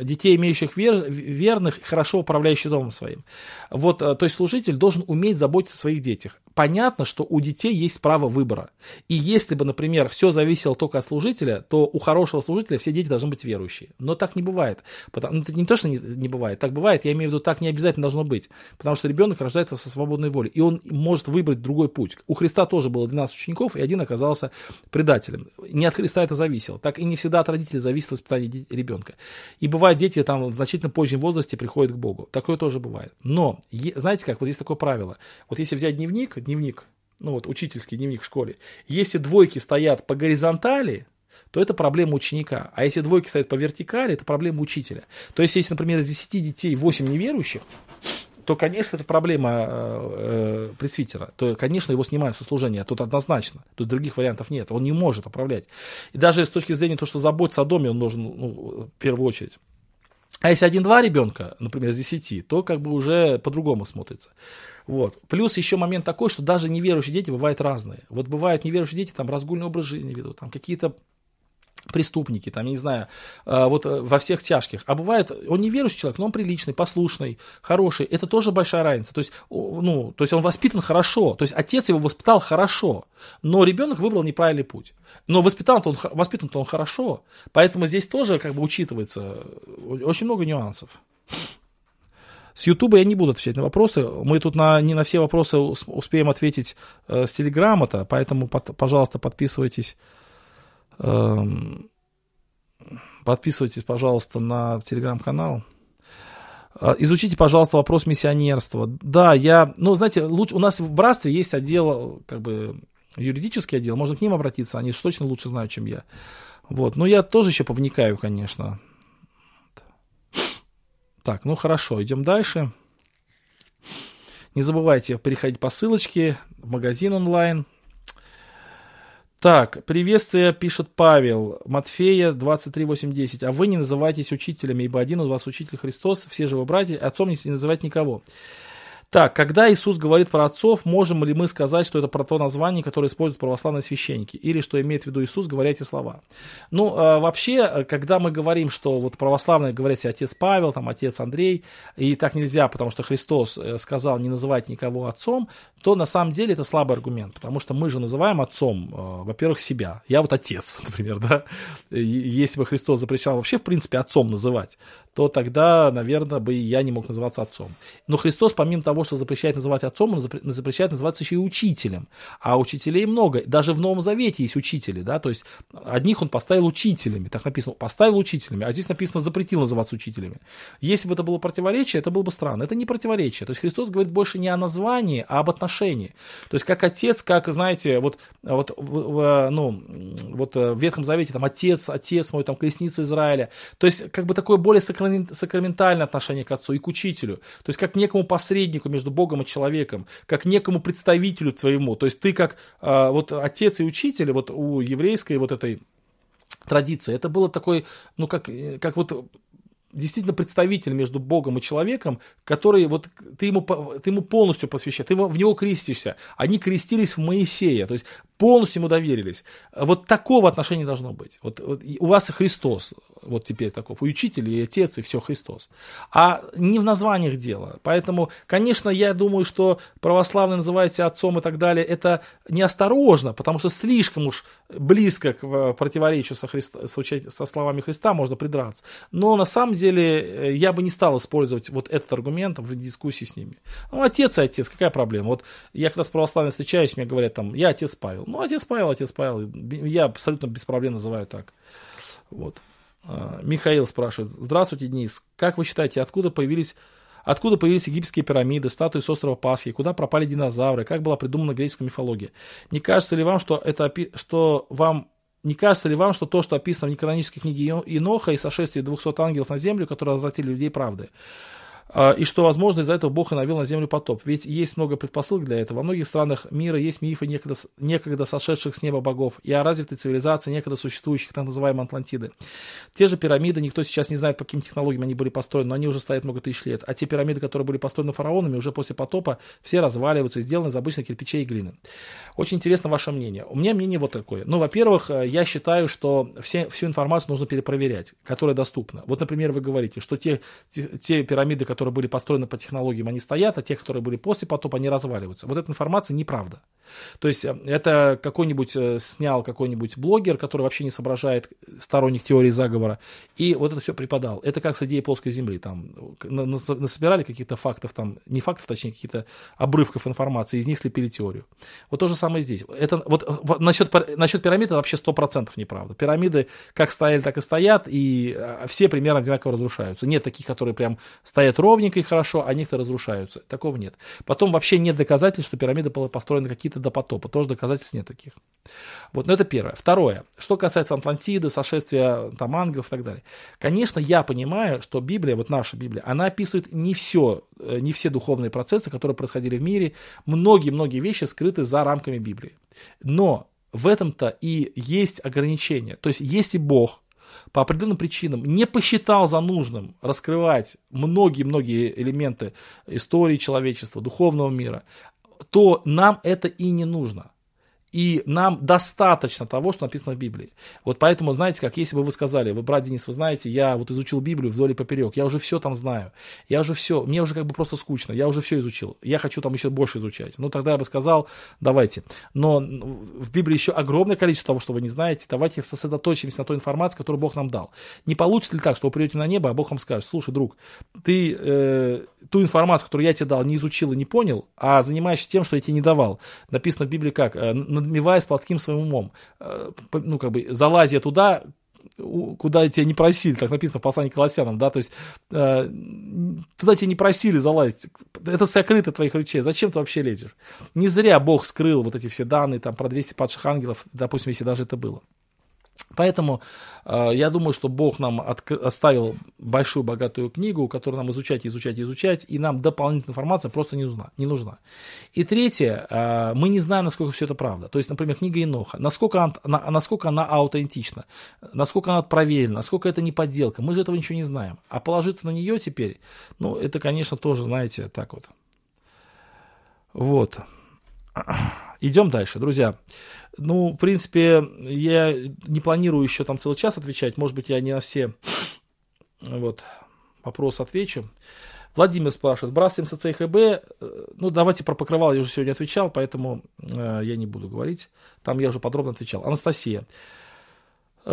детей, имеющих вер, верных, хорошо управляющих домом своим. Вот, э, то есть служитель должен уметь уметь заботиться о своих детях. Понятно, что у детей есть право выбора. И если бы, например, все зависело только от служителя, то у хорошего служителя все дети должны быть верующие. Но так не бывает. Потому, ну, это не то, что не, не бывает. Так бывает, я имею в виду, так не обязательно должно быть. Потому что ребенок рождается со свободной волей. И он может выбрать другой путь. У Христа тоже было 12 учеников, и один оказался предателем. Не от Христа это зависело. Так и не всегда от родителей зависит воспитание ребенка. И бывает, дети там в значительно позднем возрасте приходят к Богу. Такое тоже бывает. Но, знаете как, вот есть такое правило. Вот если взять дневник, дневник, ну вот учительский дневник в школе, если двойки стоят по горизонтали, то это проблема ученика. А если двойки стоят по вертикали, это проблема учителя. То есть, если, например, из 10 детей 8 неверующих, то, конечно, это проблема э, э, пресвитера. То, конечно, его снимают со служения. Тут однозначно. Тут других вариантов нет. Он не может управлять. И даже с точки зрения того, что заботиться о доме, он должен ну, в первую очередь. А если один-два ребенка, например, из десяти, то как бы уже по-другому смотрится. Вот. Плюс еще момент такой, что даже неверующие дети бывают разные. Вот бывают неверующие дети, там разгульный образ жизни ведут, там какие-то преступники, там, я не знаю, а, вот э, во всех тяжких. А бывает, он не верующий человек, но он приличный, послушный, хороший. Это тоже большая разница. То есть, ну, то есть он воспитан хорошо. То есть отец его воспитал хорошо, но ребенок выбрал неправильный путь. Но воспитан-то он, воспитан-то он хорошо. Поэтому здесь тоже как бы учитывается очень много нюансов. С Ютуба я не буду отвечать на вопросы. Мы тут на, не на все вопросы успеем ответить э, с Телеграма-то, поэтому, под, пожалуйста, подписывайтесь. Э, подписывайтесь, пожалуйста, на Телеграм-канал. Э, изучите, пожалуйста, вопрос миссионерства. Да, я, ну, знаете, лучше, у нас в братстве есть отдел, как бы, юридический отдел, можно к ним обратиться, они точно лучше знают, чем я. Вот, но я тоже еще повникаю, конечно. Так, ну хорошо, идем дальше. Не забывайте переходить по ссылочке в магазин онлайн. Так, приветствие, пишет Павел, Матфея 23.8.10. А вы не называйтесь учителями, ибо один у вас учитель Христос, все же вы братья, отцом не называть никого. Так, когда Иисус говорит про отцов, можем ли мы сказать, что это про то название, которое используют православные священники, или что имеет в виду Иисус, говоря эти слова? Ну, э, вообще, когда мы говорим, что вот православные говорят отец Павел, там, отец Андрей, и так нельзя, потому что Христос э, сказал, не называйте никого отцом, то на самом деле это слабый аргумент, потому что мы же называем отцом, э, во-первых, себя. Я вот отец, например, да. Если бы Христос запрещал вообще, в принципе, отцом называть, то тогда, наверное, бы я не мог называться отцом. Но Христос, помимо того, что запрещает называть отцом, он запрещает называться еще и учителем. А учителей много. Даже в Новом Завете есть учители, да, то есть одних он поставил учителями, так написано, поставил учителями, а здесь написано запретил называться учителями. Если бы это было противоречие, это было бы странно. Это не противоречие. То есть Христос говорит больше не о названии, а об отношении. То есть как отец, как, знаете, вот, вот, ну, вот в Ветхом Завете там отец, отец мой, там колесница Израиля. То есть как бы такое более сакраментальное отношение к отцу и к учителю. То есть как некому посреднику между Богом и человеком, как некому представителю твоему. То есть ты как а, вот отец и учитель, вот у еврейской вот этой традиции, это было такой, ну как, как вот действительно представитель между Богом и человеком, который вот ты ему, ты ему полностью посвящаешь, ты в него крестишься. Они крестились в Моисея, то есть полностью ему доверились. Вот такого отношения должно быть. Вот, вот у вас Христос, вот теперь таков, и учитель, и отец, и все Христос. А не в названиях дело. Поэтому, конечно, я думаю, что православный называете отцом и так далее, это неосторожно, потому что слишком уж близко к э, противоречию со, Христа, со словами Христа можно придраться. Но на самом э, я бы не стал использовать вот этот аргумент в дискуссии с ними. Ну, отец и отец, какая проблема? Вот я когда с православными встречаюсь, мне говорят там, я отец Павел. Ну, отец Павел, отец Павел. Я абсолютно без проблем называю так. Вот. А, Михаил спрашивает. Здравствуйте, Денис. Как вы считаете, откуда появились Откуда появились египетские пирамиды, статуи с острова Пасхи, куда пропали динозавры, как была придумана греческая мифология? Не кажется ли вам, что это что вам не кажется ли вам, что то, что описано в неканонической книге Иноха и сошествие 200 ангелов на землю, которые развратили людей правды, и что, возможно, из-за этого Бог и навел на землю потоп. Ведь есть много предпосылок для этого. Во многих странах мира есть мифы некогда, некогда сошедших с неба богов и о развитой цивилизации, некогда существующих, так называемой Атлантиды. Те же пирамиды, никто сейчас не знает, по каким технологиям они были построены, но они уже стоят много тысяч лет. А те пирамиды, которые были построены фараонами, уже после потопа все разваливаются и сделаны из обычных кирпичей и глины. Очень интересно ваше мнение. У меня мнение вот такое. Ну, во-первых, э, я считаю, что все, всю информацию нужно перепроверять, которая доступна. Вот, например, вы говорите, что те, те, те пирамиды, которые которые были построены по технологиям, они стоят, а те, которые были после потопа, они разваливаются. Вот эта информация неправда. То есть э, это какой-нибудь э, снял какой-нибудь блогер, который вообще не соображает сторонник теории заговора, и вот это все преподал. Это как с идеей плоской земли. Там насобирали каких-то фактов, там, не фактов, точнее, каких-то обрывков информации, из них слепили теорию. Вот то же самое здесь. Это, вот, насчет, насчет пирамид это вообще 100% неправда. Пирамиды как стояли, так и стоят, и э, все примерно одинаково разрушаются. Нет таких, которые прям стоят ровно, ровненько и хорошо, а некоторые разрушаются. Такого нет. Потом вообще нет доказательств, что пирамиды были построены какие-то до потопа. Тоже доказательств нет таких. Вот, но это первое. Второе. Что касается Атлантиды, сошествия там ангелов и так далее. Конечно, я понимаю, что Библия, вот наша Библия, она описывает не все, э, не все духовные процессы, которые происходили в мире. Многие-многие вещи скрыты за рамками Библии. Но в этом-то и есть ограничения. То есть, если Бог по определенным причинам не посчитал за нужным раскрывать многие-многие элементы истории человечества, духовного мира, то нам это и не нужно. И нам достаточно того, что написано в Библии. Вот поэтому, знаете, как если бы вы сказали, вы, брат Денис, вы знаете, я вот изучил Библию вдоль и поперек, я уже все там знаю, я уже все, мне уже как бы просто скучно, я уже все изучил, я хочу там еще больше изучать. Ну, тогда я бы сказал, давайте. Но в Библии еще огромное количество того, что вы не знаете, давайте сосредоточимся на той информации, которую Бог нам дал. Не получится ли так, что вы придете на небо, а Бог вам скажет, слушай, друг, ты э, ту информацию, которую я тебе дал, не изучил и не понял, а занимаешься тем, что я тебе не давал. Написано в Библии как? Надмеваясь плотским своим умом. Э, ну, как бы, залазя туда, куда тебя не просили, так написано в послании к Колоссянам, да, то есть э, туда тебя не просили залазить, это сокрыто твоих речей, зачем ты вообще лезешь? Не зря Бог скрыл вот эти все данные там про 200 падших ангелов, допустим, если даже это было. Поэтому э, я думаю, что Бог нам от, оставил большую богатую книгу, которую нам изучать, изучать, изучать, и нам дополнительная информация просто не нужна. Не нужна. И третье, э, мы не знаем, насколько все это правда. То есть, например, книга Иноха, насколько, она, на, насколько она аутентична, насколько она проверена, насколько это не подделка, мы же этого ничего не знаем. А положиться на нее теперь, ну, это, конечно, тоже, знаете, так вот. Вот. Идем дальше, друзья. Ну, в принципе, я не планирую еще там целый час отвечать. Может быть, я не на все вот, вопросы отвечу. Владимир спрашивает, бросаем СЦ и ХБ. Ну, давайте про покрывало я уже сегодня отвечал, поэтому э, я не буду говорить. Там я уже подробно отвечал. Анастасия.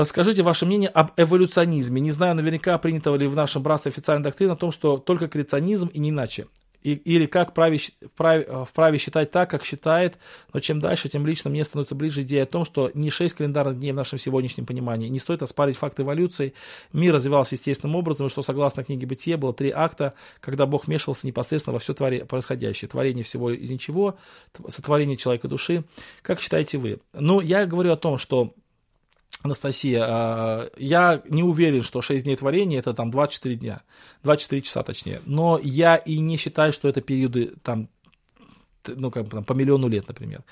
Скажите ваше мнение об эволюционизме. Не знаю наверняка, принято ли в нашем братстве официальная доктрина о том, что только креационизм и не иначе или как вправе, вправе, вправе считать так, как считает, но чем дальше, тем лично мне становится ближе идея о том, что не 6 календарных дней в нашем сегодняшнем понимании, не стоит оспаривать факт эволюции, мир развивался естественным образом, и что согласно книге Бытия было три акта, когда Бог вмешивался непосредственно во все твори, происходящее, творение всего из ничего, сотворение человека души. Как считаете вы? Ну, я говорю о том, что Анастасия, а, я не уверен, что 6 дней творения это там 24 дня, 24 часа точнее, но я и не считаю, что это периоды там ну, как бы там, по миллиону лет, например.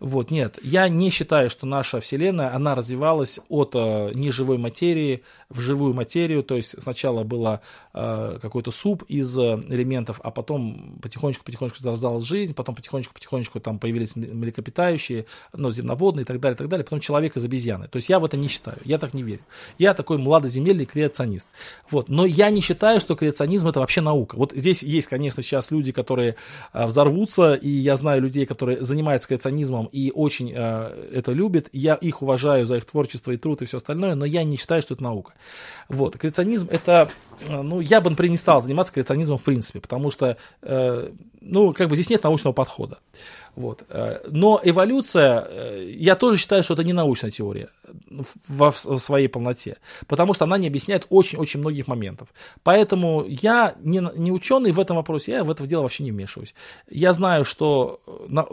Вот, нет, я не считаю, что наша Вселенная, она развивалась от э, неживой материи в живую материю, то есть сначала было э, какой-то суп из э, элементов, а потом потихонечку-потихонечку зарождалась жизнь, потом потихонечку-потихонечку там появились млекопитающие, ну, земноводные и так далее, и так далее, потом человек из обезьяны. То есть я в это не считаю, я так не верю. Я такой младоземельный креационист. Вот, но я не считаю, что креационизм это вообще наука. Вот здесь есть, конечно, сейчас люди, которые э, взорвутся, и я знаю людей, которые занимаются креационизмом и очень э, это любят. Я их уважаю за их творчество и труд и все остальное, но я не считаю, что это наука. Вот. Креационизм это, э, ну, я бы, например, не стал заниматься креационизмом в принципе, потому что, э, ну, как бы здесь нет научного подхода. Вот. Э, но эволюция, э, я тоже считаю, что это не научная теория в своей полноте, потому что она не объясняет очень-очень многих моментов. Поэтому я не, не ученый в этом вопросе, я в это дело вообще не вмешиваюсь. Я знаю, что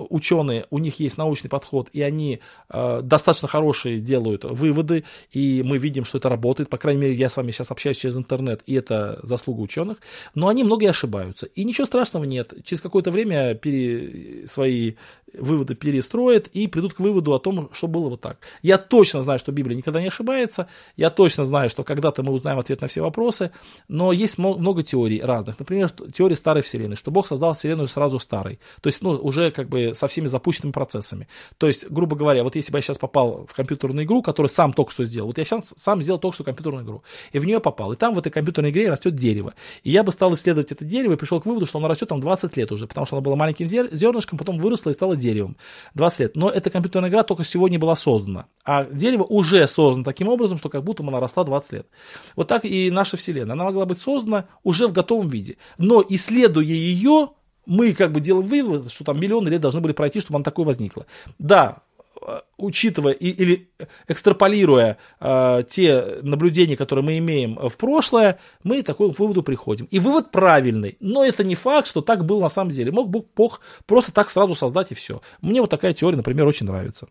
ученые, у них есть научный подход, и они э, достаточно хорошие делают выводы, и мы видим, что это работает. По крайней мере, я с вами сейчас общаюсь через интернет, и это заслуга ученых. Но они многие ошибаются. И ничего страшного нет. Через какое-то время пере... свои выводы перестроят и придут к выводу о том, что было вот так. Я точно знаю, что Библия никогда не ошибается, я точно знаю, что когда-то мы узнаем ответ на все вопросы, но есть много теорий разных. Например, теория старой вселенной, что Бог создал вселенную сразу старой, то есть ну, уже как бы со всеми запущенными процессами. То есть, грубо говоря, вот если бы я сейчас попал в компьютерную игру, которую сам только что сделал, вот я сейчас сам сделал только что компьютерную игру, и в нее попал, и там в этой компьютерной игре растет дерево, и я бы стал исследовать это дерево и пришел к выводу, что оно растет там 20 лет уже, потому что оно было маленьким зернышком, потом выросло и стало деревом. 20 лет. Но эта компьютерная игра только сегодня была создана. А дерево уже создано таким образом, что как будто она росла 20 лет. Вот так и наша Вселенная. Она могла быть создана уже в готовом виде. Но исследуя ее, мы как бы делаем вывод, что там миллионы лет должны были пройти, чтобы она такой возникла. Да, Э, учитывая и, или экстраполируя э, те наблюдения, которые мы имеем в прошлое, мы к такому выводу приходим. И вывод правильный, но это не факт, что так было на самом деле. Мог Бог просто так сразу создать и все. Мне вот такая теория, например, очень нравится.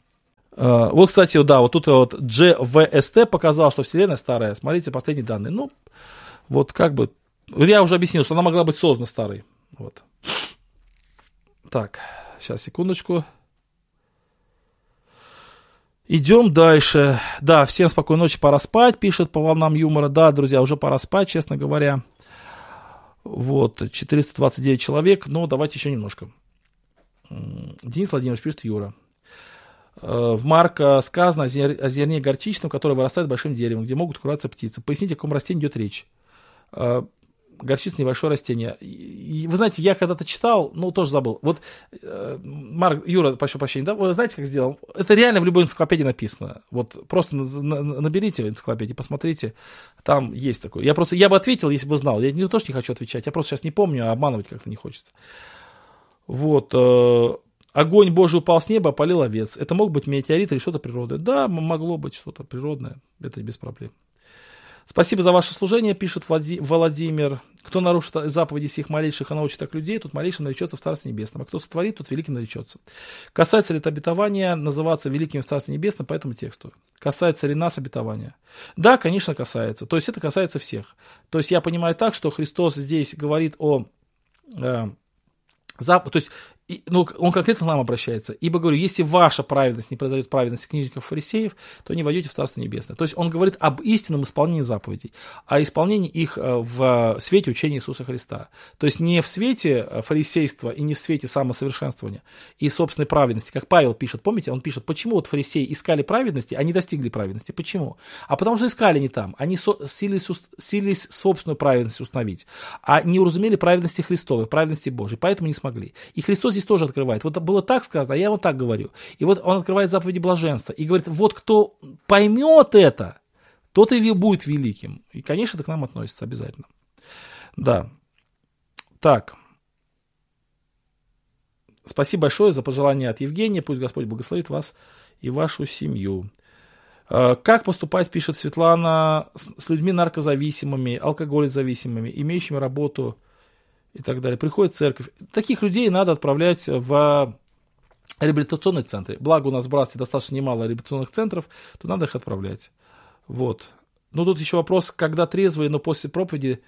Э, вот, кстати, да, вот тут вот GVST показал, что Вселенная старая. Смотрите последние данные. Ну, вот как бы... Я уже объяснил, что она могла быть создана старой. Вот. Так, сейчас, секундочку. Идем дальше. Да, всем спокойной ночи, пора спать, пишет по волнам юмора. Да, друзья, уже пора спать, честно говоря. Вот, 429 человек, но давайте еще немножко. Денис Владимирович пишет Юра. Э, в Марка сказано о зерне горчичном, которое вырастает большим деревом, где могут кураться птицы. Поясните, о каком растении идет речь. Горчица небольшое растение. Вы знаете, я когда-то читал, ну, тоже забыл. Вот, э, Марк, Юра, прошу прощения, да, вы знаете, как сделал? Это реально в любой энциклопедии написано. Вот просто наберите в энциклопедии, посмотрите, там есть такое. Я просто, я бы ответил, если бы знал. Я не то, что не хочу отвечать, я просто сейчас не помню, а обманывать как-то не хочется. Вот, э, огонь Божий упал с неба, опалил овец. Это мог быть метеорит или что-то природное? Да, могло быть что-то природное, это без проблем. Спасибо за ваше служение, пишет Владимир. Кто нарушит заповеди всех малейших, а научит так людей, тут малейшим наречется в Царстве Небесном. А кто сотворит, тут великим наречется. Касается ли это обетования называться великим в Царстве Небесном по этому тексту? Касается ли нас обетования? Да, конечно, касается. То есть это касается всех. То есть я понимаю так, что Христос здесь говорит о э, зап... то есть и, ну, он конкретно к нам обращается. Ибо, говорю, если ваша праведность не произойдет праведности книжников фарисеев, то не войдете в Царство Небесное. То есть он говорит об истинном исполнении заповедей, о исполнении их э, в свете учения Иисуса Христа. То есть не в свете э, фарисейства и не в свете самосовершенствования и собственной праведности, как Павел пишет. Помните, он пишет, почему вот фарисеи искали праведности, а не достигли праведности. Почему? А потому что искали не там. Они со, силились, силились собственную праведность установить, а не уразумели праведности Христовой, праведности Божьей, поэтому не смогли. И Христос здесь тоже открывает. Вот было так сказано, а я вот так говорю. И вот он открывает заповеди блаженства и говорит, вот кто поймет это, тот и будет великим. И, конечно, это к нам относится обязательно. Да. Так. Спасибо большое за пожелание от Евгения. Пусть Господь благословит вас и вашу семью. А, как поступать, пишет Светлана, с людьми наркозависимыми, алкоголезависимыми, имеющими работу и так далее. Приходит церковь. Таких людей надо отправлять в реабилитационные центры. Благо у нас в Братстве достаточно немало реабилитационных центров, то надо их отправлять. Вот. Ну, тут еще вопрос, когда трезвые, но после проповеди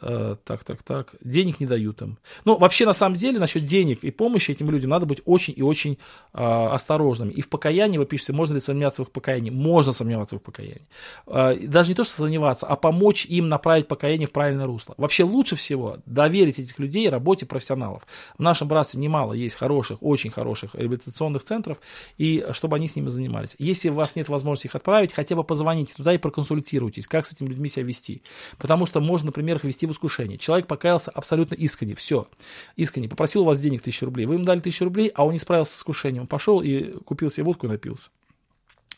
так, так, так. Денег не дают им. Ну, вообще, на самом деле, насчет денег и помощи этим людям надо быть очень и очень э, осторожными. И в покаянии вы пишете, можно ли сомневаться в их покаянии. Можно сомневаться в их покаянии. Э, даже не то, что сомневаться, а помочь им направить покаяние в правильное русло. Вообще, лучше всего доверить этих людей работе профессионалов. В нашем братстве немало есть хороших, очень хороших реабилитационных центров, и чтобы они с ними занимались. Если у вас нет возможности их отправить, хотя бы позвоните туда и проконсультируйтесь, как с этими людьми себя вести. Потому что можно, например, их вести в искушение. Человек покаялся абсолютно искренне, все, искренне, попросил у вас денег тысячу рублей, вы ему дали тысячу рублей, а он не справился с искушением, он пошел и купил себе водку и напился.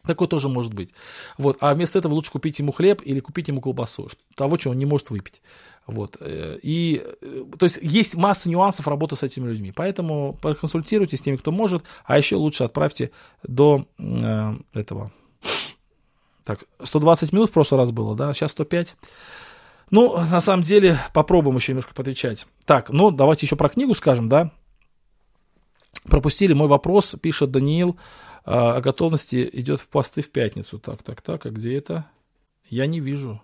Такое тоже может быть. Вот. А вместо этого лучше купить ему хлеб или купить ему колбасу, того, чего он не может выпить. Вот. Э, и, э, то есть, есть масса нюансов работы с этими людьми. Поэтому проконсультируйтесь с теми, кто может, а еще лучше отправьте до э, этого. Так, 120 минут в прошлый раз было, да, сейчас 105. Ну, на самом деле, попробуем еще немножко поотвечать. Так, ну, давайте еще про книгу скажем, да. Пропустили мой вопрос, пишет Даниил, а, о готовности идет в посты в пятницу. Так, так, так, а где это? Я не вижу.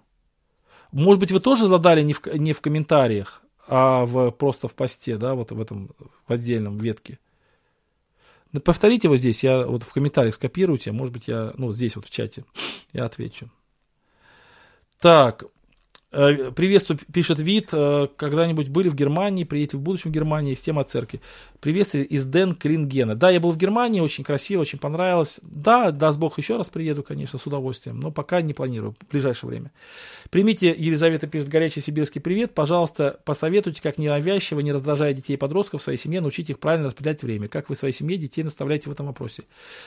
Может быть, вы тоже задали не в, не в комментариях, а в, просто в посте, да, вот в этом, в отдельном ветке. Повторите вот здесь, я вот в комментариях скопируйте, может быть, я, ну, здесь вот в чате, я отвечу. Так, приветствую, пишет Вид, э, когда-нибудь были в Германии, приедете в будущем в Германии, с тема церкви. Приветствие из Ден Крингена. Да, я был в Германии, очень красиво, очень понравилось. Да, даст Бог, еще раз приеду, конечно, с удовольствием, но пока не планирую, в ближайшее время. Примите, Елизавета пишет, горячий сибирский привет. Пожалуйста, посоветуйте, как ненавязчиво, не раздражая детей и подростков в своей семье, научить их правильно распределять время. Как вы своей семье детей наставляете в этом вопросе?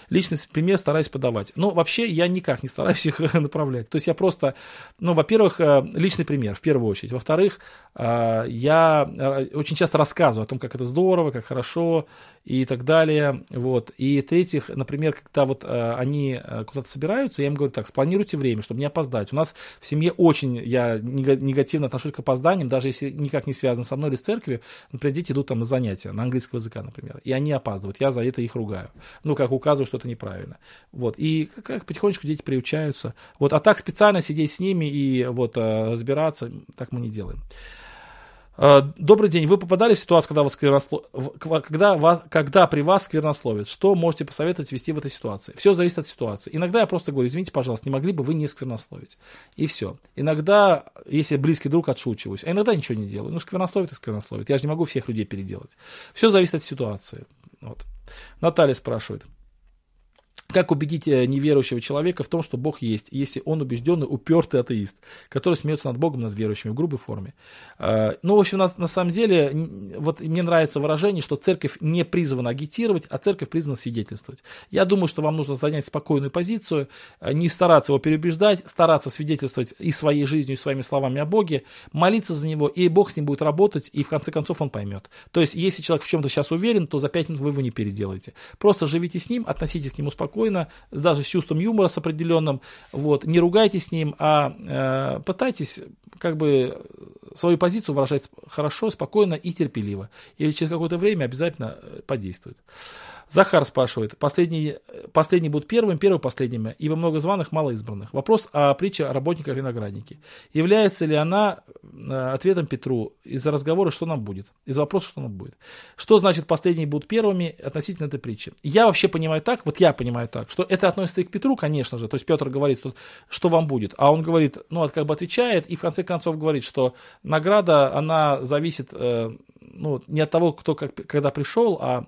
Личный пример стараюсь подавать. Но вообще я никак не стараюсь их направлять. То есть я просто, ну, во-первых, лично личный пример, в первую очередь. Во-вторых, а, я а, очень часто рассказываю о том, как это здорово, как хорошо и так далее. Вот. И в-третьих, например, когда вот а, они куда-то собираются, я им говорю так, спланируйте время, чтобы не опоздать. У нас в семье очень, я негативно отношусь к опозданиям, даже если никак не связано со мной или с церковью, например, дети идут там на занятия, на английского языка, например, и они опаздывают, я за это их ругаю. Ну, как указываю, что это неправильно. Вот. И как потихонечку дети приучаются. Вот. А так специально сидеть с ними и вот разбираться, так мы не делаем. Э, добрый день. Вы попадали в ситуацию, когда, вас сквернослов... когда, вас... когда при вас сквернословят? Что можете посоветовать вести в этой ситуации? Все зависит от ситуации. Иногда я просто говорю, извините, пожалуйста, не могли бы вы не сквернословить? И все. Иногда, если близкий друг, отшучиваюсь. А иногда ничего не делаю. Ну, сквернословит и сквернословит. Я же не могу всех людей переделать. Все зависит от ситуации. Вот. Наталья спрашивает. Как убедить э, неверующего человека в том, что Бог есть, если он убежденный, упертый атеист, который смеется над Богом, над верующими в грубой форме? А, ну, в общем, на, на самом деле, вот мне нравится выражение, что церковь не призвана агитировать, а церковь призвана свидетельствовать. Я думаю, что вам нужно занять спокойную позицию, э, не стараться его переубеждать, стараться свидетельствовать и своей жизнью, и своими словами о Боге, молиться за него, и Бог с ним будет работать, и в конце концов он поймет. То есть, если человек в чем-то сейчас уверен, то за пять минут вы его не переделаете. Просто живите с ним, относитесь к нему спокойно, спокойно, даже с чувством юмора с определенным, вот, не ругайтесь с ним, а э, пытайтесь как бы свою позицию выражать хорошо, спокойно и терпеливо. И через какое-то время обязательно э, подействует. Захар спрашивает, последний, последний будут первым, первый последними, ибо много званых, мало избранных. Вопрос о притче о работниках виноградники. Является ли она э, ответом Петру из-за разговора, что нам будет? Из вопроса, что нам будет? Что значит последние будут первыми относительно этой притчи? Я вообще понимаю так, вот я понимаю так, что это относится и к Петру, конечно же. То есть Петр говорит, что, что вам будет. А он говорит, ну, как бы отвечает и в конце концов говорит, что награда, она зависит э, ну, не от того, кто как, когда пришел, а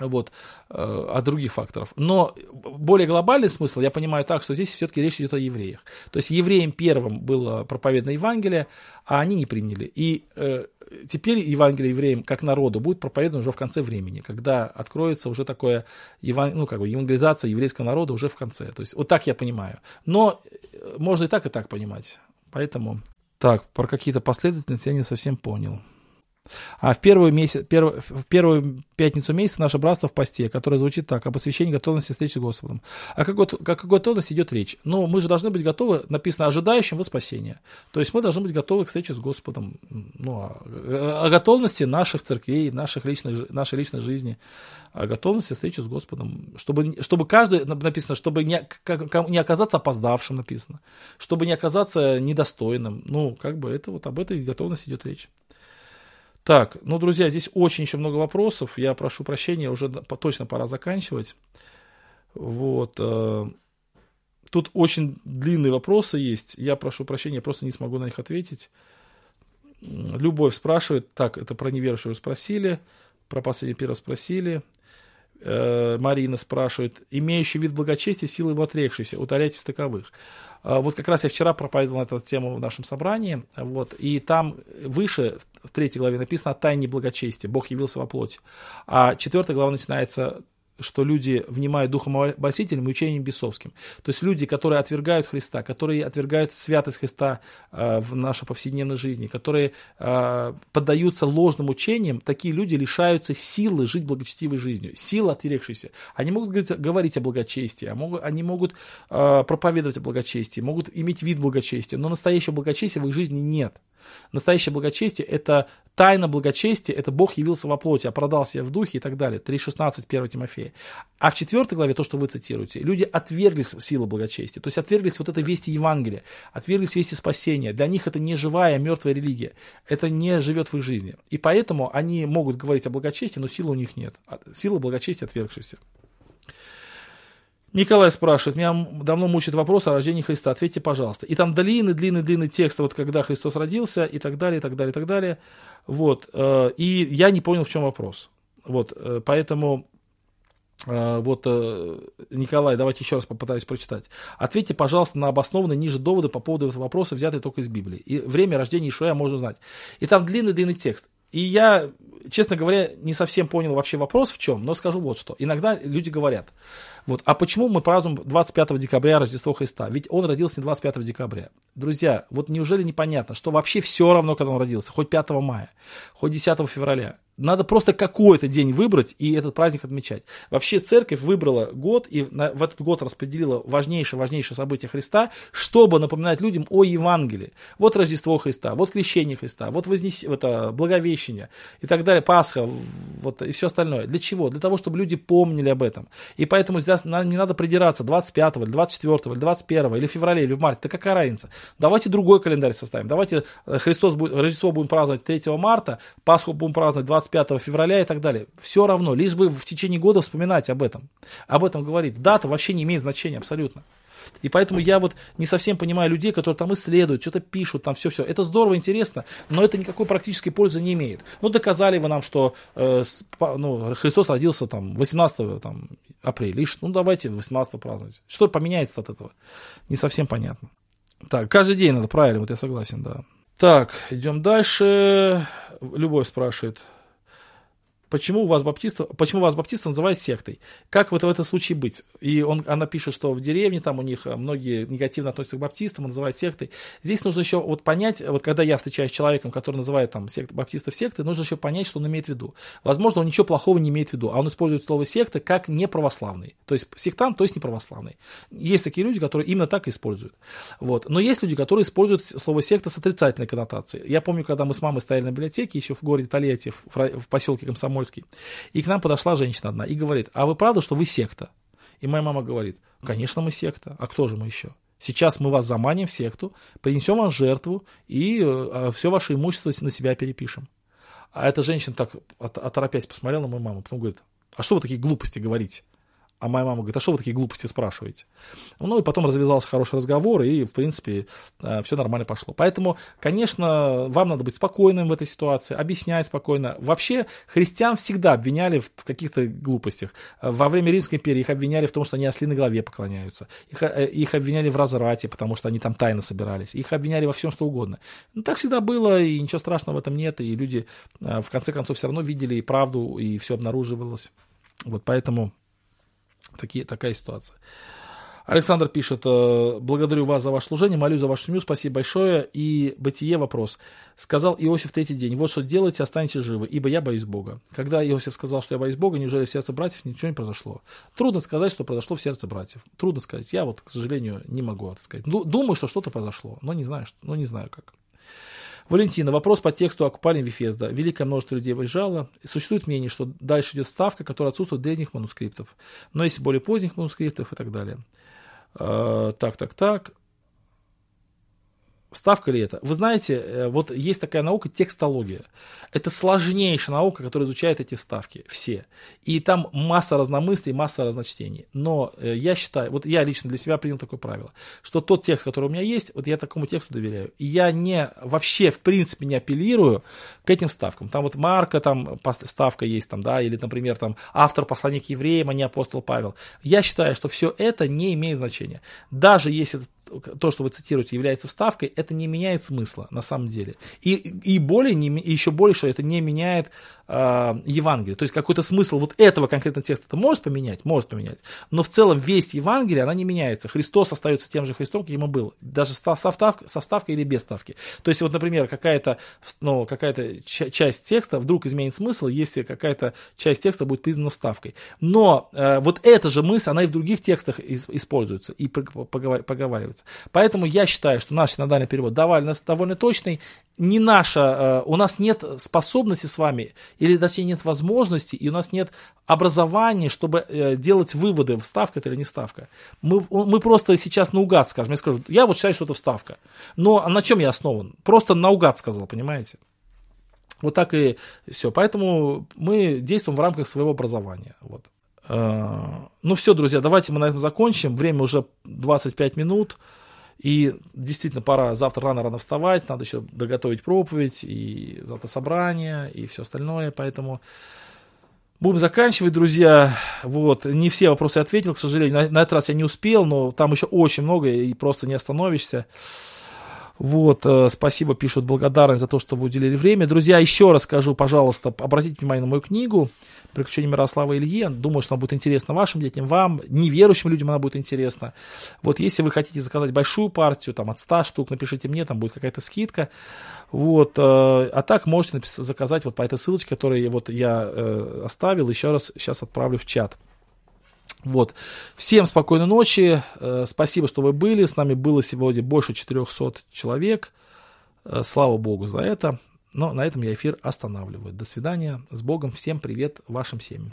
вот, э, от других факторов. Но более глобальный смысл я понимаю так, что здесь все-таки речь идет о евреях. То есть евреям первым было проповедано Евангелие, а они не приняли. И э, теперь Евангелие евреям как народу будет проповедано уже в конце времени, когда откроется уже такое, еван... ну, как бы, евангелизация еврейского народа уже в конце. То есть вот так я понимаю. Но э, можно и так, и так понимать. Поэтому... Так, про какие-то последовательности я не совсем понял. А в первую, месяц, перв, в первую пятницу месяца наше братство в посте, которое звучит так, о посвящении готовности встречи с Господом. О какой, какой готовности идет речь? Ну, мы же должны быть готовы, написано, ожидающим во спасение. То есть мы должны быть готовы к встрече с Господом. Ну, о, о готовности наших церквей, наших личных, нашей личной жизни, о готовности встречи с Господом. Чтобы, чтобы каждый, написано, чтобы не, как, не оказаться опоздавшим, написано. Чтобы не оказаться недостойным. Ну, как бы это вот об этой готовности идет речь. Так, ну, друзья, здесь очень еще много вопросов. Я прошу прощения, уже точно пора заканчивать. Вот. Э, тут очень длинные вопросы есть. Я прошу прощения, просто не смогу на них ответить. Любовь спрашивает, так, это про неверующего спросили, про последний первый спросили. Э, Марина спрашивает, имеющий вид благочестия, силы его отрекшейся, утоляйтесь таковых. А, вот как раз я вчера проповедовал эту тему в нашем собрании, вот, и там выше, в третьей главе написано о тайне благочестия, Бог явился во плоти. А четвертая глава начинается что люди внимают Духом Обольстителем и учением бесовским. То есть люди, которые отвергают Христа, которые отвергают святость Христа э, в нашей повседневной жизни, которые э, поддаются ложным учениям, такие люди лишаются силы жить благочестивой жизнью, силы отверегшейся. Они могут говорить, говорить о благочестии, а они могут э, проповедовать о благочестии, могут иметь вид благочестия, но настоящего благочестия в их жизни нет. Настоящее благочестие – это тайна благочестия, это Бог явился во плоти, оправдал себя в духе и так далее. 3.16, 1 Тимофея. А в 4 главе, то, что вы цитируете, люди отверглись силы благочестия, то есть отверглись вот этой вести Евангелия, отверглись вести спасения. Для них это не живая, мертвая религия. Это не живет в их жизни. И поэтому они могут говорить о благочестии, но силы у них нет. Сила благочестия отвергшаяся. Николай спрашивает, меня давно мучает вопрос о рождении Христа, ответьте, пожалуйста. И там длинный-длинный-длинный текст, вот когда Христос родился, и так далее, и так далее, и так далее. Вот, э, и я не понял, в чем вопрос. Вот, э, поэтому э, вот, Николай, давайте еще раз попытаюсь прочитать. Ответьте, пожалуйста, на обоснованные ниже доводы по поводу этого вопроса, взятые только из Библии. И время рождения Ишуя можно знать. И там длинный-длинный текст. И я, честно говоря, не совсем понял вообще вопрос в чем, но скажу вот что. Иногда люди говорят, вот, а почему мы празднуем 25 декабря Рождество Христа? Ведь он родился не 25 декабря. Друзья, вот неужели непонятно, что вообще все равно, когда он родился, хоть 5 мая, хоть 10 февраля, надо просто какой-то день выбрать и этот праздник отмечать. Вообще церковь выбрала год и на, в этот год распределила важнейшее-важнейшее событие Христа, чтобы напоминать людям о Евангелии. Вот Рождество Христа, вот крещение Христа, вот вознес... это благовещение и так далее, Пасха, вот и все остальное. Для чего? Для того, чтобы люди помнили об этом. И поэтому здесь нам не надо придираться 25 или 24 или 21 или в феврале или в марте. Это какая разница? Давайте другой календарь составим. Давайте э, Христос будет, Рождество будем праздновать 3 марта, Пасху будем праздновать 20 25 февраля и так далее. Все равно, лишь бы в течение года вспоминать об этом. Об этом говорить. Дата вообще не имеет значения абсолютно. И поэтому я вот не совсем понимаю людей, которые там исследуют, что-то пишут, там все-все. Это здорово, интересно, но это никакой практической пользы не имеет. Ну, доказали вы нам, что э, ну, Христос родился там 18 там, апреля. И, ну, давайте 18 праздновать. Что поменяется от этого? Не совсем понятно. Так, каждый день надо, правильно, вот я согласен, да. Так, идем дальше. Любовь спрашивает почему у вас баптистов, почему вас баптисты называют сектой? Как вот в этом случае быть? И он, она пишет, что в деревне там у них э, многие негативно относятся к баптистам, называют сектой. Здесь нужно еще вот понять, вот когда я встречаюсь с человеком, который называет там сект, баптистов сектой, нужно еще понять, что он имеет в виду. Возможно, он ничего плохого не имеет в виду, а он использует слово секта как неправославный. То есть сектант, то есть неправославный. Есть такие люди, которые именно так используют. Вот. Но есть люди, которые используют слово секта с отрицательной коннотацией. Я помню, когда мы с мамой стояли на библиотеке еще в городе Тольятти, в, в поселке Комсомольск, Комсомольский. И к нам подошла женщина одна и говорит, а вы правда, что вы секта? И моя мама говорит, конечно, мы секта, а кто же мы еще? Сейчас мы вас заманим в секту, принесем вам жертву и э, все ваше имущество на себя перепишем. А эта женщина так оторопясь посмотрела на мою маму, потом говорит, а что вы такие глупости говорите? А моя мама говорит, а что вы такие глупости спрашиваете? Ну и потом развязался хороший разговор, и, в принципе, э, все нормально пошло. Поэтому, конечно, вам надо быть спокойным в этой ситуации, объяснять спокойно. Вообще, христиан всегда обвиняли в каких-то глупостях. Во время Римской империи их обвиняли в том, что они ослиной голове поклоняются. Их, э, их обвиняли в разврате, потому что они там тайно собирались. Их обвиняли во всем, что угодно. Ну, так всегда было, и ничего страшного в этом нет. И люди, э, в конце концов, все равно видели и правду, и все обнаруживалось. Вот поэтому Такие, такая ситуация. Александр пишет, «Э, благодарю вас за ваше служение, молюсь за вашу семью, спасибо большое. И бытие вопрос. Сказал Иосиф третий день, вот что делайте, останетесь живы, ибо я боюсь Бога. Когда Иосиф сказал, что я боюсь Бога, неужели в сердце братьев ничего не произошло? Трудно сказать, что произошло в сердце братьев. Трудно сказать. Я вот, к сожалению, не могу это сказать. Думаю, что что-то произошло, но не знаю, что, но не знаю как. Валентина, вопрос по тексту о Вифезда. Великое множество людей выезжало. Существует мнение, что дальше идет ставка, которая отсутствует в древних манускриптов. Но есть более поздних манускриптов и так далее. А, так, так, так. Ставка ли это? Вы знаете, э, вот есть такая наука текстология. Это сложнейшая наука, которая изучает эти ставки, все. И там масса разномыслий, масса разночтений. Но э, я считаю, вот я лично для себя принял такое правило, что тот текст, который у меня есть, вот я такому тексту доверяю. И я не, вообще, в принципе, не апеллирую к этим ставкам. Там вот Марка, там ставка есть, там, да, или, например, там автор послания к евреям, а не апостол Павел. Я считаю, что все это не имеет значения. Даже если то, что вы цитируете, является вставкой, это не меняет смысла на самом деле. И, и более, не, еще что это не меняет э, Евангелие. То есть какой-то смысл вот этого конкретного текста это может поменять? Может поменять. Но в целом весь Евангелие, она не меняется. Христос остается тем же Христом, каким он был. Даже со, вставкой, со вставкой или без вставки. То есть вот, например, какая-то ну, какая часть текста вдруг изменит смысл, если какая-то часть текста будет признана вставкой. Но э, вот эта же мысль, она и в других текстах используется и поговаривается. Поэтому я считаю, что наш синодальный перевод довольно, довольно точный. Не наша, э, у нас нет способности с вами, или точнее нет возможности, и у нас нет образования, чтобы э, делать выводы, вставка это или не вставка. Мы, мы просто сейчас наугад скажем. Я скажу, я вот считаю, что это вставка. Но на чем я основан? Просто наугад сказал, понимаете? Вот так и все. Поэтому мы действуем в рамках своего образования. Вот. Э, ну все, друзья, давайте мы на этом закончим. Время уже 25 минут. И действительно пора завтра рано-рано вставать, надо еще доготовить проповедь, и завтра собрание, и все остальное. Поэтому будем заканчивать, друзья. Вот, не все вопросы ответил, к сожалению. На, на этот раз я не успел, но там еще очень много, и просто не остановишься. Вот, э, спасибо, пишут благодарность за то, что вы уделили время. Друзья, еще раз скажу, пожалуйста, обратите внимание на мою книгу «Приключения Мирослава Ильи». Думаю, что она будет интересна вашим детям, вам, неверующим людям она будет интересна. Вот, если вы хотите заказать большую партию, там, от 100 штук, напишите мне, там будет какая-то скидка. Вот, э, а так можете заказать вот по этой ссылочке, которую вот я э, оставил, еще раз сейчас отправлю в чат. Вот. Всем спокойной ночи. Э, спасибо, что вы были. С нами было сегодня больше 400 человек. Э, слава Богу за это. Но на этом я эфир останавливаю. До свидания. С Богом. Всем привет вашим семьям.